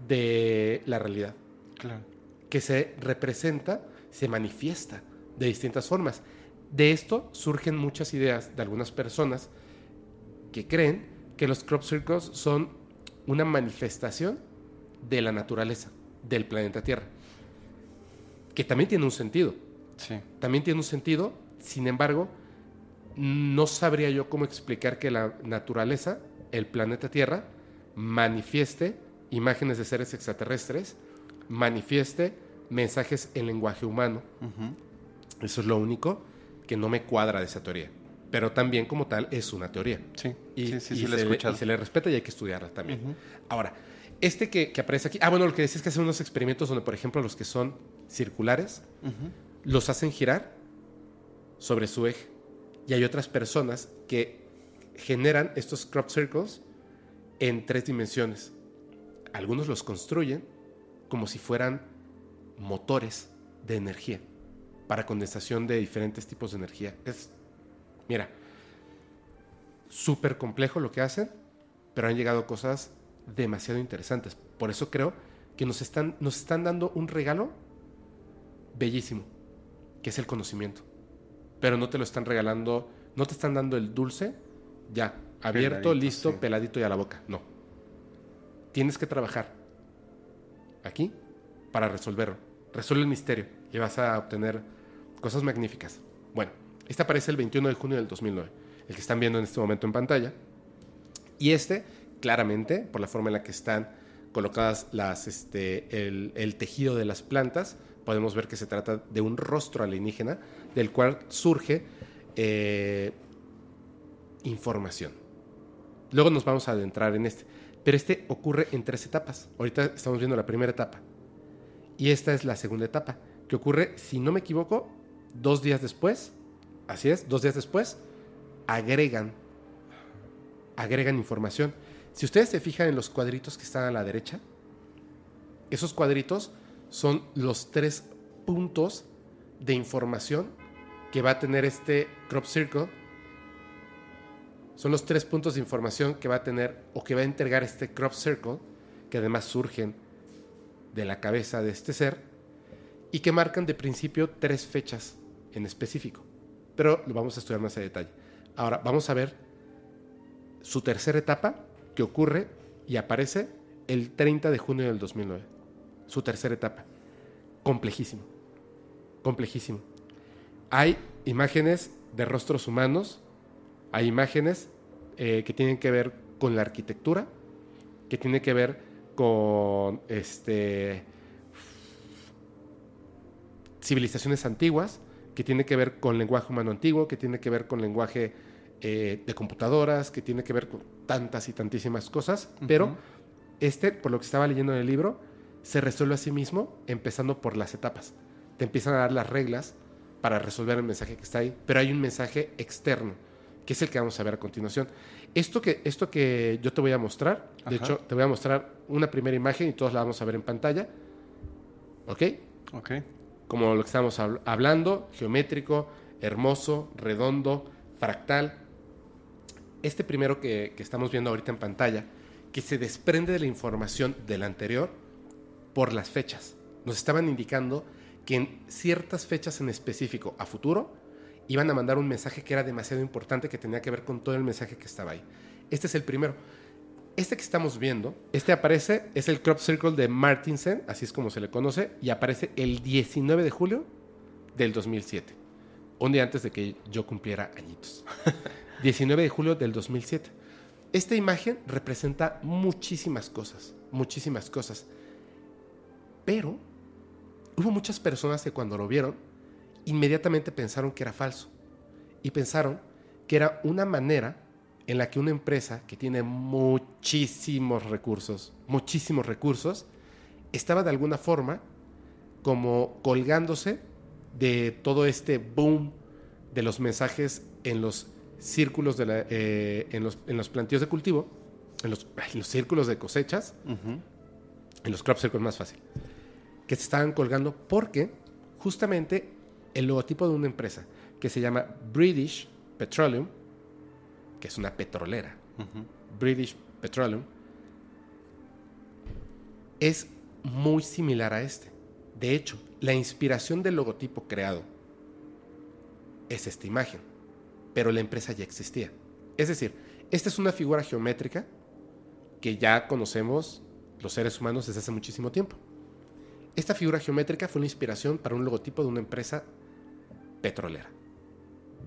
de la realidad, Claro. que se representa, se manifiesta de distintas formas. De esto surgen muchas ideas de algunas personas que creen que los crop circles son una manifestación de la naturaleza, del planeta Tierra. Que también tiene un sentido. Sí. También tiene un sentido, sin embargo, no sabría yo cómo explicar que la naturaleza, el planeta Tierra, manifieste imágenes de seres extraterrestres, manifieste mensajes en lenguaje humano. Eso es lo único que no me cuadra de esa teoría. Pero también como tal es una teoría. Sí, Y, sí, sí, y sí, se, le, y se le respeta y hay que estudiarla también. Ahora, este que, que aparece aquí, ah, bueno, lo que decía es que hacen unos experimentos donde, por ejemplo, los que son circulares, los hacen girar sobre su eje. Y hay otras personas que generan estos crop circles en tres dimensiones. Algunos los construyen como si fueran motores de energía para condensación de diferentes tipos de energía. Es, mira, súper complejo lo que hacen, pero han llegado cosas demasiado interesantes. Por eso creo que nos están, nos están dando un regalo bellísimo, que es el conocimiento. Pero no te lo están regalando, no te están dando el dulce, ya, abierto, Peladito, listo, sí. peladito y a la boca. No. Tienes que trabajar aquí para resolverlo. Resuelve el misterio y vas a obtener cosas magníficas. Bueno, este aparece el 21 de junio del 2009, el que están viendo en este momento en pantalla. Y este, claramente, por la forma en la que están colocadas las, este, el, tejido de las plantas, podemos ver que se trata de un rostro alienígena del cual surge eh, información. Luego nos vamos a adentrar en este. Pero este ocurre en tres etapas. Ahorita estamos viendo la primera etapa. Y esta es la segunda etapa, que ocurre, si no me equivoco, dos días después. Así es, dos días después, agregan, agregan información. Si ustedes se fijan en los cuadritos que están a la derecha, esos cuadritos son los tres puntos de información que va a tener este crop circle. Son los tres puntos de información que va a tener o que va a entregar este crop circle, que además surgen de la cabeza de este ser y que marcan de principio tres fechas en específico. Pero lo vamos a estudiar más a detalle. Ahora vamos a ver su tercera etapa que ocurre y aparece el 30 de junio del 2009. Su tercera etapa. Complejísimo. Complejísimo. Hay imágenes de rostros humanos, hay imágenes eh, que tienen que ver con la arquitectura, que tienen que ver con este, civilizaciones antiguas, que tiene que ver con lenguaje humano antiguo, que tiene que ver con lenguaje eh, de computadoras, que tiene que ver con tantas y tantísimas cosas, pero este, por lo que estaba leyendo en el libro, se resuelve a sí mismo empezando por las etapas. Te empiezan a dar las reglas para resolver el mensaje que está ahí, pero hay un mensaje externo, que es el que vamos a ver a continuación. Esto que, esto que yo te voy a mostrar, de Ajá. hecho, te voy a mostrar una primera imagen y todos la vamos a ver en pantalla. ¿Ok? Ok. Como lo que estamos habl- hablando, geométrico, hermoso, redondo, fractal. Este primero que, que estamos viendo ahorita en pantalla, que se desprende de la información del anterior por las fechas. Nos estaban indicando que en ciertas fechas en específico a futuro iban a mandar un mensaje que era demasiado importante, que tenía que ver con todo el mensaje que estaba ahí. Este es el primero. Este que estamos viendo, este aparece, es el crop circle de Martinsen, así es como se le conoce, y aparece el 19 de julio del 2007, un día antes de que yo cumpliera añitos. <laughs> 19 de julio del 2007. Esta imagen representa muchísimas cosas, muchísimas cosas. Pero hubo muchas personas que cuando lo vieron, inmediatamente pensaron que era falso. Y pensaron que era una manera en la que una empresa que tiene muchísimos recursos, muchísimos recursos, estaba de alguna forma como colgándose de todo este boom de los mensajes en los círculos de la- eh, en, los, en los plantíos de cultivo, en los, ay, en los círculos de cosechas, en los crop circles más fácil, que se estaban colgando porque justamente el logotipo de una empresa que se llama British Petroleum, que es una petrolera. British Petroleum, es muy similar a este. De hecho, la inspiración del logotipo creado es esta imagen, pero la empresa ya existía. Es decir, Esta es una figura geométrica que ya conocemos los seres humanos desde hace muchísimo tiempo. Esta figura geométrica fue una inspiración para un logotipo de una empresa petrolera.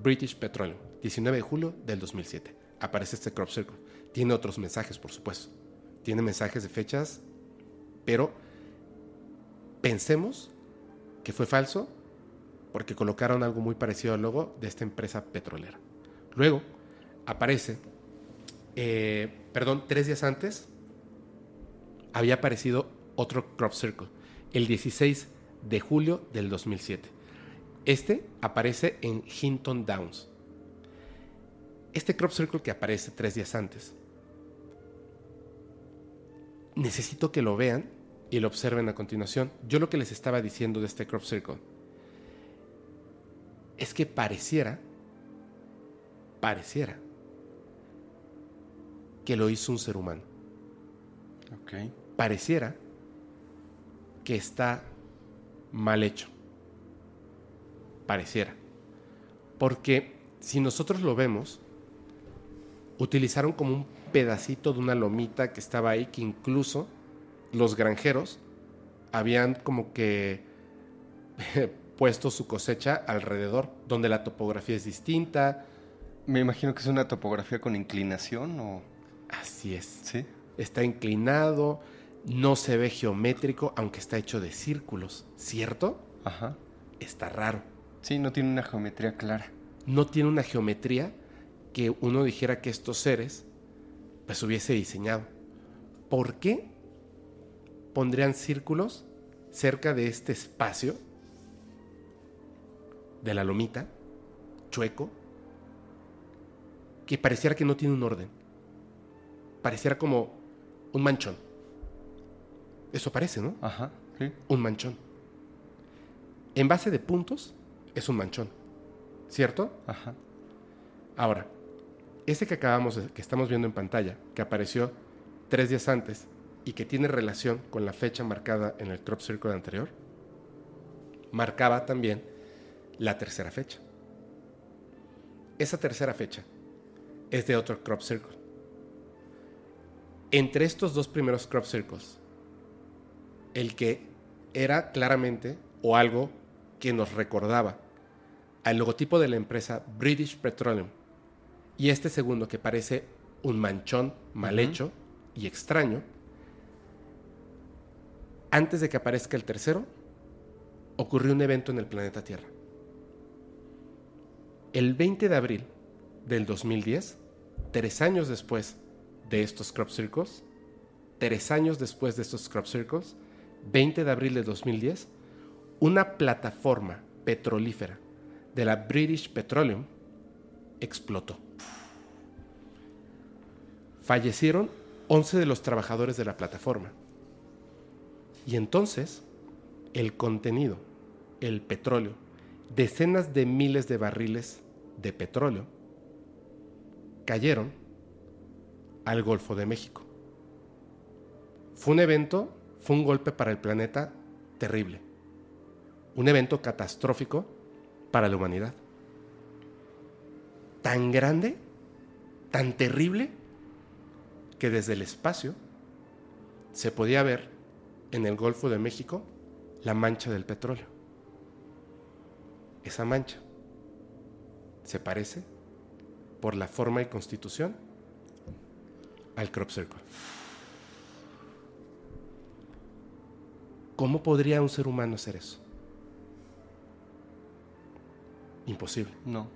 British Petroleum, 19 de julio del 2007. Aparece este crop circle. Tiene otros mensajes, por supuesto. Tiene mensajes de fechas, pero pensemos que fue falso porque colocaron algo muy parecido al logo de esta empresa petrolera. Luego aparece, eh, perdón, tres días antes había aparecido otro crop circle, el 16 de julio del 2007. Este aparece en Hinton Downs. Este crop circle que aparece tres días antes, necesito que lo vean y lo observen a continuación. Yo lo que les estaba diciendo de este crop circle es que pareciera, pareciera que lo hizo un ser humano. Pareciera que está mal hecho. Pareciera. Porque si nosotros lo vemos, utilizaron como un pedacito de una lomita que estaba ahí, que incluso los granjeros habían como que <laughs> puesto su cosecha alrededor, donde la topografía es distinta. Me imagino que es una topografía con inclinación o... Así es. Sí. Está inclinado, no se ve geométrico, aunque está hecho de círculos, ¿cierto? Ajá. Está raro. Sí, no tiene una geometría clara. No tiene una geometría que uno dijera que estos seres pues hubiese diseñado. ¿Por qué pondrían círculos cerca de este espacio de la lomita, chueco, que pareciera que no tiene un orden? Pareciera como un manchón. Eso parece, ¿no? Ajá, sí. Un manchón. En base de puntos es un manchón, ¿cierto? Ajá. Ahora, ese que acabamos, que estamos viendo en pantalla, que apareció tres días antes y que tiene relación con la fecha marcada en el crop circle anterior, marcaba también la tercera fecha. Esa tercera fecha es de otro crop circle. Entre estos dos primeros crop circles, el que era claramente o algo que nos recordaba al logotipo de la empresa British Petroleum y este segundo que parece un manchón mal hecho y extraño, antes de que aparezca el tercero, ocurrió un evento en el planeta Tierra. El 20 de abril del 2010, tres años después de estos crop circles, tres años después de estos crop circles, 20 de abril de 2010, una plataforma petrolífera de la British Petroleum explotó. Fallecieron 11 de los trabajadores de la plataforma. Y entonces, el contenido, el petróleo, decenas de miles de barriles de petróleo, cayeron al Golfo de México. Fue un evento, fue un golpe para el planeta terrible. Un evento catastrófico para la humanidad. Tan grande, tan terrible, que desde el espacio se podía ver en el Golfo de México la mancha del petróleo. Esa mancha se parece por la forma y constitución al crop circle. ¿Cómo podría un ser humano hacer eso? Imposible. No.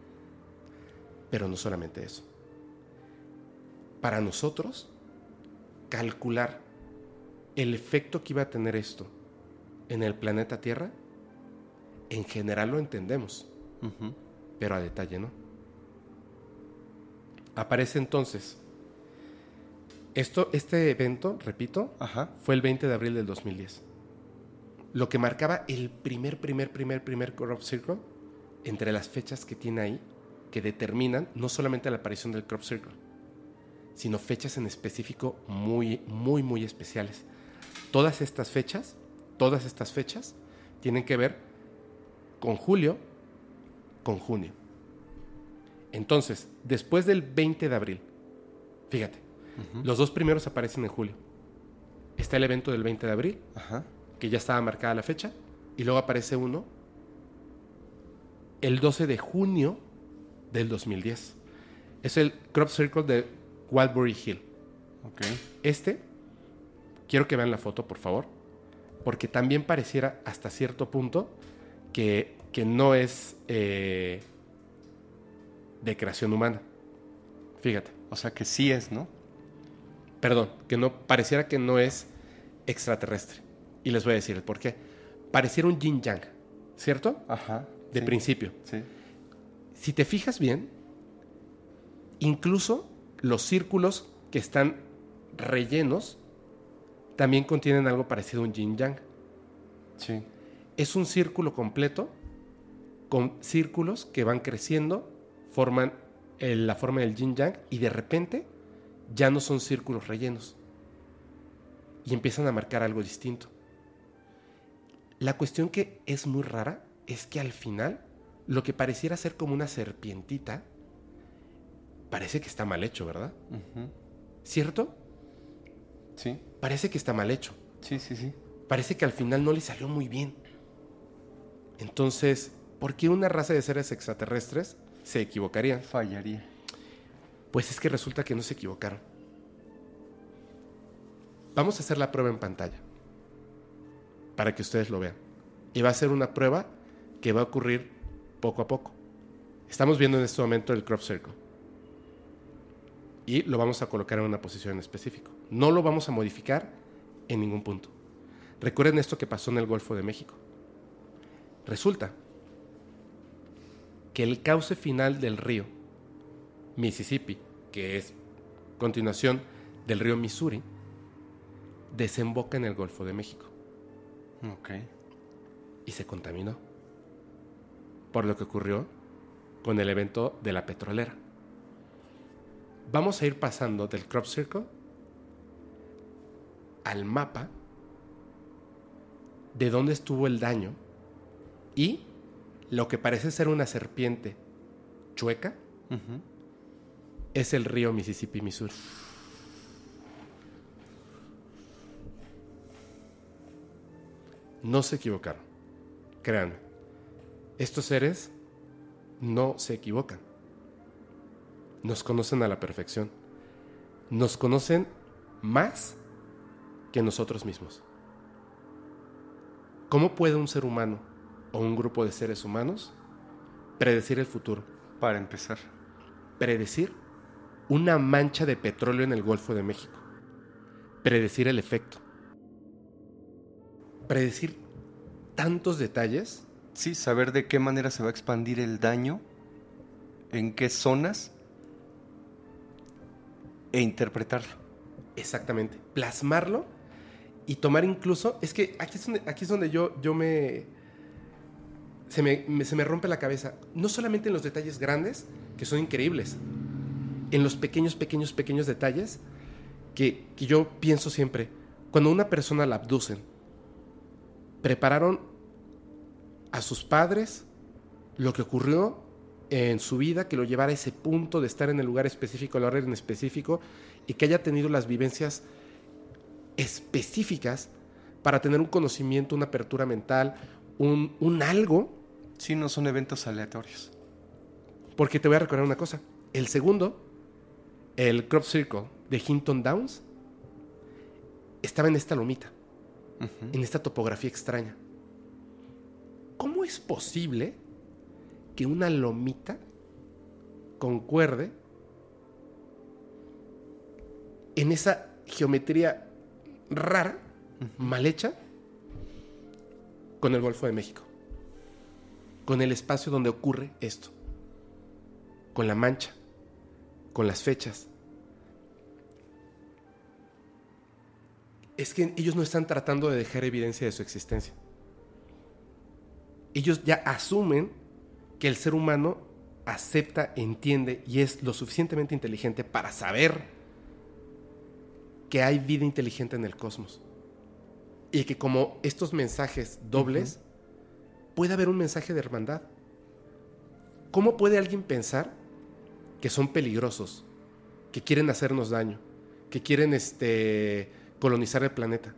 Pero no solamente eso. Para nosotros, calcular el efecto que iba a tener esto en el planeta Tierra, en general lo entendemos, pero a detalle no. Aparece entonces, esto, este evento, repito, fue el 20 de abril del 2010. Lo que marcaba el primer, primer, primer, primer crop circle entre las fechas que tiene ahí, que determinan no solamente la aparición del crop circle, sino fechas en específico muy, muy, muy especiales. Todas estas fechas, todas estas fechas tienen que ver con julio, con junio. Entonces, después del 20 de abril Fíjate, los dos primeros aparecen en julio. Está el evento del 20 de abril, Ajá. que ya estaba marcada la fecha, y luego aparece uno el 12 de junio del 2010. Es el Crop Circle de Wildbury Hill. Ok. Este, quiero que vean la foto, por favor, porque también pareciera hasta cierto punto que, que no es eh, de creación humana. Fíjate, O sea que sí es, ¿no? perdón, que no pareciera que no es extraterrestre. Y les voy a decir el por qué. Pareciera un yin yang, ¿cierto? Ajá. De sí, principio. Sí. Si te fijas bien, incluso los círculos que están rellenos también contienen algo parecido a un yin yang. Sí. Es un círculo completo con círculos que van creciendo, forman la forma del yin yang y de repente ya no son círculos rellenos y empiezan a marcar algo distinto. La cuestión que es muy rara es que al final lo que pareciera ser como una serpientita parece que está mal hecho, ¿verdad? ¿Cierto? Sí. Parece que está mal hecho. Sí, sí, sí. Parece que al final no le salió muy bien. Entonces, ¿por qué una raza de seres extraterrestres se equivocarían? Fallaría. Pues es que resulta que no se equivocaron. Vamos a hacer la prueba en pantalla para que ustedes lo vean. Y va a ser una prueba que va a ocurrir poco a poco. Estamos viendo en este momento el crop circle. Y lo vamos a colocar en una posición en específico. No lo vamos a modificar en ningún punto. Recuerden esto que pasó en el Golfo de México. Resulta que el cauce final del río Mississippi, que es continuación del río Missouri, desemboca en el Golfo de México Ok. y se contaminó. Por lo que ocurrió con el evento de la petrolera. Vamos a ir pasando del crop circle al mapa de dónde estuvo el daño y lo que parece ser una serpiente chueca es el río Mississippi, Missouri. No se equivocaron. Créanme. Estos seres no se equivocan. Nos conocen a la perfección. Nos conocen más que nosotros mismos. ¿Cómo puede un ser humano o un grupo de seres humanos predecir el futuro? Para empezar. predecir una mancha de petróleo en el Golfo de México, predecir el efecto, predecir tantos detalles, Sí, saber de qué manera se va a expandir el daño, en qué zonas e interpretarlo. exactamente, plasmarlo y tomar incluso, es que aquí es donde, aquí es donde yo, yo me, se me, me- se me rompe la cabeza, no solamente en los detalles grandes, que son increíbles, en los pequeños, pequeños, pequeños detalles que, que yo pienso siempre, cuando una persona la abducen, prepararon a sus padres lo que ocurrió en su vida, que lo llevara a ese punto de estar en el lugar específico, la hora en específico, y que haya tenido las vivencias específicas para tener un conocimiento, una apertura mental, un, un algo Sí, no son eventos aleatorios. porque te voy a recordar una cosa. El segundo, el Crop Circle de Hinton Downs, estaba en esta lomita, en esta topografía extraña. ¿Cómo es posible que una lomita concuerde en esa geometría rara, mal hecha, con el Golfo de México? Con el espacio donde ocurre esto con la mancha, con las fechas. Es que ellos no están tratando de dejar evidencia de su existencia. Ellos ya asumen que el ser humano acepta, entiende y es lo suficientemente inteligente para saber que hay vida inteligente en el cosmos. Y que como estos mensajes dobles, puede haber un mensaje de hermandad. ¿Cómo puede alguien pensar que son peligrosos, que quieren hacernos daño, que quieren este, colonizar el planeta.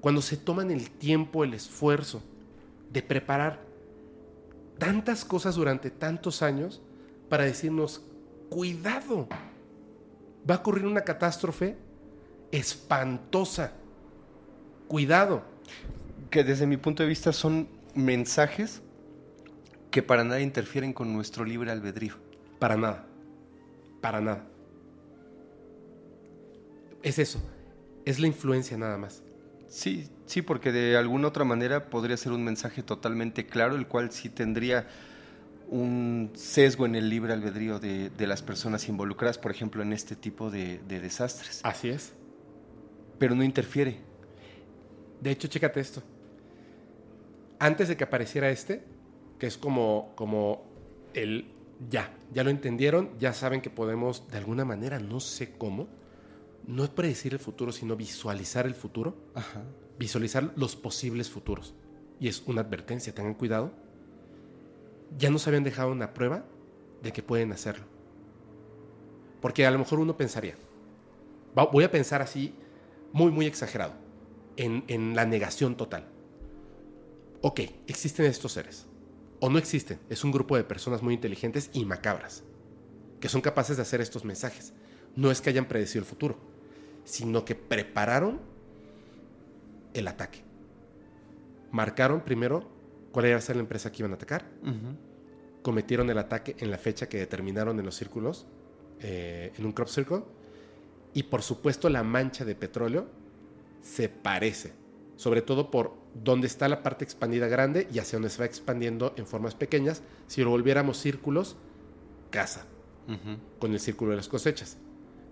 Cuando se toman el tiempo, el esfuerzo de preparar tantas cosas durante tantos años para decirnos, cuidado, va a ocurrir una catástrofe espantosa, cuidado. Que desde mi punto de vista son mensajes que para nada interfieren con nuestro libre albedrío. Para nada, para nada. Es eso, es la influencia nada más. Sí, sí, porque de alguna otra manera podría ser un mensaje totalmente claro, el cual sí tendría un sesgo en el libre albedrío de, las personas involucradas, por ejemplo, en este tipo de, desastres. Así es. Pero no interfiere. De hecho, chécate esto. Antes de que apareciera este, que es como, como el ya, ya lo entendieron, ya saben que podemos, de alguna manera, no sé cómo, no es predecir el futuro, sino visualizar el futuro, visualizar los posibles futuros. Y es una advertencia, tengan cuidado. Ya nos habían dejado una prueba de que pueden hacerlo. Porque a lo mejor uno pensaría, voy a pensar así, muy, muy exagerado, en, en la negación total. Ok, existen estos seres. O no existen, es un grupo de personas muy inteligentes y macabras, que son capaces de hacer estos mensajes. No es que hayan predecido el futuro sino que prepararon el ataque. Marcaron primero cuál iba a ser la empresa que iban a atacar. Cometieron el ataque en la fecha que determinaron en los círculos, eh, en un crop circle. Y por supuesto la mancha de petróleo se parece, sobre todo por dónde está la parte expandida grande y hacia donde se va expandiendo en formas pequeñas. Si lo volviéramos círculos, casa, con el círculo de las cosechas.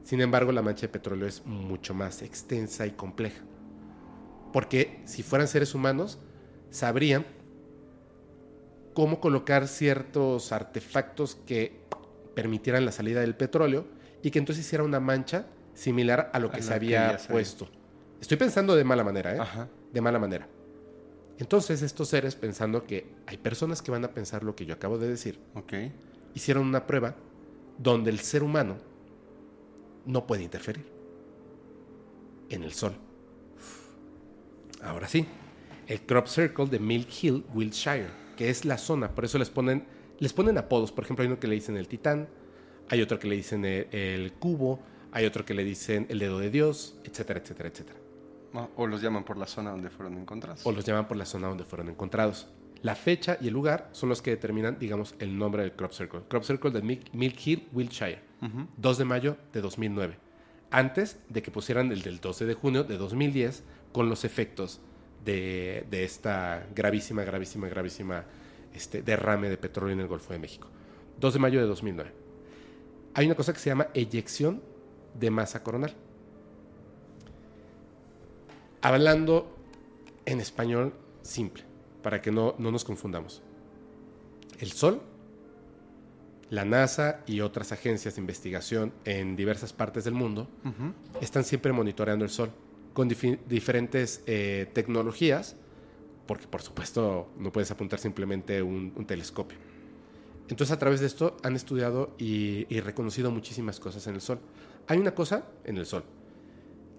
Sin embargo, la mancha de petróleo es mucho más extensa y compleja. Porque si fueran seres humanos, sabrían cómo colocar ciertos artefactos que permitieran la salida del petróleo y que entonces hiciera una mancha similar a lo que se había puesto. Estoy pensando de mala manera, ¿eh? De mala manera. Entonces estos seres, pensando que hay personas que van a pensar lo que yo acabo de decir, hicieron una prueba donde el ser humano no puede interferir en el sol. Ahora sí, el crop circle de Mill Hill, Wiltshire, que es la zona, por eso les ponen, les ponen apodos. Por ejemplo, hay uno que le dicen el titán, hay otro que le dicen el, cubo, hay otro que le dicen el dedo de Dios, etcétera, etcétera, etcétera. O los llaman por la zona donde fueron encontrados. O los llaman por la zona donde fueron encontrados. La fecha y el lugar son los que determinan, digamos, el nombre del crop circle. Crop circle de Mill Hill, Wiltshire. 2 de mayo de 2009, antes de que pusieran el del 12 de junio de 2010 con los efectos de, esta gravísima, gravísima, gravísima este, derrame de petróleo en el Golfo de México. 2 de mayo de 2009. Hay una cosa que se llama eyección de masa coronal. Hablando en español simple, para que no, no nos confundamos. El Sol la NASA y otras agencias de investigación en diversas partes del mundo están siempre monitoreando el Sol con diferentes eh, tecnologías, porque por supuesto no puedes apuntar simplemente un, telescopio. Entonces a través de esto han estudiado y, reconocido muchísimas cosas en el Sol. Hay una cosa en el Sol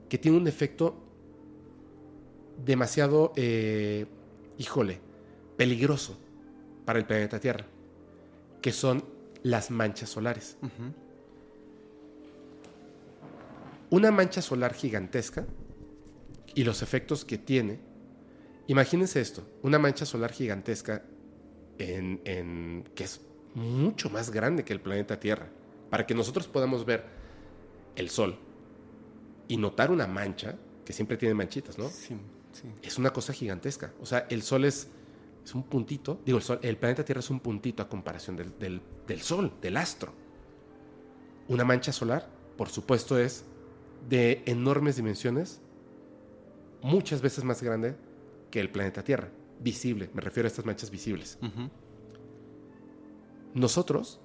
que tiene un efecto demasiado, eh, híjole, peligroso para el planeta Tierra, que son las manchas solares. Una mancha solar gigantesca y los efectos que tiene. Imagínense esto, una mancha solar gigantesca en, que es mucho más grande que el planeta Tierra. Para que nosotros podamos ver el Sol y notar una mancha, que siempre tiene manchitas, ¿no? Sí, Es una cosa gigantesca. O sea, el Sol es es un puntito, digo, el, sol, el planeta Tierra es un puntito a comparación del, del, Sol, del astro. Una mancha solar, por supuesto, es de enormes dimensiones, muchas veces más grande que el planeta Tierra, visible, me refiero a estas manchas visibles. Nosotros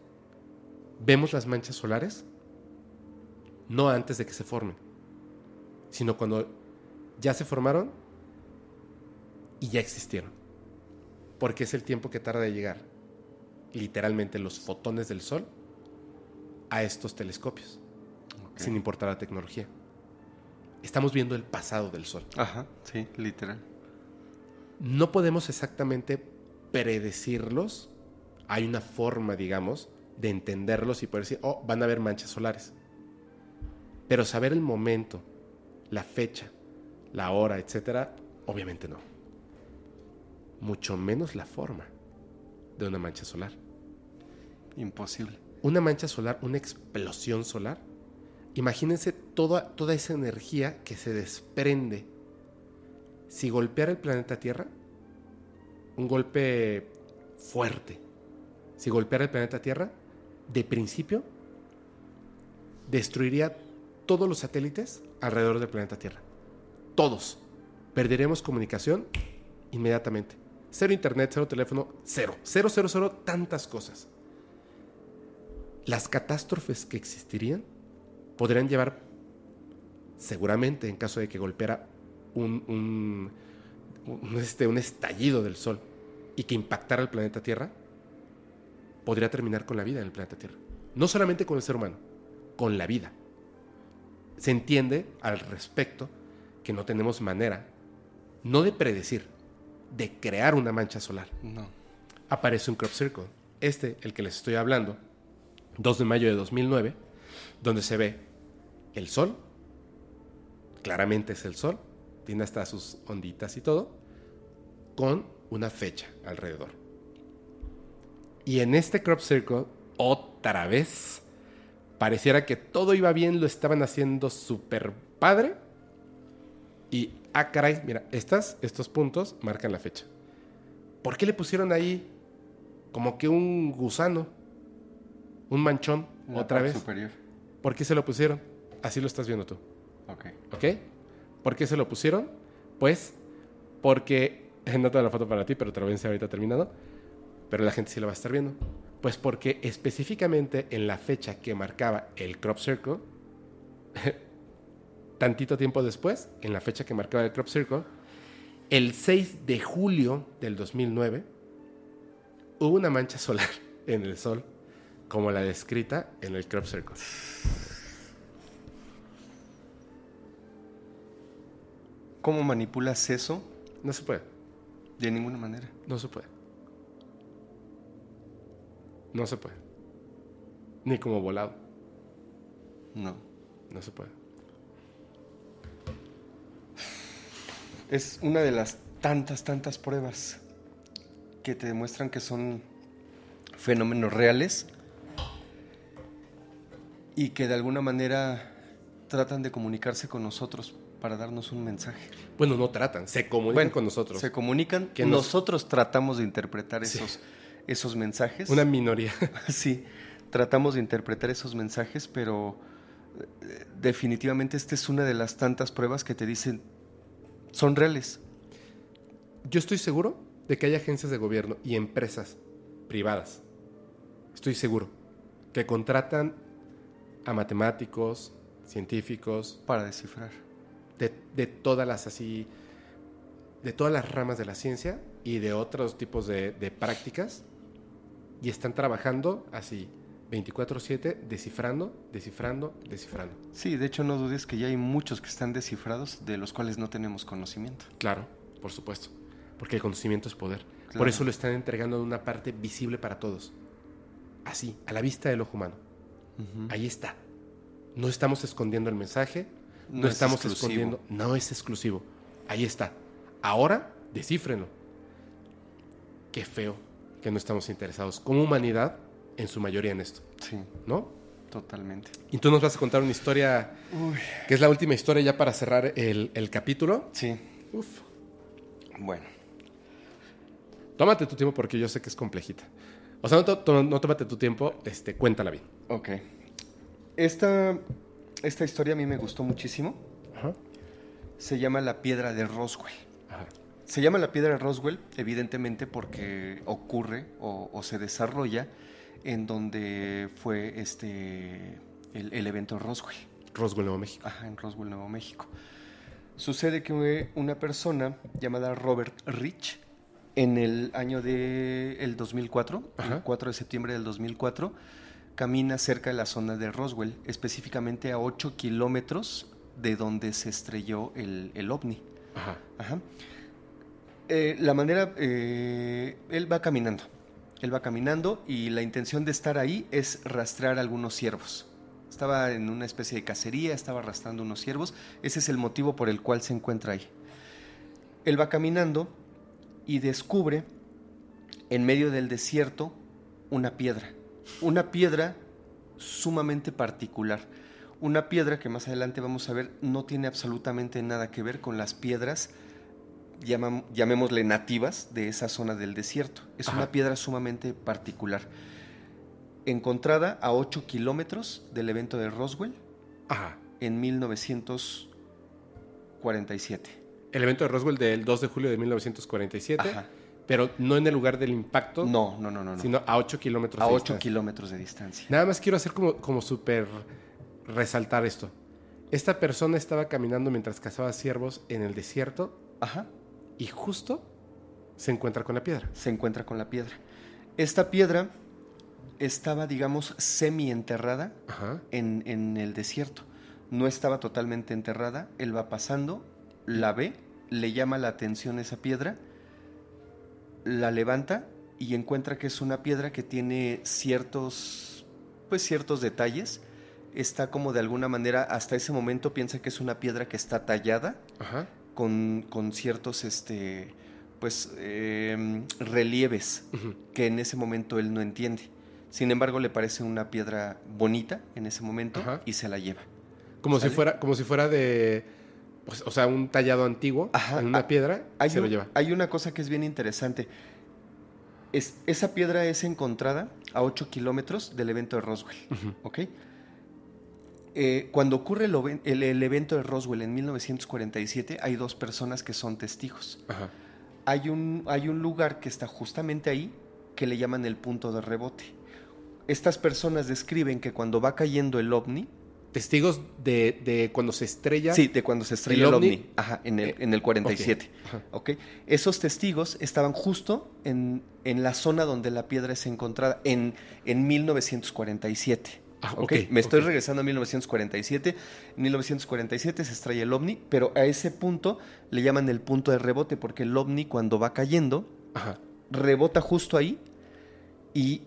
vemos las manchas solares no antes de que se formen, sino cuando ya se formaron y ya existieron porque es el tiempo que tarda de llegar literalmente los fotones del Sol a estos telescopios. sin importar la tecnología. Estamos viendo el pasado del Sol. Ajá, sí, literal. No podemos exactamente predecirlos. Hay una forma, digamos, de entenderlos y poder decir, oh, van a haber manchas solares. Pero saber el momento, la fecha, la hora, etcétera, obviamente no. Mucho menos la forma de una mancha solar. Imposible. Una mancha solar, una explosión solar. Imagínense toda, toda esa energía que se desprende si golpeara el planeta Tierra, un golpe fuerte, si golpeara el planeta Tierra, de principio, destruiría todos los satélites alrededor del planeta Tierra. Todos. Perderemos comunicación inmediatamente. Cero internet, cero teléfono, cero. Cero, cero, cero, tantas cosas. Las catástrofes que existirían podrían llevar, seguramente en caso de que golpeara un, este, un estallido del Sol y que impactara el planeta Tierra, podría terminar con la vida en el planeta Tierra. No solamente con el ser humano, con la vida. Se entiende al respecto que no tenemos manera, no de predecir, de crear una mancha solar. No. Aparece un crop circle, este, el que les estoy hablando, 2 de mayo de 2009, donde se ve el Sol, claramente es el Sol, tiene hasta sus onditas y todo, con una fecha alrededor. Y en este crop circle, otra vez, pareciera que todo iba bien, lo estaban haciendo súper padre. Y, ah, caray, mira, estas, estos puntos marcan la fecha. ¿Por qué le pusieron ahí como que un gusano? Un manchón, la otra vez. superior. ¿Por qué se lo pusieron? Así lo estás viendo tú. Ok. ¿Ok? ¿Por qué se lo pusieron? Pues porque, <laughs> no tengo la foto para ti, pero te lo voy a ahorita terminado, pero la gente sí lo va a estar viendo. Pues porque específicamente en la fecha que marcaba el crop circle, <laughs> tantito tiempo después, en la fecha que marcaba el crop circle, el 6 de julio del 2009, hubo una mancha solar <laughs> en el sol, como la descrita en el crop circle. ¿Cómo manipulas eso? No se puede. De ninguna manera. No se puede. No se puede. Ni como volado. No. No se puede. Es una de las tantas, tantas pruebas que te demuestran que son fenómenos reales y que de alguna manera tratan de comunicarse con nosotros para darnos un mensaje. Bueno, no tratan, se comunican Bueno, con nosotros. Se comunican, Que nos- nosotros tratamos de interpretar Sí. esos, esos mensajes. Una minoría. <laughs> Sí, tratamos de interpretar esos mensajes, pero eh, definitivamente esta es una de las tantas pruebas que te dicen son reales. Yo estoy seguro de que hay agencias de gobierno y empresas privadas. Estoy seguro que contratan a matemáticos, científicos, para descifrar. de, de todas las así, de todas las ramas de la ciencia y de otros tipos de, de prácticas y están trabajando así 24/7 descifrando, descifrando, descifrando. Sí, de hecho no dudes que ya hay muchos que están descifrados de los cuales no tenemos conocimiento. Claro, por supuesto, porque el conocimiento es poder. Claro. Por eso lo están entregando en una parte visible para todos. Así, a la vista del ojo humano. Ahí está. No estamos escondiendo el mensaje, no, No es estamos exclusivo. escondiendo, no es exclusivo. Ahí está. Ahora, descífrenlo. Qué feo que no estamos interesados como humanidad, en su mayoría en esto, Sí, ¿no? totalmente. Y tú nos vas a contar una historia Uy, que es la última historia ya para cerrar el, el capítulo. sí, Uf. bueno. Tómate tu tiempo porque yo sé que es complejita. O sea, no, tómate tu tiempo, este, cuéntala bien. Ok. Esta, esta historia a mí me gustó muchísimo. Ajá. Se llama La Piedra de Roswell. Ajá. Se llama la piedra de Roswell, evidentemente porque ocurre o, o se desarrolla en donde fue este el, el evento Roswell, Roswell, Nuevo México. ajá, en Roswell, Nuevo México. Sucede que una persona llamada Robert Rich, en el año de el 2004, Ajá. el 4 de septiembre del 2004, camina cerca de la zona de Roswell, específicamente a 8 kilómetros de donde se estrelló el, el ovni. Ajá. Ajá. Eh, la manera, eh, él va caminando, él va caminando y la intención de estar ahí es rastrear algunos ciervos. Estaba en una especie de cacería, estaba arrastrando unos ciervos, ese es el motivo por el cual se encuentra ahí. Él va caminando y descubre en medio del desierto una piedra, una piedra sumamente particular. Una piedra que más adelante vamos a ver no tiene absolutamente nada que ver con las piedras, llamam- llamémosle nativas, de esa zona del desierto. Es Ajá. una piedra sumamente particular. Encontrada a 8 kilómetros del evento de Roswell Ajá. en 1947. El evento de Roswell del 2 de julio de 1947, Ajá. pero no en el lugar del impacto, No, no, no, no. no. sino a 8 kilómetros a de 8 distancia. kilómetros de distancia. Nada más quiero hacer como, como súper resaltar esto. Esta persona estaba caminando mientras cazaba ciervos en el desierto Ajá. Y justo se encuentra con la piedra. se encuentra con la piedra. Esta piedra estaba, digamos, semi enterrada Ajá. en, en el desierto. No estaba totalmente enterrada. Él va pasando, la ve, le llama la atención esa piedra, la levanta y encuentra que es una piedra que tiene ciertos, pues ciertos detalles. Está como de alguna manera, hasta ese momento piensa que es una piedra que está tallada Ajá. Con, con ciertos, este, pues, em, relieves que en ese momento él no entiende. Sin embargo, le parece una piedra bonita en ese momento Ajá. y se la lleva. Como si fuera, como si fuera de, pues, o sea, un tallado antiguo Ajá. en una Ah, piedra, Hay, se lo lleva. hay una cosa que es bien interesante. Es- esa piedra es encontrada a 8 kilómetros del evento de Roswell. ¿ok? Eh, cuando ocurre el, oven- el- el evento de Roswell en 1947, hay dos personas que son testigos. Ajá. hay un, hay un lugar que está justamente ahí que le llaman el punto de rebote. Estas personas describen que cuando va cayendo el ovni, Testigos de, de cuando se estrella. sí, de cuando se estrella ¿El el ovni? ajá, en, el, Eh, en el 47, Ajá. ¿ok? Esos testigos estaban justo en, en la zona donde la piedra es encontrada, en, en 1947. Ah, ¿ok? ok, Me estoy regresando a 1947. En 1947 se estrella el ovni, pero a ese punto le llaman el punto de rebote porque el ovni cuando va cayendo Ajá. rebota justo ahí y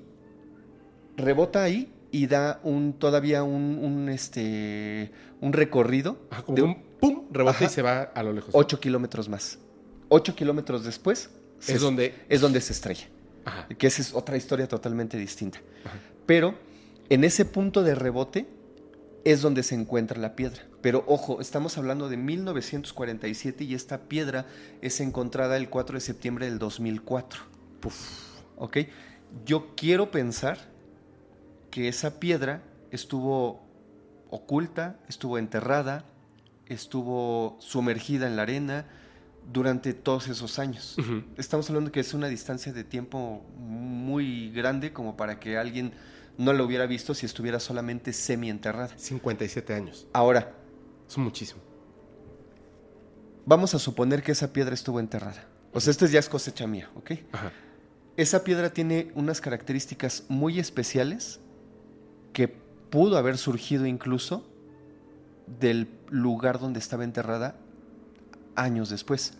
rebota ahí y da un todavía un, un, este un recorrido Ajá, como de un pum, rebota y se va a lo lejos. 8 kilómetros más. 8 kilómetros después se- Es donde. es donde se estrella. Que esa es otra historia totalmente distinta. Pero en ese punto de rebote es donde se encuentra la piedra. Pero ojo, estamos hablando de 1947 y esta piedra es encontrada el 4 de septiembre del 2004. ¿Ok? Yo quiero pensar que esa piedra estuvo oculta, estuvo enterrada, estuvo sumergida en la arena durante todos esos años. Estamos hablando que es una distancia de tiempo muy grande como para que alguien no lo hubiera visto si estuviera solamente semi enterrada. 57 años. Ahora, Es muchísimo. vamos a suponer que esa piedra estuvo enterrada. O sea, esto ya es cosecha mía, ¿ok? Ajá. Esa piedra tiene unas características muy especiales que pudo haber surgido incluso del lugar donde estaba enterrada años después.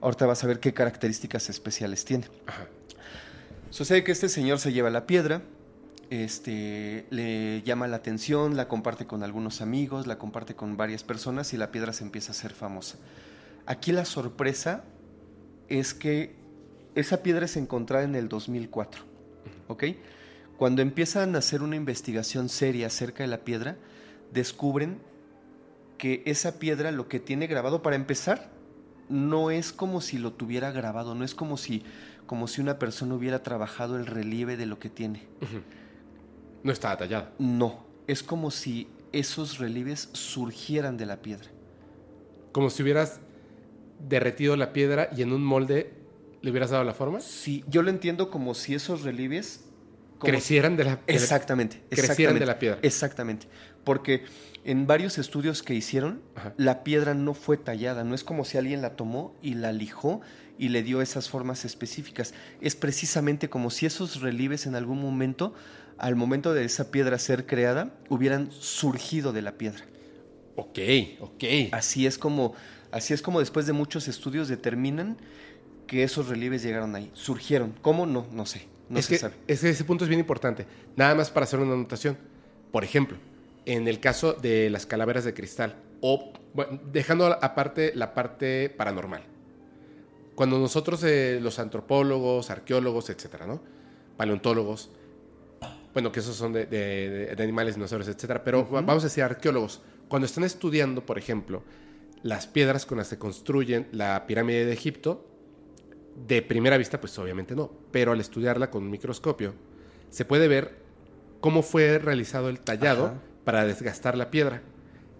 Ahorita vas a ver qué características especiales tiene. Ajá. Sucede que este señor se lleva la piedra, este, le llama la atención, la comparte con algunos amigos, la comparte con varias personas y la piedra se empieza a hacer famosa. Aquí la sorpresa es que esa piedra es encontrada en el 2004, ¿ok? Cuando empiezan a hacer una investigación seria acerca de la piedra, descubren que esa piedra lo que tiene grabado, para empezar, no es como si lo tuviera grabado, no es como si, como si una persona hubiera trabajado el relieve de lo que tiene. No estaba tallada. No, es como si esos relieves surgieran de la piedra. Como si hubieras derretido la piedra y en un molde le hubieras dado la forma. Sí, yo lo entiendo como si esos relieves crecieran de la Exactamente. Crecieran de la piedra. Exactamente. Porque en varios estudios que hicieron, la piedra no fue tallada. No es como si alguien la tomó y la lijó y le dio esas formas específicas. Es precisamente como si esos relieves en algún momento, al momento de esa piedra ser creada, hubieran surgido de la piedra. Ok, ok. Así es como, así es como después de muchos estudios determinan que esos relieves llegaron ahí. Surgieron. ¿Cómo? No, no sé. No es se que sabe. ese punto es bien importante. Nada más para hacer una anotación. Por ejemplo, en el caso de las calaveras de cristal, o bueno, dejando aparte la parte paranormal. Cuando nosotros, eh, los antropólogos, arqueólogos, etcétera, ¿no? Paleontólogos, bueno, que esos son de, de- de animales, dinosaurios, etcétera, pero vamos a decir arqueólogos, cuando están estudiando, por ejemplo, las piedras con las que construyen la pirámide de Egipto, de primera vista, pues obviamente no, pero al estudiarla con un microscopio, se puede ver cómo fue realizado el tallado Ajá. para desgastar la piedra.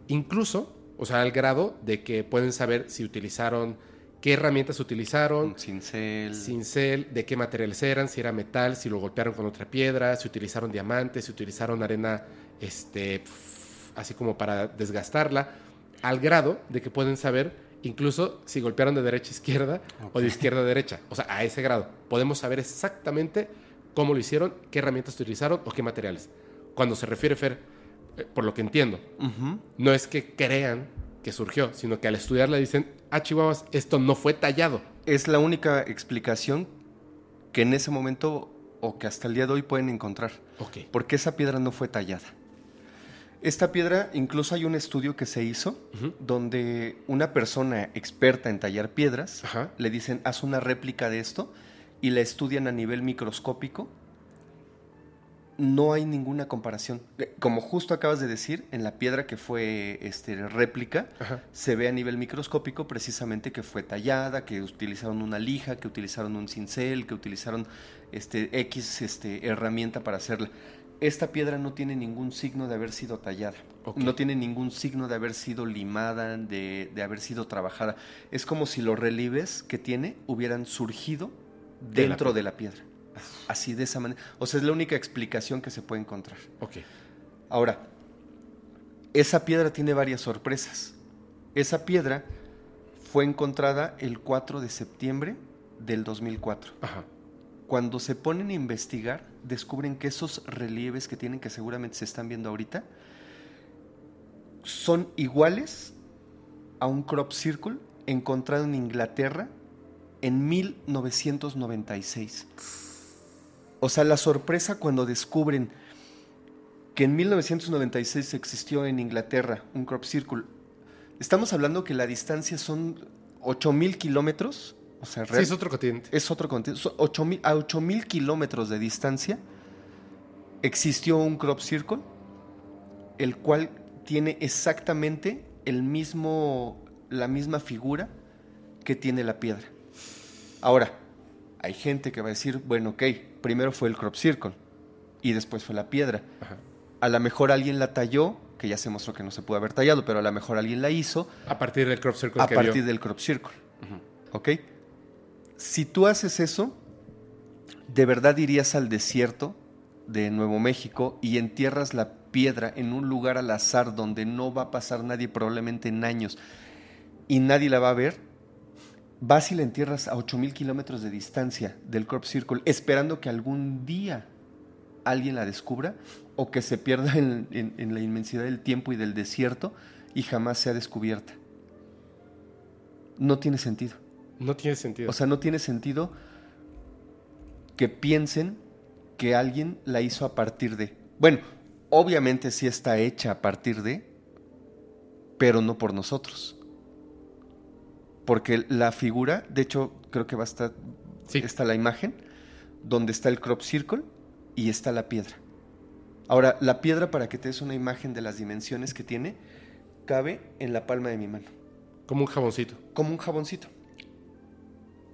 Incluso, o sea, al grado de que pueden saber si utilizaron, qué herramientas utilizaron, cincel. cincel, de qué materiales eran, si era metal, si lo golpearon con otra piedra, si utilizaron diamantes, si utilizaron arena, este, así como para desgastarla, al grado de que pueden saber incluso si golpearon de derecha a izquierda o de izquierda a derecha. O sea, a ese grado. Podemos saber exactamente cómo lo hicieron, qué herramientas utilizaron o qué materiales. Cuando se refiere Fer, eh, por lo que entiendo, Ujú. no es que crean que surgió, sino que al estudiarla dicen, ah, chihuahuas, esto no fue tallado. Es la única explicación que en ese momento o que hasta el día de hoy pueden encontrar. Ok. Porque esa piedra no fue tallada. Esta piedra, incluso hay un estudio que se hizo donde una persona experta en tallar piedras Ajá. le dicen, haz una réplica de esto y la estudian a nivel microscópico. No hay ninguna comparación. Eh, Como justo acabas de decir, en la piedra que fue este, réplica, Ajá. se ve a nivel microscópico precisamente que fue tallada, que utilizaron una lija, que utilizaron un cincel, que utilizaron este, X este, herramienta para hacerla. Esta piedra no tiene ningún signo de haber sido tallada, no tiene ningún signo de haber sido limada, de, de haber sido trabajada. Es como si los relieves que tiene hubieran surgido De la dentro de la piedra. Así de esa manera. O sea, es la única explicación que se puede encontrar. Ok. Ahora, esa piedra tiene varias sorpresas. Esa piedra fue encontrada el 4 de septiembre del 2004. Ajá. Cuando se ponen a investigar, descubren que esos relieves que tienen, que seguramente se están viendo ahorita, son iguales a un crop circle encontrado en Inglaterra en 1996. O sea, la sorpresa cuando descubren que en 1996 existió en Inglaterra un crop circle. Estamos hablando que la distancia son 8000 kilómetros. O sea, Sí, es otro continente. es otro continente. Son 8000 a 8000 kilómetros de distancia existió un crop circle, el cual tiene exactamente el mismo, la misma figura que tiene la piedra. Ahora, hay gente que va a decir, bueno, ok, primero fue el crop circle y después fue la piedra. Ajá. A lo mejor alguien la talló, que ya se mostró que no se pudo haber tallado, pero a lo mejor alguien la hizo A partir del crop circle a que partir vio. del crop circle. ¿Ok? Si tú haces eso, de verdad irías al desierto de Nuevo México y entierras la piedra en un lugar al azar donde no va a pasar nadie probablemente en años y nadie la va a ver, vas y la entierras a 8000 kilómetros de distancia del crop circle, esperando que algún día alguien la descubra o que se pierda en, en- en la inmensidad del tiempo y del desierto y jamás sea descubierta. No tiene sentido. No tiene sentido. O sea, no tiene sentido que piensen que alguien la hizo a partir de. Bueno, obviamente sí está hecha a partir de, pero no por nosotros. Porque la figura, de hecho, creo que va a estar. Sí. Está la imagen, donde está el crop circle y está la piedra. Ahora, la piedra, para que te des una imagen de las dimensiones que tiene, cabe en la palma de mi mano Como un jaboncito. como un jaboncito.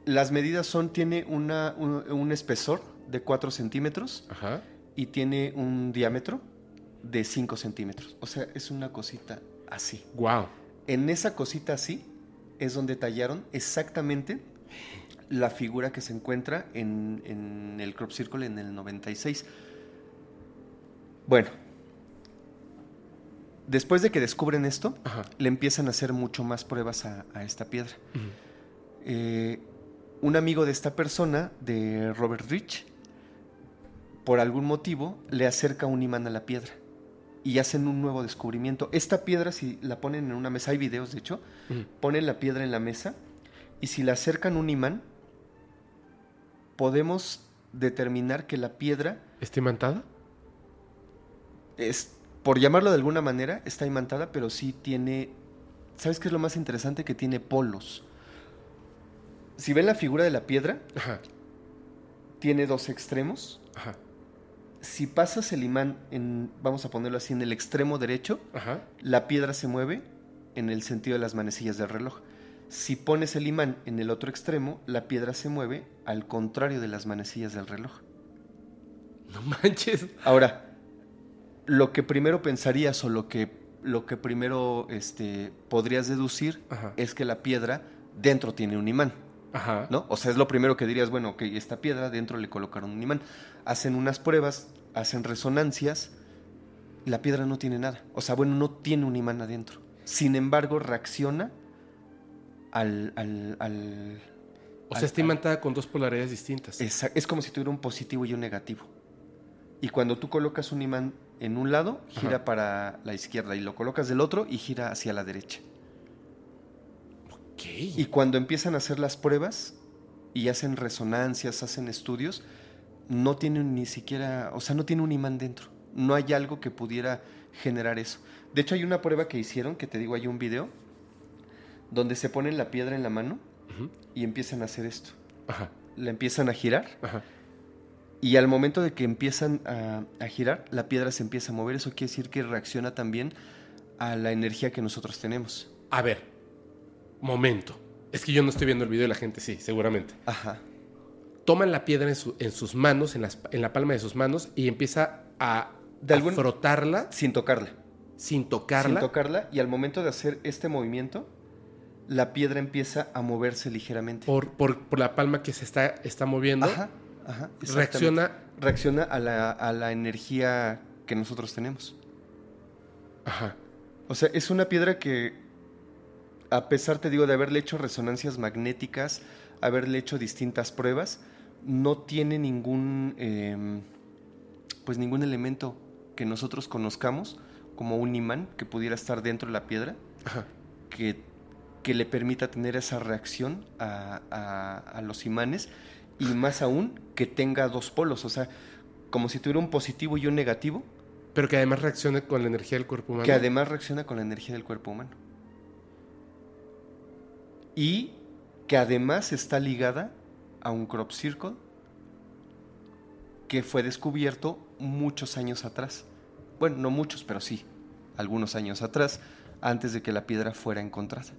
Las medidas son, tiene una, un, un espesor de 4 centímetros Ajá. y tiene un diámetro de 5 centímetros. O sea, es una cosita así. Wow. En esa cosita así es donde tallaron exactamente la figura que se encuentra en, en el crop circle en el 96. Bueno, después de que descubren esto, Ajá. le empiezan a hacer mucho más pruebas a, a esta piedra. Eh, un amigo de esta persona, de Robert Rich, por algún motivo le acerca un imán a la piedra y hacen un nuevo descubrimiento. Esta piedra, si la ponen en una mesa, hay videos de hecho, ponen la piedra en la mesa y si le acercan un imán, podemos determinar que la piedra ¿Está imantada? es, por llamarlo de alguna manera, está imantada, pero sí tiene, ¿sabes qué es lo más interesante? Que tiene polos. Si ven la figura de la piedra, Ajá. tiene dos extremos. Ajá. Si pasas el imán en, vamos a ponerlo así, en el extremo derecho, Ajá. la piedra se mueve en el sentido de las manecillas del reloj. Si pones el imán en el otro extremo, la piedra se mueve al contrario de las manecillas del reloj. No manches. Ahora, lo que primero pensarías o lo que, lo que primero este, podrías deducir Ajá. es que la piedra dentro tiene un imán, Ajá. ¿no? O sea, es lo primero que dirías, bueno, ok, esta piedra dentro le colocaron un imán. Hacen unas pruebas, hacen resonancias, la piedra no tiene nada. O sea, bueno, no tiene un imán adentro. Sin embargo, reacciona al... al, al- O al- sea, está imantada con dos polaridades distintas. Esa- es como si tuviera un positivo y un negativo. Y cuando tú colocas un imán en un lado, gira Ajá. para la izquierda y lo colocas del otro y gira hacia la derecha. Y cuando empiezan a hacer las pruebas y hacen resonancias, hacen estudios, no tienen ni siquiera, o sea, no tiene un imán dentro. No hay algo que pudiera generar eso. De hecho, hay una prueba que hicieron, que te digo, hay un video, donde se ponen la piedra en la mano y empiezan a hacer esto. Ajá. La empiezan a girar Ajá. Y al momento de que empiezan a, a girar, la piedra se empieza a mover. Eso quiere decir que reacciona también a la energía que nosotros tenemos. A ver. Momento. Es que yo no estoy viendo el video y la gente sí, seguramente. Ajá. Toman la piedra en, su- en sus manos, en, las- en la palma de sus manos, y empieza a, De a algún- Sin frotarla tocarla. sin tocarla. Sin tocarla. Y al momento de hacer este movimiento, la piedra empieza a moverse ligeramente. por, por- por la palma que se está, está moviendo. Ajá. Ajá. reacciona. Reacciona a la, a la energía que nosotros tenemos. Ajá. O sea, es una piedra que, a pesar, te digo, de haberle hecho resonancias magnéticas, haberle hecho distintas pruebas, no tiene ningún, eh, pues ningún elemento que nosotros conozcamos como un imán que pudiera estar dentro de la piedra Ajá. que, que le permita tener esa reacción a, a- a los imanes y más aún que tenga dos polos, o sea, como si tuviera un positivo y un negativo, Pero que además reaccione con la energía del cuerpo humano. que además reacciona con la energía del cuerpo humano. Y que además está ligada a un crop circle que fue descubierto muchos años atrás. Bueno, no muchos, pero sí, algunos años atrás, antes de que la piedra fuera encontrada.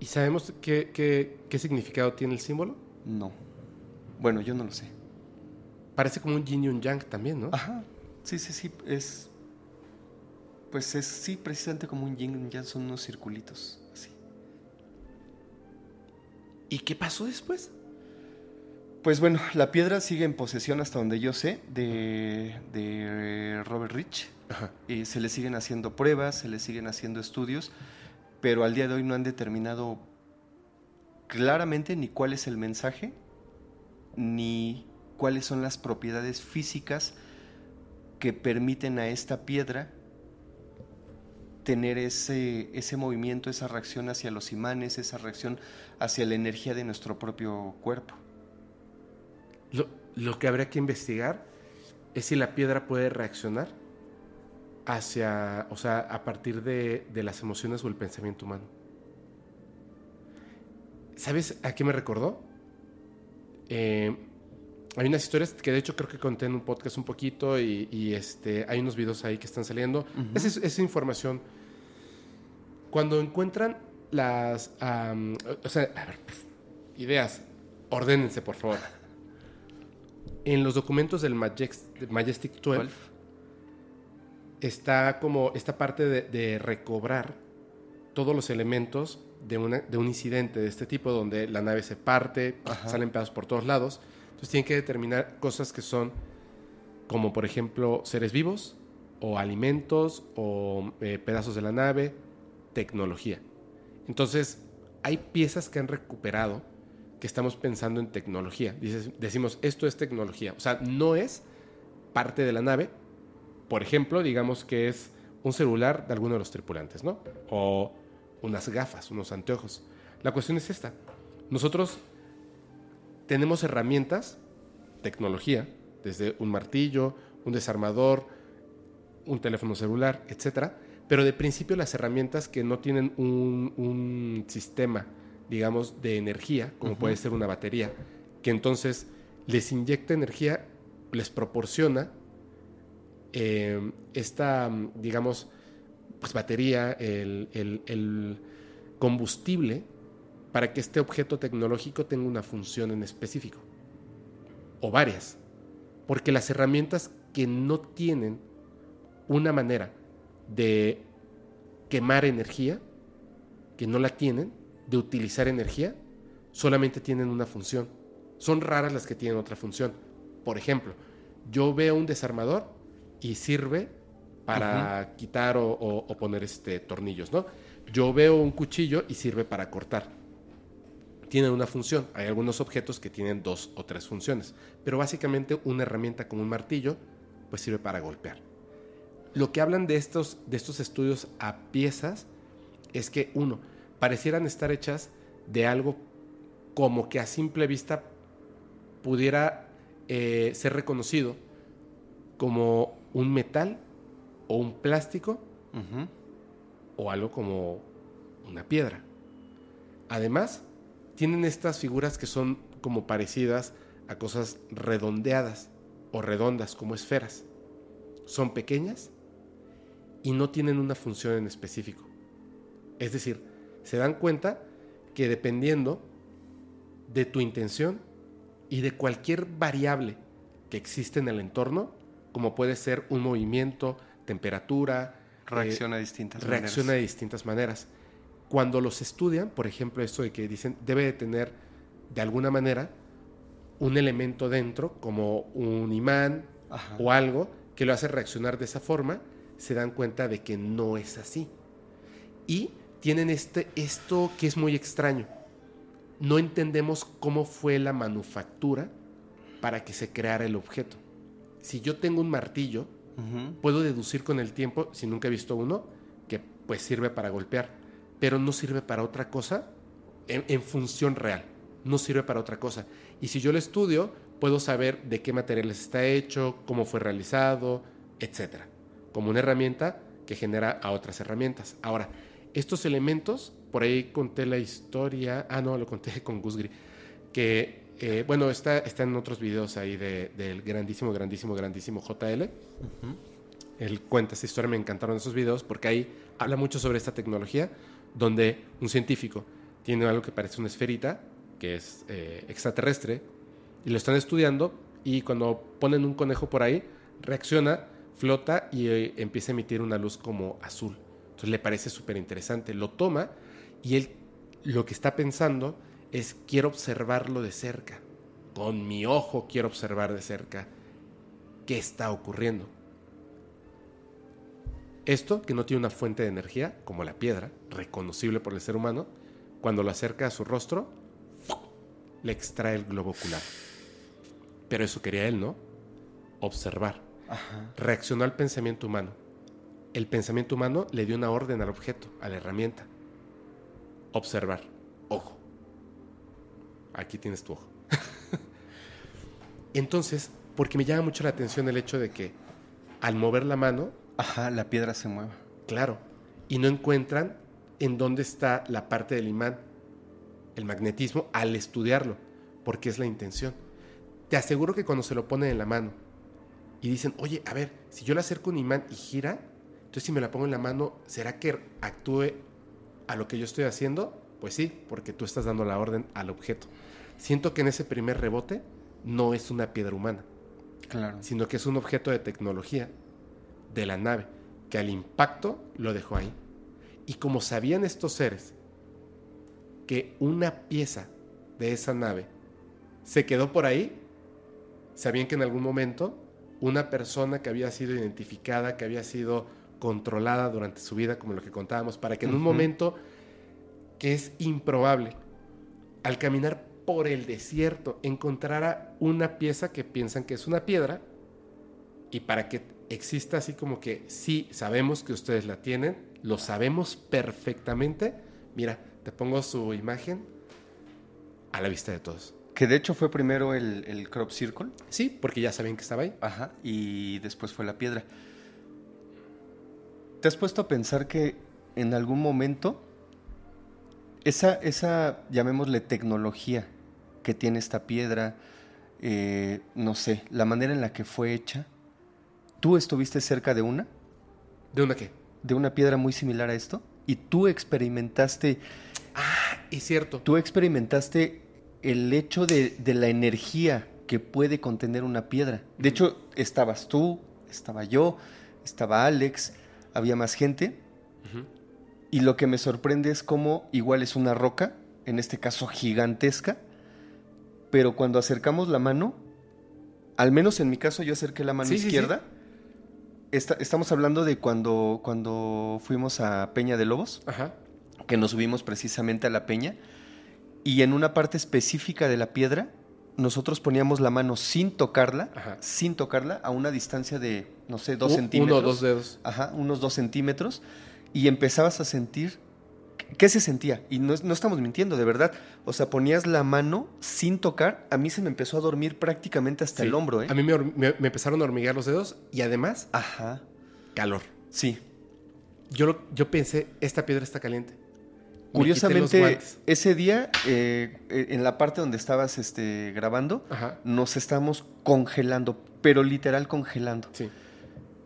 ¿Y sabemos qué, qué- qué significado tiene el símbolo? No. Bueno, yo no lo sé. Parece como un yin y un yang también, ¿no? Ajá. Sí, sí, sí. Es. Pues es, sí, precisamente como un yin y un yang, son unos circulitos. ¿Y qué pasó después? Pues bueno, la piedra sigue en posesión hasta donde yo sé de, de Robert Rich. Ajá. Y se le siguen haciendo pruebas, se le siguen haciendo estudios, pero al día de hoy no han determinado claramente ni cuál es el mensaje, ni cuáles son las propiedades físicas que permiten a esta piedra tener ese, ese movimiento, esa reacción hacia los imanes, esa reacción hacia la energía de nuestro propio cuerpo. Lo, lo que habría que investigar es si la piedra puede reaccionar hacia, o sea, a partir de, de las emociones o el pensamiento humano. ¿Sabes a qué me recordó? Eh, hay unas historias que de hecho creo que conté en un podcast un poquito y, y, este, hay unos videos ahí que están saliendo. Ujú. esa, es- esa información. Cuando encuentran las... am, o sea, a ver, ideas, ordénense por favor. <laughs> En los documentos del Majestic, Majestic 12 ¿Cuál? está como esta parte de, de recobrar todos los elementos de, una- de un incidente de este tipo, donde la nave se parte, Ajá. salen pedazos por todos lados. Entonces tienen que determinar cosas que son como por ejemplo seres vivos, o alimentos, o eh, pedazos de la nave, tecnología. Entonces, hay piezas que han recuperado que estamos pensando en tecnología. decimos, esto es tecnología. O sea, no es parte de la nave. Por ejemplo, digamos que es un celular de alguno de los tripulantes, ¿no? O unas gafas, unos anteojos. La cuestión es esta. Nosotros tenemos herramientas, tecnología, desde un martillo, un desarmador, un teléfono celular, etcétera, pero de principio las herramientas que no tienen un, sistema, digamos, de energía, como puede ser una batería, que entonces les inyecta energía, les proporciona eh, esta, digamos, pues batería, el, el combustible para que este objeto tecnológico tenga una función en específico, o varias, porque las herramientas que no tienen una manera de quemar energía, que no la tienen, de utilizar energía, solamente tienen una función. Son raras las que tienen otra función. Por ejemplo, yo veo un desarmador y sirve para quitar o, poner este, tornillos, ¿no? Yo veo un cuchillo y sirve para cortar. Tienen una función. Hay algunos objetos que tienen dos o tres funciones, pero básicamente una herramienta como un martillo, pues sirve para golpear lo que hablan de estos, de estos estudios a piezas es que, uno, parecieran estar hechas de algo como que a simple vista pudiera eh, ser reconocido como un metal o un plástico o algo como una piedra. Además, tienen estas figuras que son como parecidas a cosas redondeadas o redondas como esferas. Son pequeñas y no tienen una función en específico. Es decir, se dan cuenta que dependiendo de tu intención y de cualquier variable que existe en el entorno, como puede ser un movimiento, temperatura, reacciona a distintas reacciona de distintas maneras. Cuando los estudian, por ejemplo, esto de que dicen debe de tener de alguna manera un elemento dentro, como un imán o algo que lo hace reaccionar de esa forma, se dan cuenta de que no es así. Y tienen este, esto que es muy extraño. No entendemos cómo fue la manufactura para que se creara el objeto. Si yo tengo un martillo, puedo deducir con el tiempo, si nunca he visto uno, que pues sirve para golpear, pero no sirve para otra cosa en, en función real. No sirve para otra cosa. Y si yo lo estudio, puedo saber de qué materiales está hecho, cómo fue realizado, etcétera como una herramienta que genera a otras herramientas. Ahora, estos elementos, por ahí conté la historia, ah, no, lo conté <laughs> con Gusgri, que, eh, bueno, está, está en otros videos ahí del grandísimo, grandísimo, grandísimo JL. Él cuenta esa historia, me encantaron esos videos porque ahí habla mucho sobre esta tecnología, donde un científico tiene algo que parece una esferita, que es eh, extraterrestre, y lo están estudiando, y cuando ponen un conejo por ahí, reacciona flota y eh, empieza a emitir una luz como azul. Entonces le parece súper interesante. Lo toma y él lo que está pensando es quiero observarlo de cerca. Con mi ojo quiero observar de cerca qué está ocurriendo. Esto, que no tiene una fuente de energía, como la piedra, reconocible por el ser humano, cuando lo acerca a su rostro, le extrae el globo ocular. Pero eso quería él, ¿no? Observar reaccionó al pensamiento humano. El pensamiento humano le dio una orden al objeto, a la herramienta. Observar. Ojo. Aquí tienes tu ojo. <laughs> Entonces, porque me llama mucho la atención el hecho de que al mover la mano... Ajá, la piedra se mueve. Claro. Y no encuentran en dónde está la parte del imán, el magnetismo, al estudiarlo, porque es la intención. Te aseguro que cuando se lo ponen en la mano y dicen, oye, a ver, si yo le acerco un imán y gira, entonces si me la pongo en la mano, ¿será que actúe a lo que yo estoy haciendo? Pues sí, porque tú estás dando la orden al objeto. Siento que en ese primer rebote no es una piedra humana, claro. sino que es un objeto de tecnología de la nave, que al impacto lo dejó ahí. Y como sabían estos seres que una pieza de esa nave se quedó por ahí, sabían que en algún momento una persona que había sido identificada, que había sido controlada durante su vida, como lo que contábamos, para que en un momento que es improbable, al caminar por el desierto, encontrara una pieza que piensan que es una piedra, y para que exista así como que sí, sabemos que ustedes la tienen, lo sabemos perfectamente, mira, te pongo su imagen a la vista de todos. Que de hecho fue primero el, el crop circle. Sí, porque ya sabían que estaba ahí. Ajá, y después fue la piedra. ¿Te has puesto a pensar que en algún momento esa, esa llamémosle tecnología que tiene esta piedra, eh, no sé, la manera en la que fue hecha, ¿tú estuviste cerca de una? ¿De una qué? De una piedra muy similar a esto. Y tú experimentaste... Ah, es cierto. Tú experimentaste el hecho de, de la energía que puede contener una piedra. De hecho, estabas tú, estaba yo, estaba Alex, había más gente. Y lo que me sorprende es cómo igual es una roca, en este caso gigantesca, pero cuando acercamos la mano, al menos en mi caso yo acerqué la mano Sí, sí, izquierda. Esta- estamos hablando de cuando, cuando fuimos a Peña de Lobos, Ajá. que nos subimos precisamente a la peña, y en una parte específica de la piedra, nosotros poníamos la mano sin tocarla, Ajá. sin tocarla, a una distancia de, no sé, dos centímetros. Uno o dos dedos. Ajá, unos dos centímetros, y empezabas a sentir. ¿Qué se sentía? Y no, no estamos mintiendo, de verdad. O sea, ponías la mano sin tocar. A mí se me empezó a dormir prácticamente hasta Sí. el hombro, ¿eh? A mí me, me- me empezaron a hormiguear los dedos y además Ajá. calor. Sí. Yo, yo pensé, esta piedra está caliente. Curiosamente, ese día, eh, en la parte donde estabas este, grabando, Ajá. nos estamos congelando, pero literal congelando. Sí.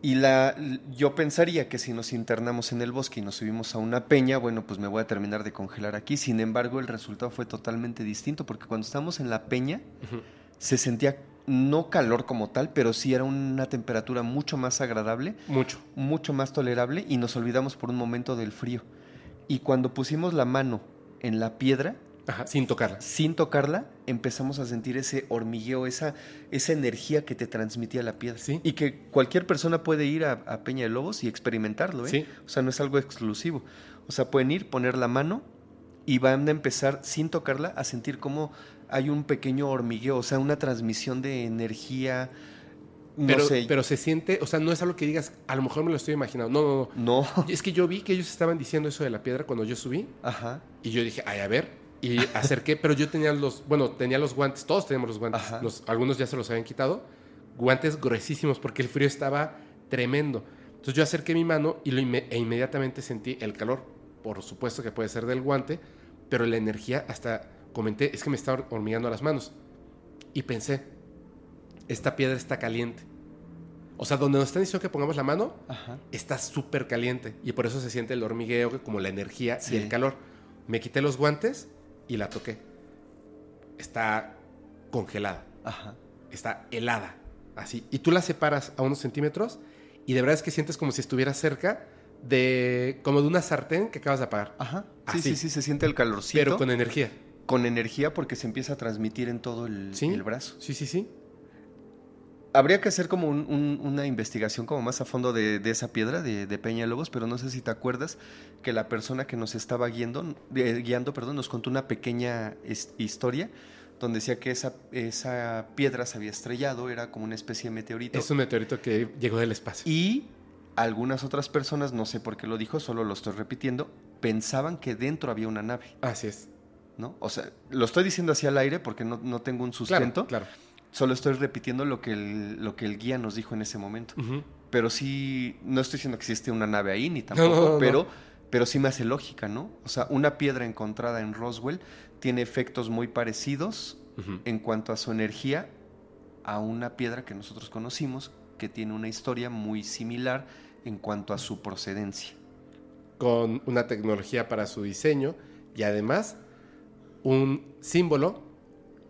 Y la, yo pensaría que si nos internamos en el bosque y nos subimos a una peña, bueno, pues me voy a terminar de congelar aquí. Sin embargo, el resultado fue totalmente distinto, porque cuando estábamos en la peña, se sentía no calor como tal, pero sí era una temperatura mucho más agradable, Mucho. mucho más tolerable, y nos olvidamos por un momento del frío. Y cuando pusimos la mano en la piedra, Ajá. Sin tocarla. sin tocarla, empezamos a sentir ese hormigueo, esa, esa energía que te transmitía la piedra. Sí. Y que cualquier persona puede ir a, a Peña de Lobos y experimentarlo, ¿eh? Sí. O sea, no es algo exclusivo. O sea, pueden ir, poner la mano y van a empezar, sin tocarla, a sentir como hay un pequeño hormigueo, o sea, una transmisión de energía. No Pero, sé. pero se siente, o sea, no es algo que digas, a lo mejor me lo estoy imaginando. No, no, no. No. Es que yo vi que ellos estaban diciendo eso de la piedra cuando yo subí Ajá. y yo dije, ay, a ver. Y acerqué, pero yo tenía los, bueno, tenía los guantes, todos teníamos los guantes. Los- algunos ya se los habían quitado. Guantes gruesísimos porque el frío estaba tremendo. Entonces yo acerqué mi mano y lo inme- e inmediatamente sentí el calor. Por supuesto que puede ser del guante, pero la energía hasta comenté, es que me está hor- hormigueando las manos. Y pensé, esta piedra está caliente. O sea, donde nos están diciendo que pongamos la mano, Ajá. está súper caliente y por eso se siente el hormigueo, como la energía Sí. y el calor. Me quité los guantes y la toqué. Está congelada, Ajá. está helada, así. Y tú la separas a unos centímetros y de verdad es que sientes como si estuvieras cerca de, como de una sartén que acabas de apagar, Ajá. Sí, Así. sí, sí, se siente el calorcito. pero con energía. con energía porque se empieza a transmitir en todo el, ¿Sí? el brazo. Sí, sí, sí. Habría que hacer como un- un- una investigación como más a fondo de, de esa piedra de, de Peña Lobos, pero no sé si te acuerdas que la persona que nos estaba guiando, eh, guiando perdón, nos contó una pequeña historia donde decía que esa, esa piedra se había estrellado, era como una especie de meteorito. Es un meteorito que llegó del espacio. Y algunas otras personas, no sé por qué lo dijo, solo lo estoy repitiendo, pensaban que dentro había una nave, Así es. ¿no? O sea, lo estoy diciendo así al aire porque no, no tengo un sustento. Claro, claro. Solo estoy repitiendo lo que, el, lo que el guía nos dijo en ese momento. Pero sí, no estoy diciendo que existe una nave ahí, ni tampoco, no, no, no. pero, pero sí me hace lógica, ¿no? O sea, una piedra encontrada en Roswell tiene efectos muy parecidos en cuanto a su energía a una piedra que nosotros conocimos, que tiene una historia muy similar en cuanto a su procedencia. con una tecnología para su diseño y además un símbolo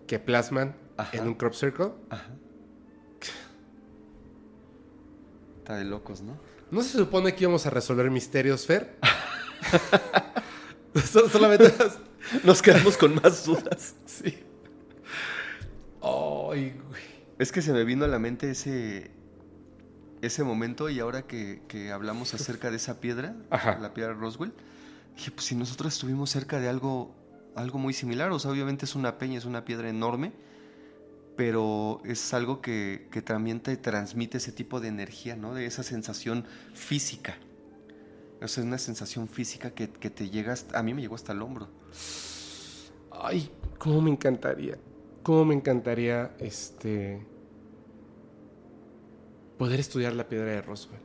que plasman Ajá. en un crop circle. Ajá. Está de locos, ¿no? ¿No se supone que íbamos a resolver misterios, Fer? <laughs> Sol- Solamente Nos quedamos con más dudas. sí. Ay, güey. Es que se me vino a la mente ese ese momento y ahora que, que hablamos acerca de esa piedra, Ajá. la piedra Roswell, dije, pues si nosotros estuvimos cerca de algo, algo muy similar, o sea, obviamente es una peña, es una piedra enorme, pero es algo que, que también te transmite ese tipo de energía, ¿no? De esa sensación física. O sea, es una sensación física que, que te llega, hasta- a mí me llegó hasta el hombro. Ay, cómo me encantaría. Cómo me encantaría este poder estudiar la piedra de Roswell.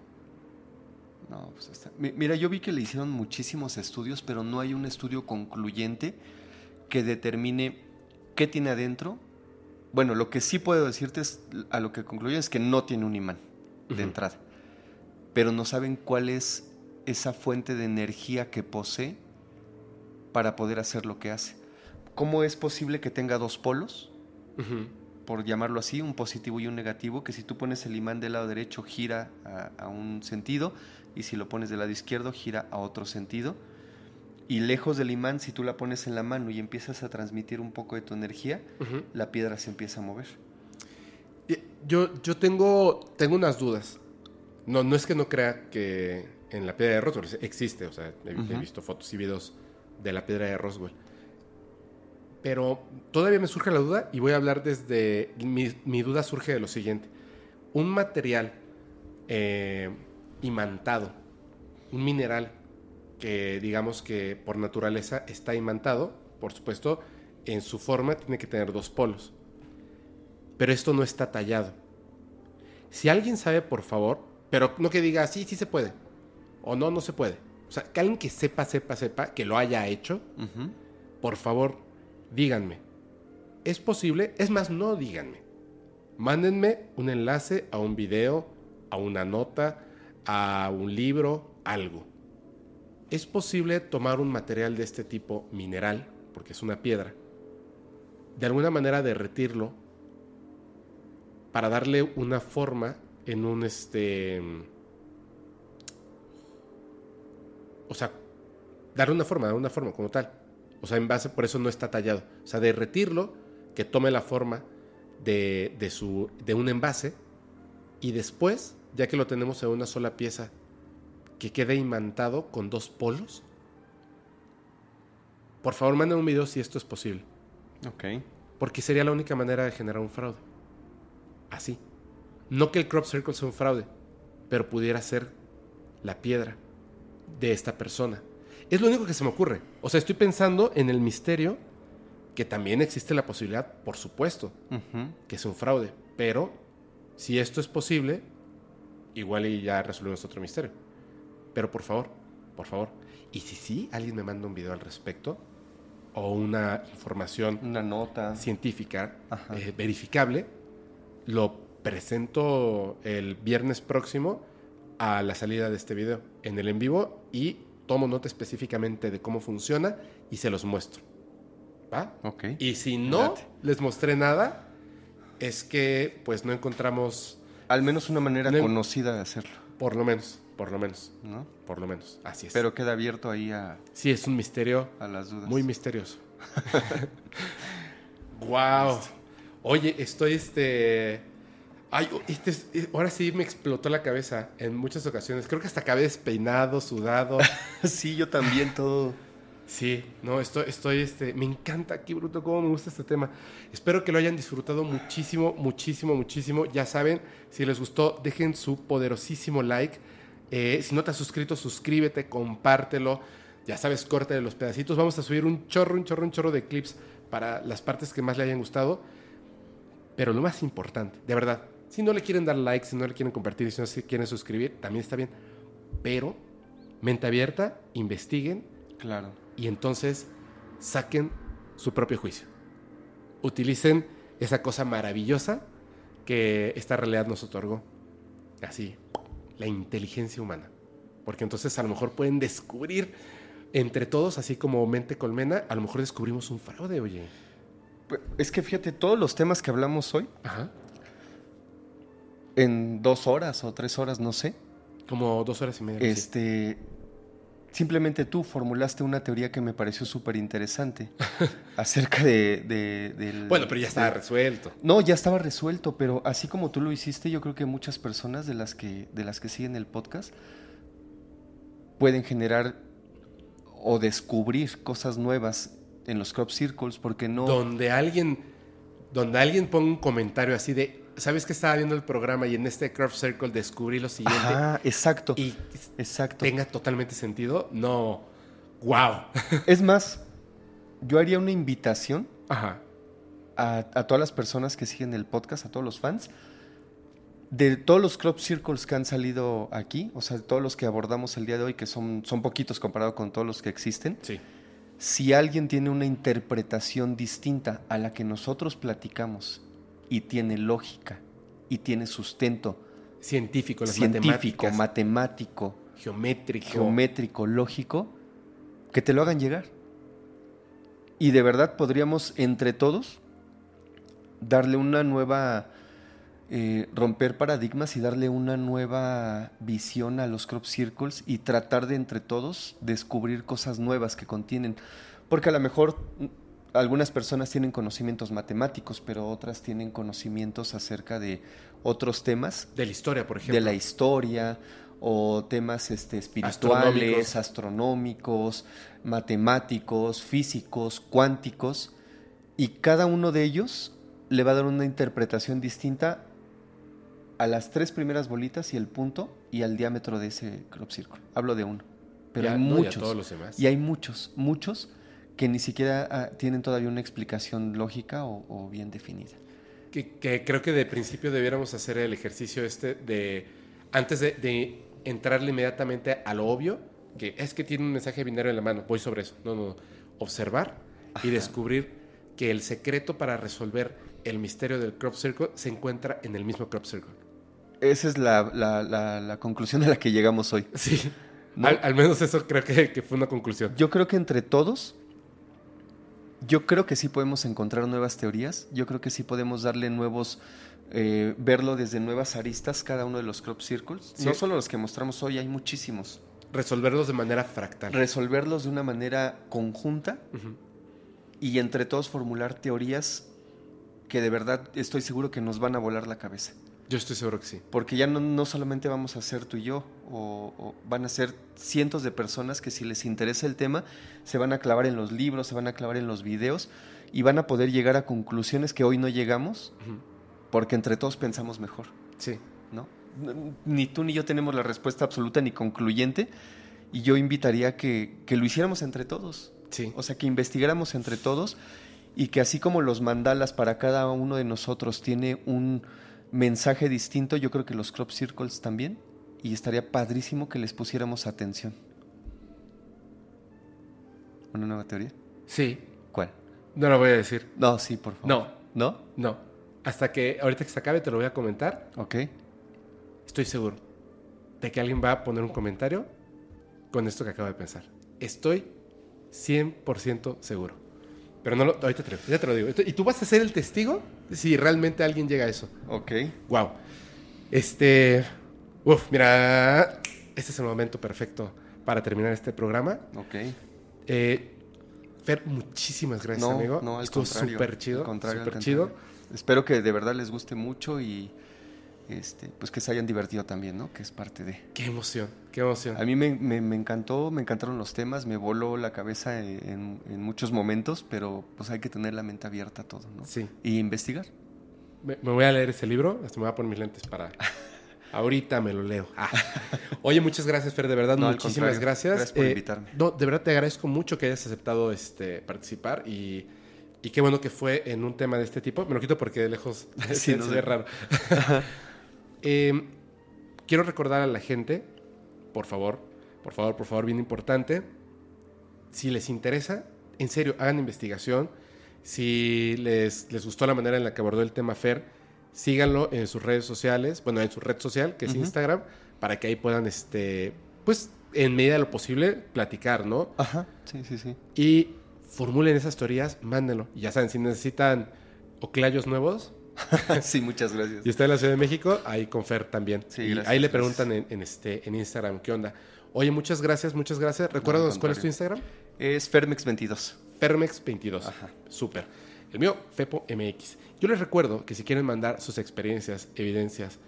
No, pues está. Mi- Mira, yo vi que le hicieron muchísimos estudios, pero no hay un estudio concluyente que determine qué tiene adentro. Bueno, lo que sí puedo decirte es, a lo que concluye es que no tiene un imán de entrada. Pero no saben cuál es esa fuente de energía que posee para poder hacer lo que hace. ¿Cómo es posible que tenga dos polos? Por llamarlo así, un positivo y un negativo, que si tú pones el imán del lado derecho gira a, a un sentido y si lo pones del lado izquierdo gira a otro sentido. Y lejos del imán, si tú la pones en la mano y empiezas a transmitir un poco de tu energía, la piedra se empieza a mover. Yo, yo tengo, tengo unas dudas. No, no es que no crea que en la piedra de Roswell existe, o sea, he, he Ujú. visto fotos y videos de la piedra de Roswell. Pero todavía me surge la duda y voy a hablar desde... Mi, mi duda surge de lo siguiente. Un material eh, imantado, un mineral que digamos que por naturaleza está imantado, por supuesto, en su forma tiene que tener dos polos. Pero esto no está tallado. Si alguien sabe, por favor, pero no que diga, sí, sí se puede, o no, no se puede. O sea, que alguien que sepa, sepa, sepa, que lo haya hecho, por favor, díganme. ¿Es posible? Es más, no díganme. Mándenme un enlace a un video, a una nota, a un libro, algo. ¿Es posible tomar un material de este tipo mineral, porque es una piedra, de alguna manera derretirlo para darle una forma en un este o sea, darle una forma, darle una forma como tal. O sea, en base, por eso no está tallado. O sea, derretirlo, que tome la forma de, de, su, de un envase, y después, ya que lo tenemos en una sola pieza, que quede imantado con dos polos. Por favor, manden un video si esto es posible. Ok. Porque sería la única manera de generar un fraude. Así. No que el crop circle sea un fraude, pero pudiera ser la piedra de esta persona. Es lo único que se me ocurre. O sea, estoy pensando en el misterio, que también existe la posibilidad, por supuesto, que sea un fraude. Pero si esto es posible, igual y ya resolvemos otro misterio. Pero por favor, por favor. Y si sí, alguien me manda un video al respecto, o una información Una nota. científica eh, verificable, lo presento el viernes próximo a la salida de este video en el en vivo y tomo nota específicamente de cómo funciona y se los muestro. ¿Va? Ok. Y si no Late. les mostré nada, es que pues no encontramos, Al menos una manera No- conocida de hacerlo, por lo menos, por lo menos, ¿no? por lo menos, así es. Pero queda abierto ahí a, sí, es un misterio a las dudas. Muy misterioso. <laughs> wow. Oye, estoy este. Ay, este es- eh, ahora sí me explotó la cabeza en muchas ocasiones. Creo que hasta acabé despeinado, sudado. <laughs> sí, yo también todo. Sí, no, estoy, estoy, este, me encanta aquí, Bruto, cómo me gusta este tema. Espero que lo hayan disfrutado muchísimo, muchísimo, muchísimo. Ya saben, si les gustó, dejen su poderosísimo like. Eh, si no te has suscrito, suscríbete, compártelo. Ya sabes, córtale los pedacitos. Vamos a subir un chorro, un chorro, un chorro de clips para las partes que más le hayan gustado. Pero lo más importante, de verdad, si no le quieren dar like, si no le quieren compartir, si no se quieren suscribir, también está bien. Pero, mente abierta, investiguen Claro. y entonces saquen su propio juicio. Utilicen esa cosa maravillosa que esta realidad nos otorgó. Así, la inteligencia humana. Porque entonces a lo mejor pueden descubrir entre todos, así como mente colmena, a lo mejor descubrimos un fraude, oye. Es que fíjate, todos los temas que hablamos hoy, Ajá. en dos horas o tres horas, no sé, Como dos horas y media. sí. Simplemente tú formulaste una teoría que me pareció súper interesante <laughs> acerca de, de- del... Bueno, pero ya estaba de- resuelto. No, ya estaba resuelto, pero así como tú lo hiciste, yo creo que muchas personas de las que, de las que siguen el podcast pueden generar o descubrir cosas nuevas en los crop circles, porque no... Donde alguien, donde alguien ponga un comentario así de, ¿sabes que estaba viendo el programa y en este Crop Circle descubrí lo siguiente? Ajá, exacto, Y exacto. tenga totalmente sentido. No. Wow. <laughs> Es más, yo haría una invitación Ajá. a, a todas las personas que siguen el podcast, a todos los fans, de todos los crop circles que han salido aquí, o sea, de todos los que abordamos el día de hoy, que son, son poquitos comparado con todos los que existen, Sí. si alguien tiene una interpretación distinta a la que nosotros platicamos y tiene lógica y tiene sustento Científico, las científico, matemático, geométrico. geométrico, lógico, que te lo hagan llegar. Y de verdad podríamos entre todos darle una nueva, eh, romper paradigmas y darle una nueva visión a los crop circles y tratar de entre todos descubrir cosas nuevas que contienen. Porque a lo mejor algunas personas tienen conocimientos matemáticos, pero otras tienen conocimientos acerca de otros temas de la historia, por ejemplo. de la historia o temas este, espirituales, Astronómicos. astronómicos, matemáticos, físicos, cuánticos, y cada uno de ellos le va a dar una interpretación distinta a las tres primeras bolitas y el punto y al diámetro de ese crop circle. Hablo de uno, pero Ya, hay no, y a muchos. todos los demás. Y hay muchos, muchos que ni siquiera ah, tienen todavía una explicación lógica o- o bien definida. Que, que creo que de principio debiéramos hacer el ejercicio este de, antes de, de entrarle inmediatamente a lo obvio, que es que tiene un mensaje binario en la mano, voy sobre eso. No, no, no. Observar y descubrir que el secreto para resolver el misterio del crop circle se encuentra en el mismo crop circle. Esa es la, la- la- la conclusión a la que llegamos hoy. Sí. ¿No? Al, al menos eso creo que, que fue una conclusión. Yo creo que entre todos, yo creo que sí podemos encontrar nuevas teorías, yo creo que sí podemos darle nuevos, eh, verlo desde nuevas aristas cada uno de los crop circles. Sí. No solo los que mostramos hoy, hay muchísimos. Resolverlos de manera fractal. Resolverlos de una manera conjunta y entre todos formular teorías que de verdad estoy seguro que nos van a volar la cabeza. Yo estoy seguro que sí. Porque ya no, no solamente vamos a ser tú y yo, o, o van a ser cientos de personas que si les interesa el tema, se van a clavar en los libros, se van a clavar en los videos y van a poder llegar a conclusiones que hoy no llegamos Ujú. porque entre todos pensamos mejor, Sí. ¿no? Ni tú ni yo tenemos la respuesta absoluta ni concluyente y yo invitaría que, que lo hiciéramos entre todos. Sí. O sea, que investigáramos entre todos y que así como los mandalas para cada uno de nosotros tiene un mensaje distinto, yo creo que los crop circles también, y estaría padrísimo que les pusiéramos atención. ¿Una nueva teoría? Sí. ¿Cuál? No lo voy a decir. No, sí, por favor. No. ¿No? No. Hasta que ahorita que se acabe te lo voy a comentar. Ok. Estoy seguro de que alguien va a poner un comentario con esto que acabo de pensar. Estoy 100% seguro. Pero no lo, ahorita te, lo- ya te lo digo. Y tú vas a ser el testigo si realmente alguien llega a eso. Ok. Wow. Este. Uf, mira. Este es el momento perfecto para terminar este programa. Ok. Eh, Fer, muchísimas gracias, no, amigo. no, al Estuvo contrario. súper chido. al contrario, al Súper chido. contrario. Espero que de verdad les guste mucho y este, pues que se hayan divertido también, ¿no? Que es parte de. Qué emoción, qué emoción. A mí me, me- me encantó, me encantaron los temas, me voló la cabeza en, en muchos momentos, pero pues hay que tener la mente abierta a todo, ¿no? Sí. Y investigar. Me, me voy a leer ese libro, hasta me voy a poner mis lentes para... <laughs> Ahorita me lo leo. Ah. Oye, muchas gracias, Fer, de verdad, No, muchísimas gracias. Gracias por Eh, invitarme. No, de verdad te agradezco mucho que hayas aceptado este, participar y, y qué bueno que fue en un tema de este tipo. Me lo quito porque de lejos <laughs> Sí, se, no se sé. ve raro. <laughs> Eh, quiero recordar a la gente, por favor, por favor, por favor, bien importante, si les interesa, en serio, hagan investigación. Si les, les gustó la manera en la que abordó el tema Fer, síganlo en sus redes sociales, bueno, en su red social, que es. Instagram, para que ahí puedan, este, pues, en medida de lo posible, platicar, ¿no? Ajá, sí, sí, sí. Y formulen esas teorías, mándenlo. Ya saben, si necesitan oclayos nuevos, <laughs> sí, muchas gracias. y está en la Ciudad de México, ahí con Fer también. Sí, y gracias, ahí le preguntan en, en este, en Instagram qué onda. Oye, muchas gracias, muchas gracias. Recuérdanos cuál es tu. Instagram. Es Fermex22. Fermex22. Ajá. Súper. El mío, FepoMX. Yo les recuerdo que si quieren mandar sus experiencias, evidencias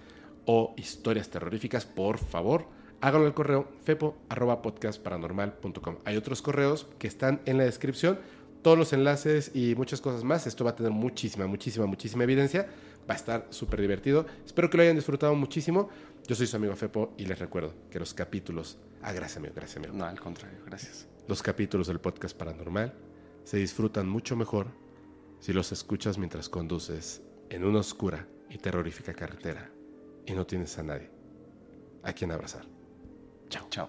o historias terroríficas, por favor, háganlo al correo fepo.podcastparanormal.com. Hay otros correos que están en la descripción, todos los enlaces y muchas cosas más. Esto va a tener muchísima, muchísima, muchísima evidencia. Va a estar súper divertido. Espero que lo hayan disfrutado muchísimo. Yo soy su amigo Fepo y les recuerdo que los capítulos... Ah, gracias amigo, gracias amigo. No, al contrario, gracias. Los capítulos del podcast paranormal se disfrutan mucho mejor si los escuchas mientras conduces en una oscura y terrorífica carretera y no tienes a nadie a quien abrazar. Chao. Chao.